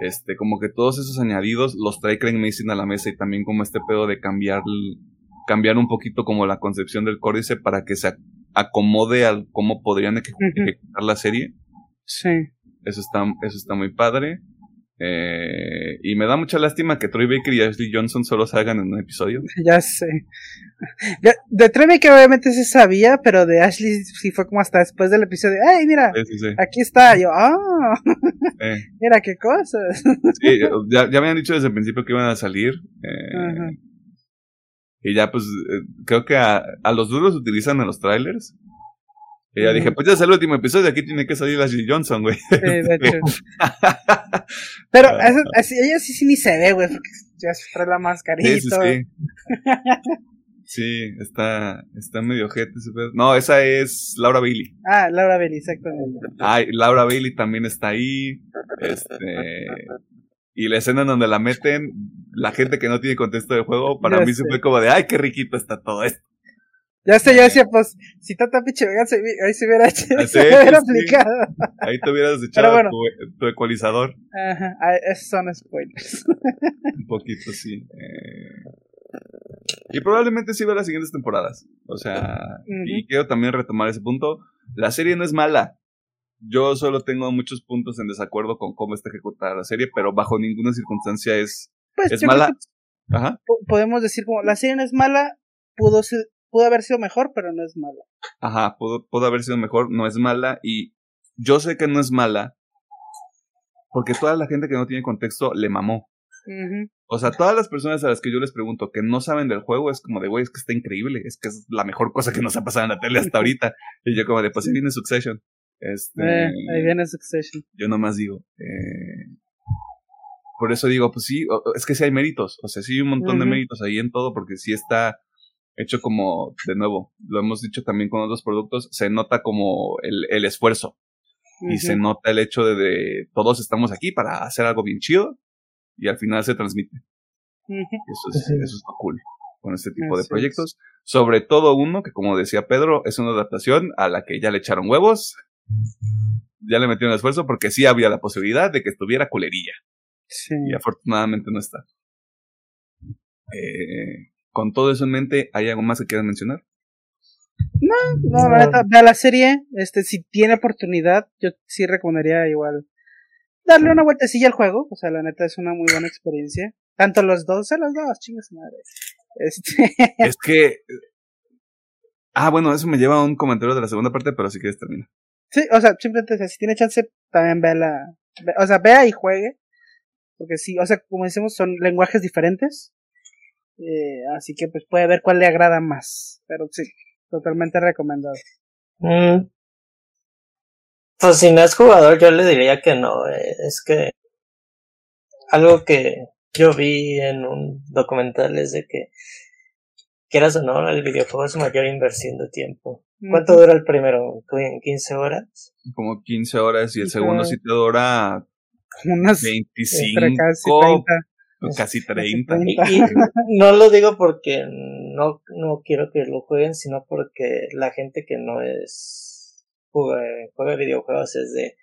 Speaker 1: este, como que todos esos añadidos los trae Craig Mason a la mesa y también como este pedo de cambiar, cambiar un poquito como la concepción del códice para que se acomode al cómo podrían ejecutar la serie.
Speaker 2: Sí.
Speaker 1: Eso está, eso está muy padre. Eh, y me da mucha lástima que Troy Baker y Ashley Johnson solo salgan en un episodio.
Speaker 2: Ya sé. de Troy Baker obviamente se sabía, pero de Ashley sí fue como hasta después del episodio. ¡Ay, mira! Aquí está. Yo, ¡ah! Mira qué cosas.
Speaker 1: sí, ya, ya, me han dicho desde el principio que iban a salir. Eh, y ya, pues, eh, creo que a, a los duros utilizan en los trailers. Y ya dije, pues ya es el último episodio, aquí tiene que salir Ashley Johnson, güey. Sí, de hecho.
Speaker 2: Pero ella sí, sí ni se ve, güey, porque ya se trae la mascarita. Sí, sí, sí.
Speaker 1: sí, está, está medio ojete. No, esa es Laura Bailey.
Speaker 2: Ah, Laura Bailey, exactamente.
Speaker 1: Ay, Laura Bailey también está ahí. Este, y la escena en donde la meten, la gente que no tiene contexto de juego, para mí se fue como de, ay, qué riquito está todo esto.
Speaker 2: Ya sé, yo decía, pues, si tanta pinche venganza, ahí se hubiera, hecho, ah, se hubiera aplicado.
Speaker 1: Ahí te hubieras echado tu, ecualizador.
Speaker 2: Ajá, esos son spoilers.
Speaker 1: Un poquito, sí. Eh... Y probablemente sí vea las siguientes temporadas. O sea, y quiero también retomar ese punto. La serie no es mala. Yo solo tengo muchos puntos en desacuerdo con cómo está ejecutada la serie, pero bajo ninguna circunstancia es, pues es mala.
Speaker 2: Ajá. Podemos decir como la serie no es mala, pudo ser, pudo haber sido mejor, pero no es mala.
Speaker 1: Ajá, pudo, pudo haber sido mejor, no es mala y yo sé que no es mala porque toda la gente que no tiene contexto le mamó. O sea, todas las personas a las que yo les pregunto que no saben del juego es como de, güey, es que está increíble, es que es la mejor cosa que nos ha pasado en la tele hasta ahorita. y yo como de, pues ahí viene Succession. Este,
Speaker 2: eh, ahí viene Succession.
Speaker 1: Yo nomás digo, eh, por eso digo, pues sí, es que sí hay méritos, o sea, sí hay un montón de méritos ahí en todo, porque sí está hecho como, de nuevo, lo hemos dicho también con otros productos, se nota como el, el esfuerzo. Y se nota el hecho de, de, todos estamos aquí para hacer algo bien chido y al final se transmite. Eso es, eso es cool con este tipo de proyectos. Sobre todo uno que, como decía Pedro, es una adaptación a la que ya le echaron huevos, ya le metieron esfuerzo porque sí había la posibilidad de que estuviera culerilla. Sí. Y afortunadamente no está. Eh, con todo eso en mente, ¿hay algo más que quieran mencionar?
Speaker 2: No, no, la neta, vea la serie, este, si tiene oportunidad, yo sí recomendaría igual darle una vueltecilla al juego, o sea, la neta es una muy buena experiencia. Tanto los dos, a los dos, chingas madre. Este...
Speaker 1: Es que. Ah, bueno, eso me lleva a un comentario de la segunda parte, pero si quieres termina.
Speaker 2: Sí, o sea, simplemente, si tiene chance, también vea la. O sea, vea y juegue. Porque sí, o sea, como decimos, son lenguajes diferentes. Eh, así que pues puede ver cuál le agrada más. Pero sí, totalmente recomendado.
Speaker 3: Mm. Pues si no es jugador, yo le diría que no. Eh, es que algo que yo vi en un documental es de que, quieras o no, el videojuego es mayor inversión de tiempo. ¿Cuánto dura el primero? ¿15 horas?
Speaker 1: Como 15 horas y el segundo sí te dura
Speaker 2: unas
Speaker 1: 25, casi 30.
Speaker 3: Y, no lo digo porque no, no quiero que lo jueguen, sino porque la gente que no es juega, juega videojuegos es de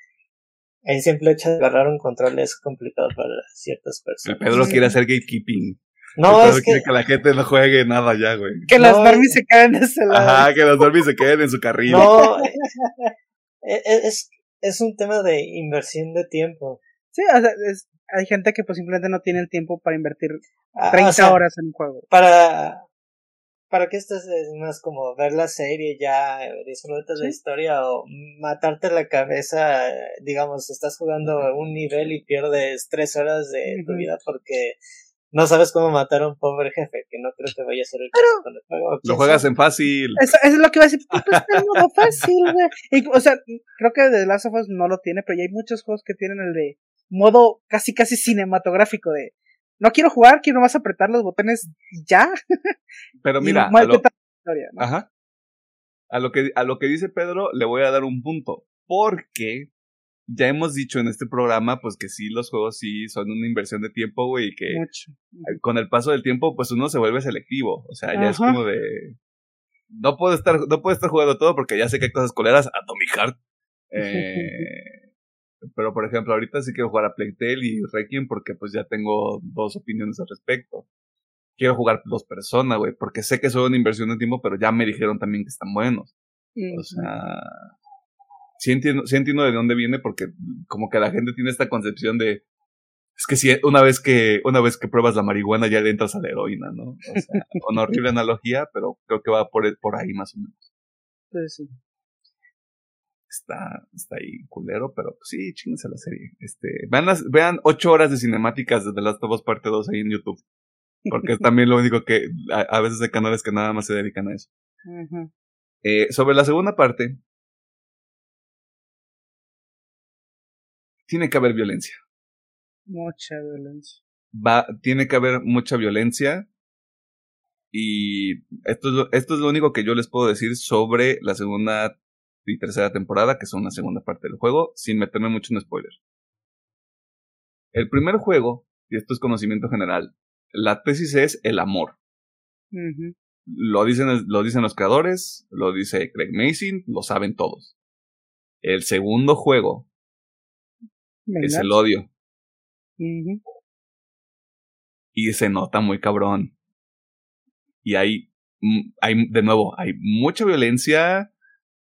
Speaker 3: el simple hecho de agarrar un control es complicado para ciertas personas.
Speaker 1: El Pedro quiere hacer gatekeeping.
Speaker 3: No, es
Speaker 1: quiere que... la gente no juegue nada ya, güey.
Speaker 2: Que las Barbies se queden en ese lado.
Speaker 1: Ajá, que las Barbies se queden en su carril.
Speaker 3: No, e, e, es, es, un tema de inversión de tiempo.
Speaker 2: Sí, o sea, hay gente que pues simplemente no tiene el tiempo para invertir 30 ah, horas en un juego.
Speaker 3: Para, para que esto es más como ver la serie ya, disfrutar la historia o matarte la cabeza, digamos, estás jugando un nivel y pierdes tres horas de tu vida porque no sabes cómo matar a un pobre jefe, que no creo que vaya a ser el
Speaker 2: caso
Speaker 3: con el
Speaker 1: juego. Lo juegas en fácil.
Speaker 2: Eso, es lo que iba a decir, pues en modo fácil, güey. O sea, creo que The Last of Us no lo tiene, pero ya hay muchos juegos que tienen el de modo casi casi cinematográfico de no quiero jugar, quiero más apretar los botones ya.
Speaker 1: Pero mira, a lo, ajá. A lo que a lo que dice Pedro le voy a dar un punto, porque ya hemos dicho en este programa pues que sí los juegos sí son una inversión de tiempo, güey, y que con el paso del tiempo pues uno se vuelve selectivo, o sea, ya es como de no puedo estar no puedo estar jugando todo porque ya sé que hay cosas coleras, Atomic Heart. Eh, pero por ejemplo, ahorita sí quiero jugar a Playtale y Requiem porque pues ya tengo dos opiniones al respecto. Quiero jugar dos personas, güey, porque sé que son una inversión de tiempo, pero ya me dijeron también que están buenos. O sea, sí entiendo, sí entiendo de dónde viene porque como que la gente tiene esta concepción de es que si una vez que una vez que pruebas la marihuana ya le entras a la heroína, ¿no? O sea, una horrible analogía, pero creo que va por, por ahí más o menos.
Speaker 2: Pues sí
Speaker 1: está, está ahí culero, pero pues sí, chinguense la serie. Este, vean las, vean ocho horas de cinemáticas desde las Us parte 2 ahí en YouTube. Porque es también lo único que, a, veces hay canales que nada más se dedican a eso. eh, sobre la segunda parte, tiene que haber violencia.
Speaker 2: Mucha violencia.
Speaker 1: Va, tiene que haber mucha violencia. Y esto es, lo, esto es lo único que yo les puedo decir sobre la segunda y tercera temporada, que son la segunda parte del juego, sin meterme mucho en spoiler. El primer juego, y esto es conocimiento general, la tesis es el amor. lo, dicen, lo dicen los creadores, lo dice Craig Mason, lo saben todos. El segundo juego es el odio. Y se nota muy cabrón. Y hay, mm, hay, de nuevo, hay mucha violencia,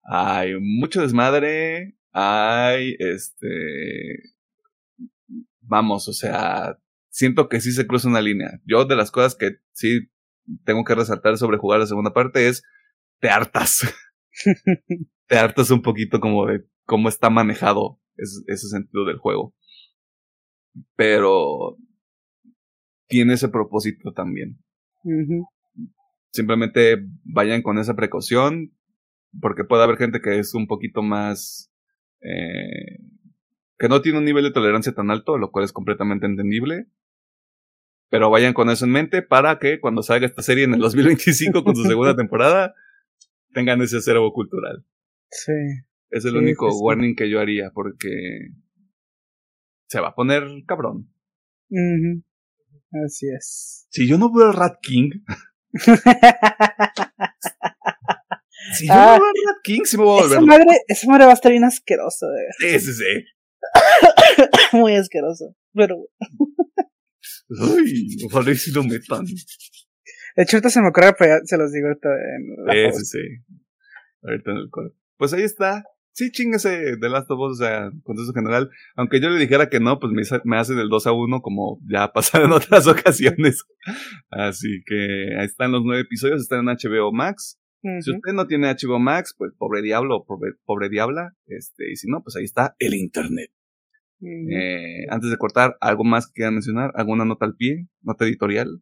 Speaker 1: hay mucho desmadre, hay este vamos, o sea, siento que sí se cruza una línea. Yo de las cosas que sí tengo que resaltar sobre jugar la segunda parte es te hartas. te hartas un poquito como de cómo está manejado ese, sentido del juego. Pero tiene ese propósito también. Simplemente vayan con esa precaución, porque puede haber gente que es un poquito más... Eh, que no tiene un nivel de tolerancia tan alto, lo cual es completamente entendible. Pero vayan con eso en mente para que cuando salga esta serie en el 2025 con su segunda temporada, tengan ese acervo cultural.
Speaker 2: Sí.
Speaker 1: Es el único warning que yo haría porque se va a poner cabrón.
Speaker 2: Así es.
Speaker 1: Si yo no veo el Rat King. si yo
Speaker 2: Ah,
Speaker 1: no veo el Rat King, sí me voy a volver.
Speaker 2: Esa madre, esa madre va a estar bien asquerosa, de
Speaker 1: Sí, sí, sí.
Speaker 2: Muy asqueroso. Pero,
Speaker 1: Uy, ojalá y si lo metan.
Speaker 2: de hecho, ahorita se me ocurre, pero ya se los digo ahorita en la
Speaker 1: Sí, sí, sí. Ahorita en el coro. Pues ahí está. Sí, chingase The Last of Us, o sea, contexto general. Aunque yo le dijera que no, pues me, me hacen el 2 a 1 como ya ha pasado en otras ocasiones. Así que ahí están los nueve episodios, están en HBO Max. Si usted no tiene HBO Max, pues pobre diablo o pobre, pobre diabla. Este, y si no, pues ahí está el internet. Eh, antes de cortar, ¿algo más que quieran mencionar? ¿Alguna nota al pie? ¿Nota editorial?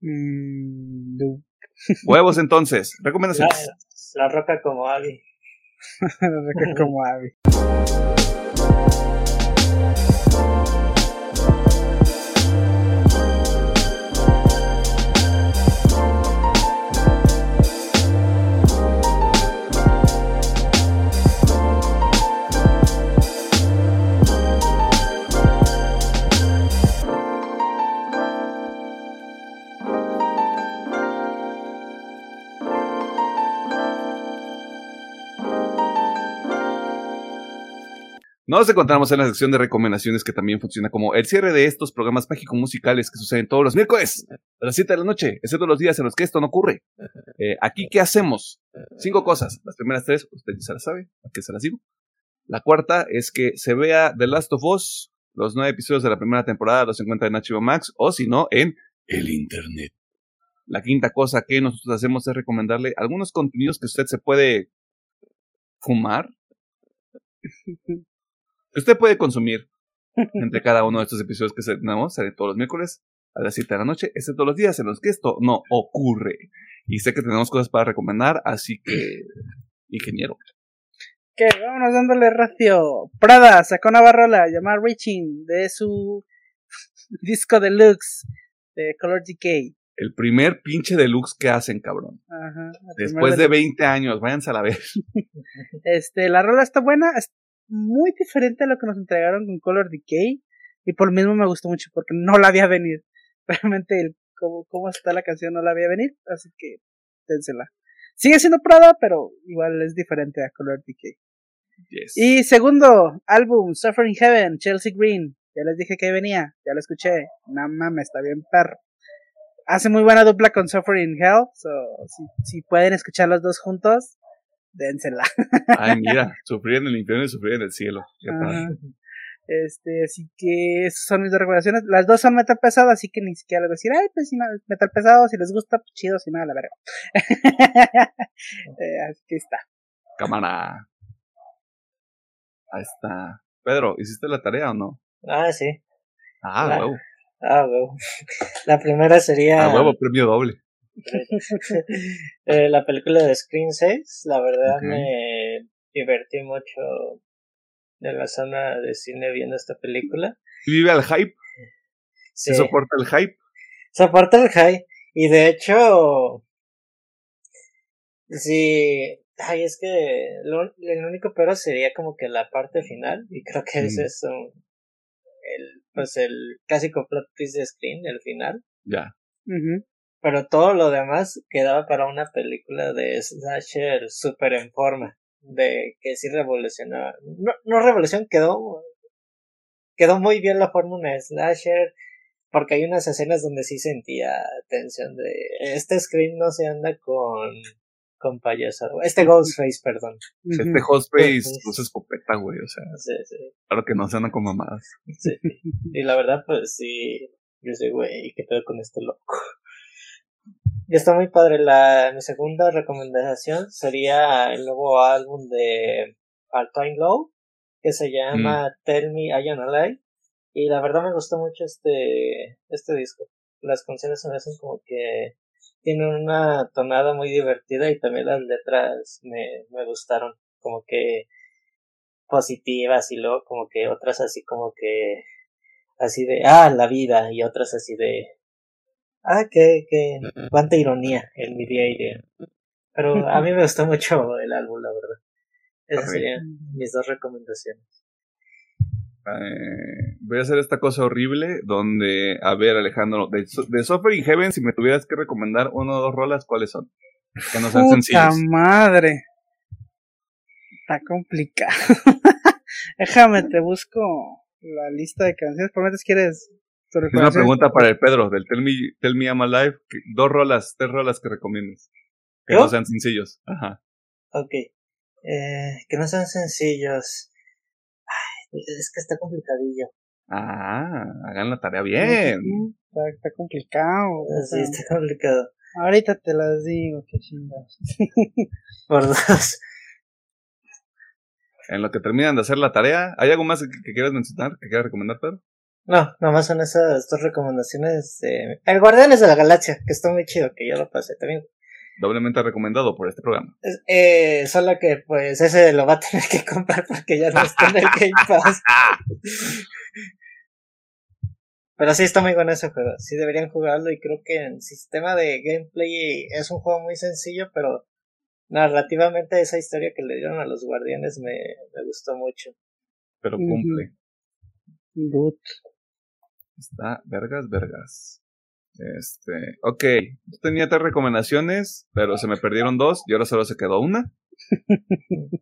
Speaker 2: Mm, no.
Speaker 1: Huevos entonces.
Speaker 3: La,
Speaker 1: Recomendaciones.
Speaker 3: la roca como Abby.
Speaker 2: como Abby.
Speaker 1: Nos encontramos en la sección de recomendaciones que también funciona como el cierre de estos programas mágico-musicales que suceden todos los miércoles a las 7 de la noche, excepto los días en los que esto no ocurre. Eh, aquí, ¿qué hacemos? Cinco cosas. Las primeras tres, usted ya se las sabe, aquí se las digo. La cuarta es que se vea The Last of Us, los nueve episodios de la primera temporada los encuentra en HBO Max, o si no, en el Internet. La quinta cosa que nosotros hacemos es recomendarle algunos contenidos que usted se puede fumar, usted puede consumir entre cada uno de estos episodios que tenemos, sale todos los miércoles a las 7 de la noche, excepto los días en los que esto no ocurre. Y sé que tenemos cosas para recomendar, así que, ingeniero.
Speaker 2: Que vámonos dándole ratio. Prada sacó una barrola llamada Reaching de su disco deluxe de Color Decay.
Speaker 1: El primer pinche deluxe que hacen, cabrón.
Speaker 2: Ajá,
Speaker 1: Después de 20 años, váyanse a la vez.
Speaker 2: Este, la rola está buena, muy diferente a lo que nos entregaron con Color Decay. Y por lo mismo me gustó mucho porque no la había venir. Realmente el cómo, cómo está la canción no la había venir, así que dénsela. Sigue siendo Prada, pero igual es diferente a Color Decay.
Speaker 1: Yes.
Speaker 2: Y segundo álbum, Suffering Heaven, Chelsea Green. Ya les dije que ahí venía, ya lo escuché. No mames, está bien perro. Hace muy buena dupla con Suffering Hell, so, si, si pueden escuchar los dos juntos, dénsela.
Speaker 1: Ay, mira, sufrir en el infierno y sufrir en el cielo. Qué padre.
Speaker 2: Ajá. Este, así que esas son mis dos recomendaciones. Las dos son metal pesado, así que ni siquiera les voy a decir, ay, pues si no, metal pesado, si les gusta, pues chido, si no, a la verga. Eh, así que está.
Speaker 1: Cámara. Ahí está. Pedro, ¿hiciste la tarea o no?
Speaker 3: Ah, sí.
Speaker 1: Ah,
Speaker 3: La-
Speaker 1: huevo.
Speaker 3: Ah, huevo. La primera sería
Speaker 1: Ah, huevo, premio doble.
Speaker 3: eh, la película de Screen 6. La verdad me divertí mucho en la zona de cine viendo esta película.
Speaker 1: Vive al hype,
Speaker 3: Sí,
Speaker 1: se soporta el hype.
Speaker 3: soporta el high. Y de hecho, sí, ay, es que lo, el único pero sería como que la parte final. Y creo que es
Speaker 1: Mm.
Speaker 3: eso. El, pues el clásico plot twist de Screen, el final.
Speaker 1: Ya.
Speaker 2: Ujú.
Speaker 3: Pero todo lo demás quedaba para una película de slasher super en forma. De que sí revolucionaba. No, no revolución, quedó. Quedó muy bien la fórmula de slasher. Porque hay unas escenas donde sí sentía tensión de. Este screen no se anda con. Con payaso. Este Ghostface, perdón.
Speaker 1: Este
Speaker 2: Ujú.
Speaker 1: Hostface
Speaker 3: Ujú.
Speaker 1: usa escopeta, güey. O sea,
Speaker 3: Sí, sí,
Speaker 1: claro que no se andan con mamadas.
Speaker 3: sí. Y la verdad, pues sí. Yo sé, güey, ¿qué pedo con este loco? Y está muy padre. La, mi segunda recomendación sería el nuevo álbum de Alpine Low, que se llama Tell Me I Am Alive. Y la verdad me gustó mucho este, este disco. Las canciones se me hacen como que tienen una tonada muy divertida y también las letras me, me gustaron. Como que positivas y luego como que otras así como que así de ah la vida y otras así de ah que que cuánta ironía en mi día a día pero a mí me gustó mucho el álbum la verdad esas serían mis dos recomendaciones
Speaker 1: Eh, voy a hacer esta cosa horrible donde, a ver, Alejandro, de, de Suffering Heaven, si me tuvieras que recomendar uno o dos rolas, ¿cuáles son?
Speaker 2: Que no sean Puta madre. Está complicado. Déjame, te busco la lista de canciones. ¿Prometes quieres
Speaker 1: es una pregunta para el Pedro, del Tell Me, Tell Me I'm Alive. Dos rolas, tres rolas que recomiendes. Que no sean sencillos. Ajá.
Speaker 3: Ok. Eh, que no sean sencillos. Ay, es que está complicadillo.
Speaker 1: Ah, hagan la tarea bien.
Speaker 2: está, complicado.
Speaker 3: Sí, está complicado.
Speaker 2: Ahorita te las digo, qué chingados.
Speaker 3: Por dos.
Speaker 1: En lo que terminan de hacer la tarea, ¿hay algo más que, quieras mencionar, que quieras recomendar, Pedro?
Speaker 3: No, nomás son esas dos recomendaciones. De... El Guardianes de la Galaxia, que está muy chido, que yo lo pasé también.
Speaker 1: Doblemente recomendado por este programa.
Speaker 3: Eh, solo que, pues, ese lo va a tener que comprar porque ya no está en el Game Pass. Pero sí está muy bueno ese juego. Sí deberían jugarlo y creo que en sistema de gameplay es un juego muy sencillo, pero narrativamente esa historia que le dieron a los guardianes me, me gustó mucho.
Speaker 1: Pero cumple.
Speaker 2: Good.
Speaker 1: Está vergas, vergas. Este, ok, tenía tres recomendaciones, pero se me perdieron dos y ahora solo se quedó una.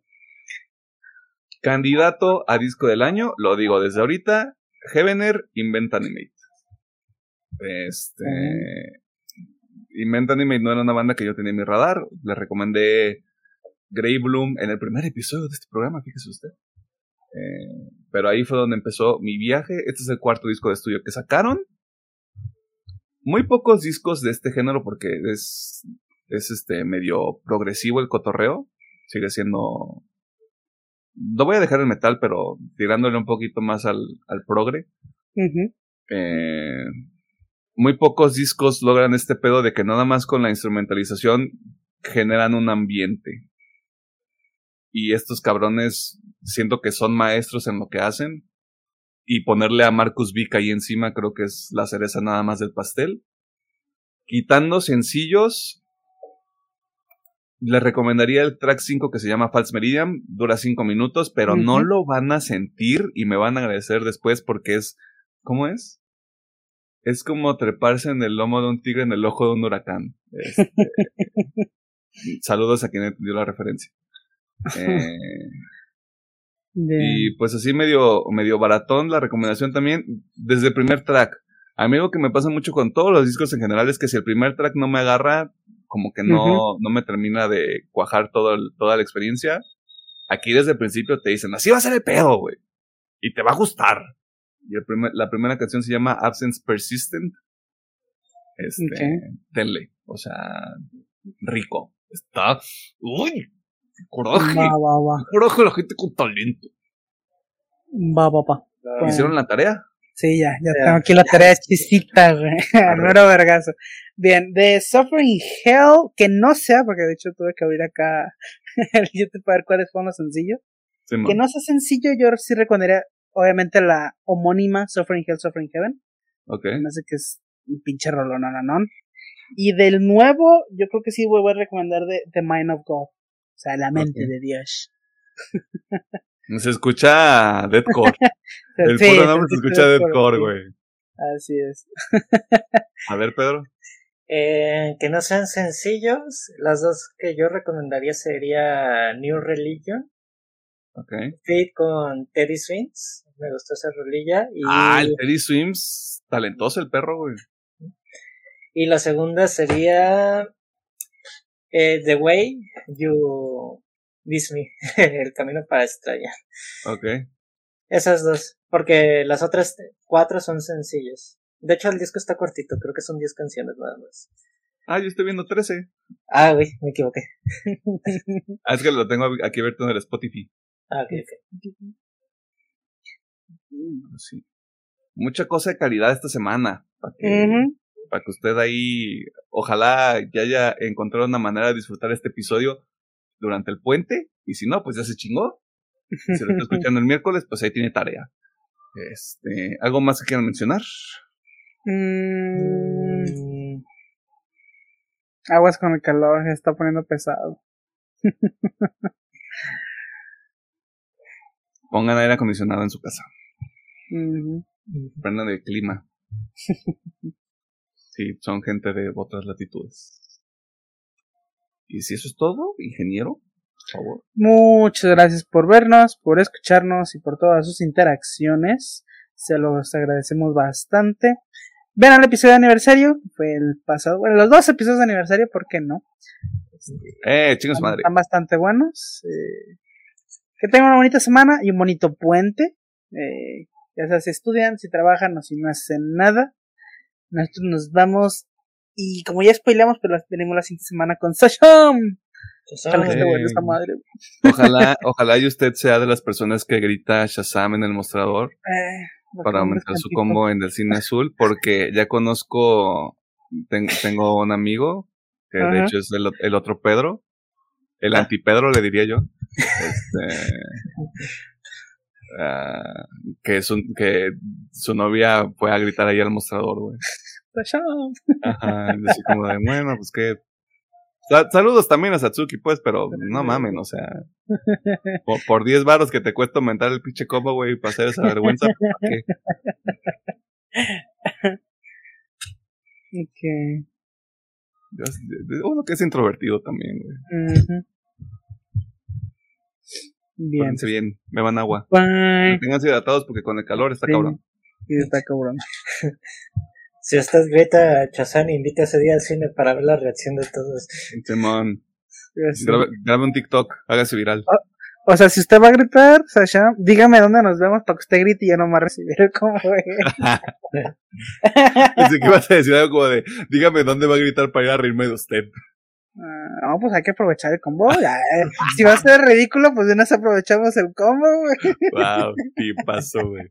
Speaker 1: Candidato a disco del año, lo digo desde ahorita, Heavener Invent Animate. Este, Invent Animate no era una banda que yo tenía en mi radar, le recomendé Grey Bloom en el primer episodio de este programa, fíjese usted. Eh, pero ahí fue donde empezó mi viaje. Este es el cuarto disco de estudio que sacaron. Muy pocos discos de este género porque es, es este medio progresivo el cotorreo. Sigue siendo... No voy a dejar el metal, pero tirándole un poquito más al, al progre. eh, muy pocos discos logran este pedo de que nada más con la instrumentalización generan un ambiente. Y estos cabrones siento que son maestros en lo que hacen. Y ponerle a Marcus Vick ahí encima creo que es la cereza nada más del pastel. Quitando sencillos, les recomendaría el track 5 que se llama False Meridian. Dura 5 minutos, pero no lo van a sentir y me van a agradecer después porque es. ¿Cómo es? Es como treparse en el lomo de un tigre en el ojo de un huracán. Este, saludos a quien entendió la referencia. Eh, y pues así medio, medio baratón la recomendación también, desde el primer track. A mí lo que me pasa mucho con todos los discos en general es que si el primer track no me agarra, como que no, no me termina de cuajar todo toda la experiencia. Aquí desde el principio te dicen, así va a ser el pedo, güey. Y te va a gustar. Y el primer, la primera canción se llama Absence Persistent. Este, tenle. O sea, rico. Está, uy, Coraje. Va, va, va. Coraje la gente con talento.
Speaker 2: Va, va, va.
Speaker 1: ¿Hicieron la tarea?
Speaker 2: Sí, ya, ya tengo aquí la tarea chisita, güey. Vergazo. Bien, de Suffering Hell, que no sea, porque de hecho tuve que abrir acá el YouTube para ver cuáles fueron los sencillos. que no sea sencillo, yo sí recomendaría, obviamente, la homónima Suffering Hell, Suffering Heaven.
Speaker 1: Ok.
Speaker 2: No sé qué es un pinche rolón, no, no, no. Y del nuevo, yo creo que sí voy a recomendar de The Mind of God. O sea, la mente de Dios.
Speaker 1: Se escucha Deadcore. El puro nombre se escucha Deadcore, güey.
Speaker 2: Así es.
Speaker 1: A ver, Pedro.
Speaker 3: Eh, que no sean sencillos. Las dos que yo recomendaría sería New Religion.
Speaker 1: Ok.
Speaker 3: Fit con Teddy Swims. Me gustó esa rolilla. Y...
Speaker 1: Ah, el Teddy Swims. Talentoso el perro, güey.
Speaker 3: Y la segunda sería eh, The Way You Miss Me, El Camino para Estrella.
Speaker 1: Ok.
Speaker 3: Esas dos, porque las otras cuatro son sencillas. De hecho, el disco está cortito, creo que son 10 canciones nada más.
Speaker 1: Ah, yo estoy viendo 13.
Speaker 3: Ah, güey, me equivoqué.
Speaker 1: ah, es que lo tengo aquí abierto en el Spotify.
Speaker 3: Ah, ok, ok.
Speaker 1: Sí. Mucha cosa de calidad esta semana. Para para que usted ahí, ojalá ya haya encontrado una manera de disfrutar este episodio durante el puente, y si no, pues ya se chingó. Si lo está escuchando el miércoles, pues ahí tiene tarea. Este, ¿algo más que quieran mencionar?
Speaker 2: Mm. Aguas con el calor, se está poniendo pesado.
Speaker 1: Pongan aire acondicionado en su casa. Aprendan el clima. Sí, son gente de otras latitudes. Y si eso es todo, ingeniero, por favor.
Speaker 2: Muchas gracias por vernos, por escucharnos y por todas sus interacciones. Se los agradecemos bastante. Vean el episodio de aniversario, fue el pasado, bueno, los dos episodios de aniversario, ¿por qué no?
Speaker 1: Eh, chingos madre.
Speaker 2: Están bastante buenos. eh, que tengan una bonita semana y un bonito puente. Eh, ya sea si estudian, si trabajan o si no hacen nada. Nosotros nos vamos. Y como ya spoileamos, pero venimos la siguiente semana con Sasham. Ojalá que esté
Speaker 1: Eh.
Speaker 2: bueno esta madre.
Speaker 1: Ojalá, ojalá y usted sea de las personas que grita Shazam en el mostrador
Speaker 2: Eh,
Speaker 1: para aumentar su combo en el cine azul, porque ya conozco, ten- tengo un amigo, que de hecho es el, el otro Pedro, el antipedro le diría yo, este, ah, que, su, que su novia fue a gritar ahí al mostrador, güey.
Speaker 2: Sasham.
Speaker 1: Ajá, así como de, bueno, pues que... Sa- Saludos también a Satsuki, pues, pero no mamen, o sea, por, por 10 varos que te cuesta aumentar el pinche combo, güey, para hacer esa vergüenza, ¿para qué?
Speaker 2: Ok.
Speaker 1: Uno que es introvertido también, güey.
Speaker 2: Ujú. Bien.
Speaker 1: Pórtense bien, beban agua.
Speaker 2: Bye.
Speaker 1: Tenganse hidratados porque con el calor está
Speaker 2: Sí.
Speaker 1: cabrón.
Speaker 2: Sí, está cabrón.
Speaker 3: Si estás Greta Chazán, invita ese día al cine para ver la reacción de todos.
Speaker 1: Simón,
Speaker 2: Sí.
Speaker 1: grabe, grabe un TikTok, hágase viral.
Speaker 2: O sea, si usted va a gritar, Sasha, dígame dónde nos vemos para que usted grite y yo no me recibiré como
Speaker 1: Pensé que ibas a decir algo como de, dígame dónde va a gritar para ir a reírme de usted.
Speaker 2: Ah, no, pues hay que aprovechar el combo. ya, eh, si va a ser ridículo, pues de una vez aprovechamos el combo, güey.
Speaker 1: Wow, tipazo, güey.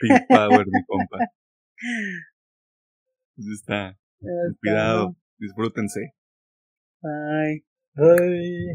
Speaker 1: Tip power, mi compa. Pues está, cuidado, disfrútense.
Speaker 2: Bye.
Speaker 3: Ay.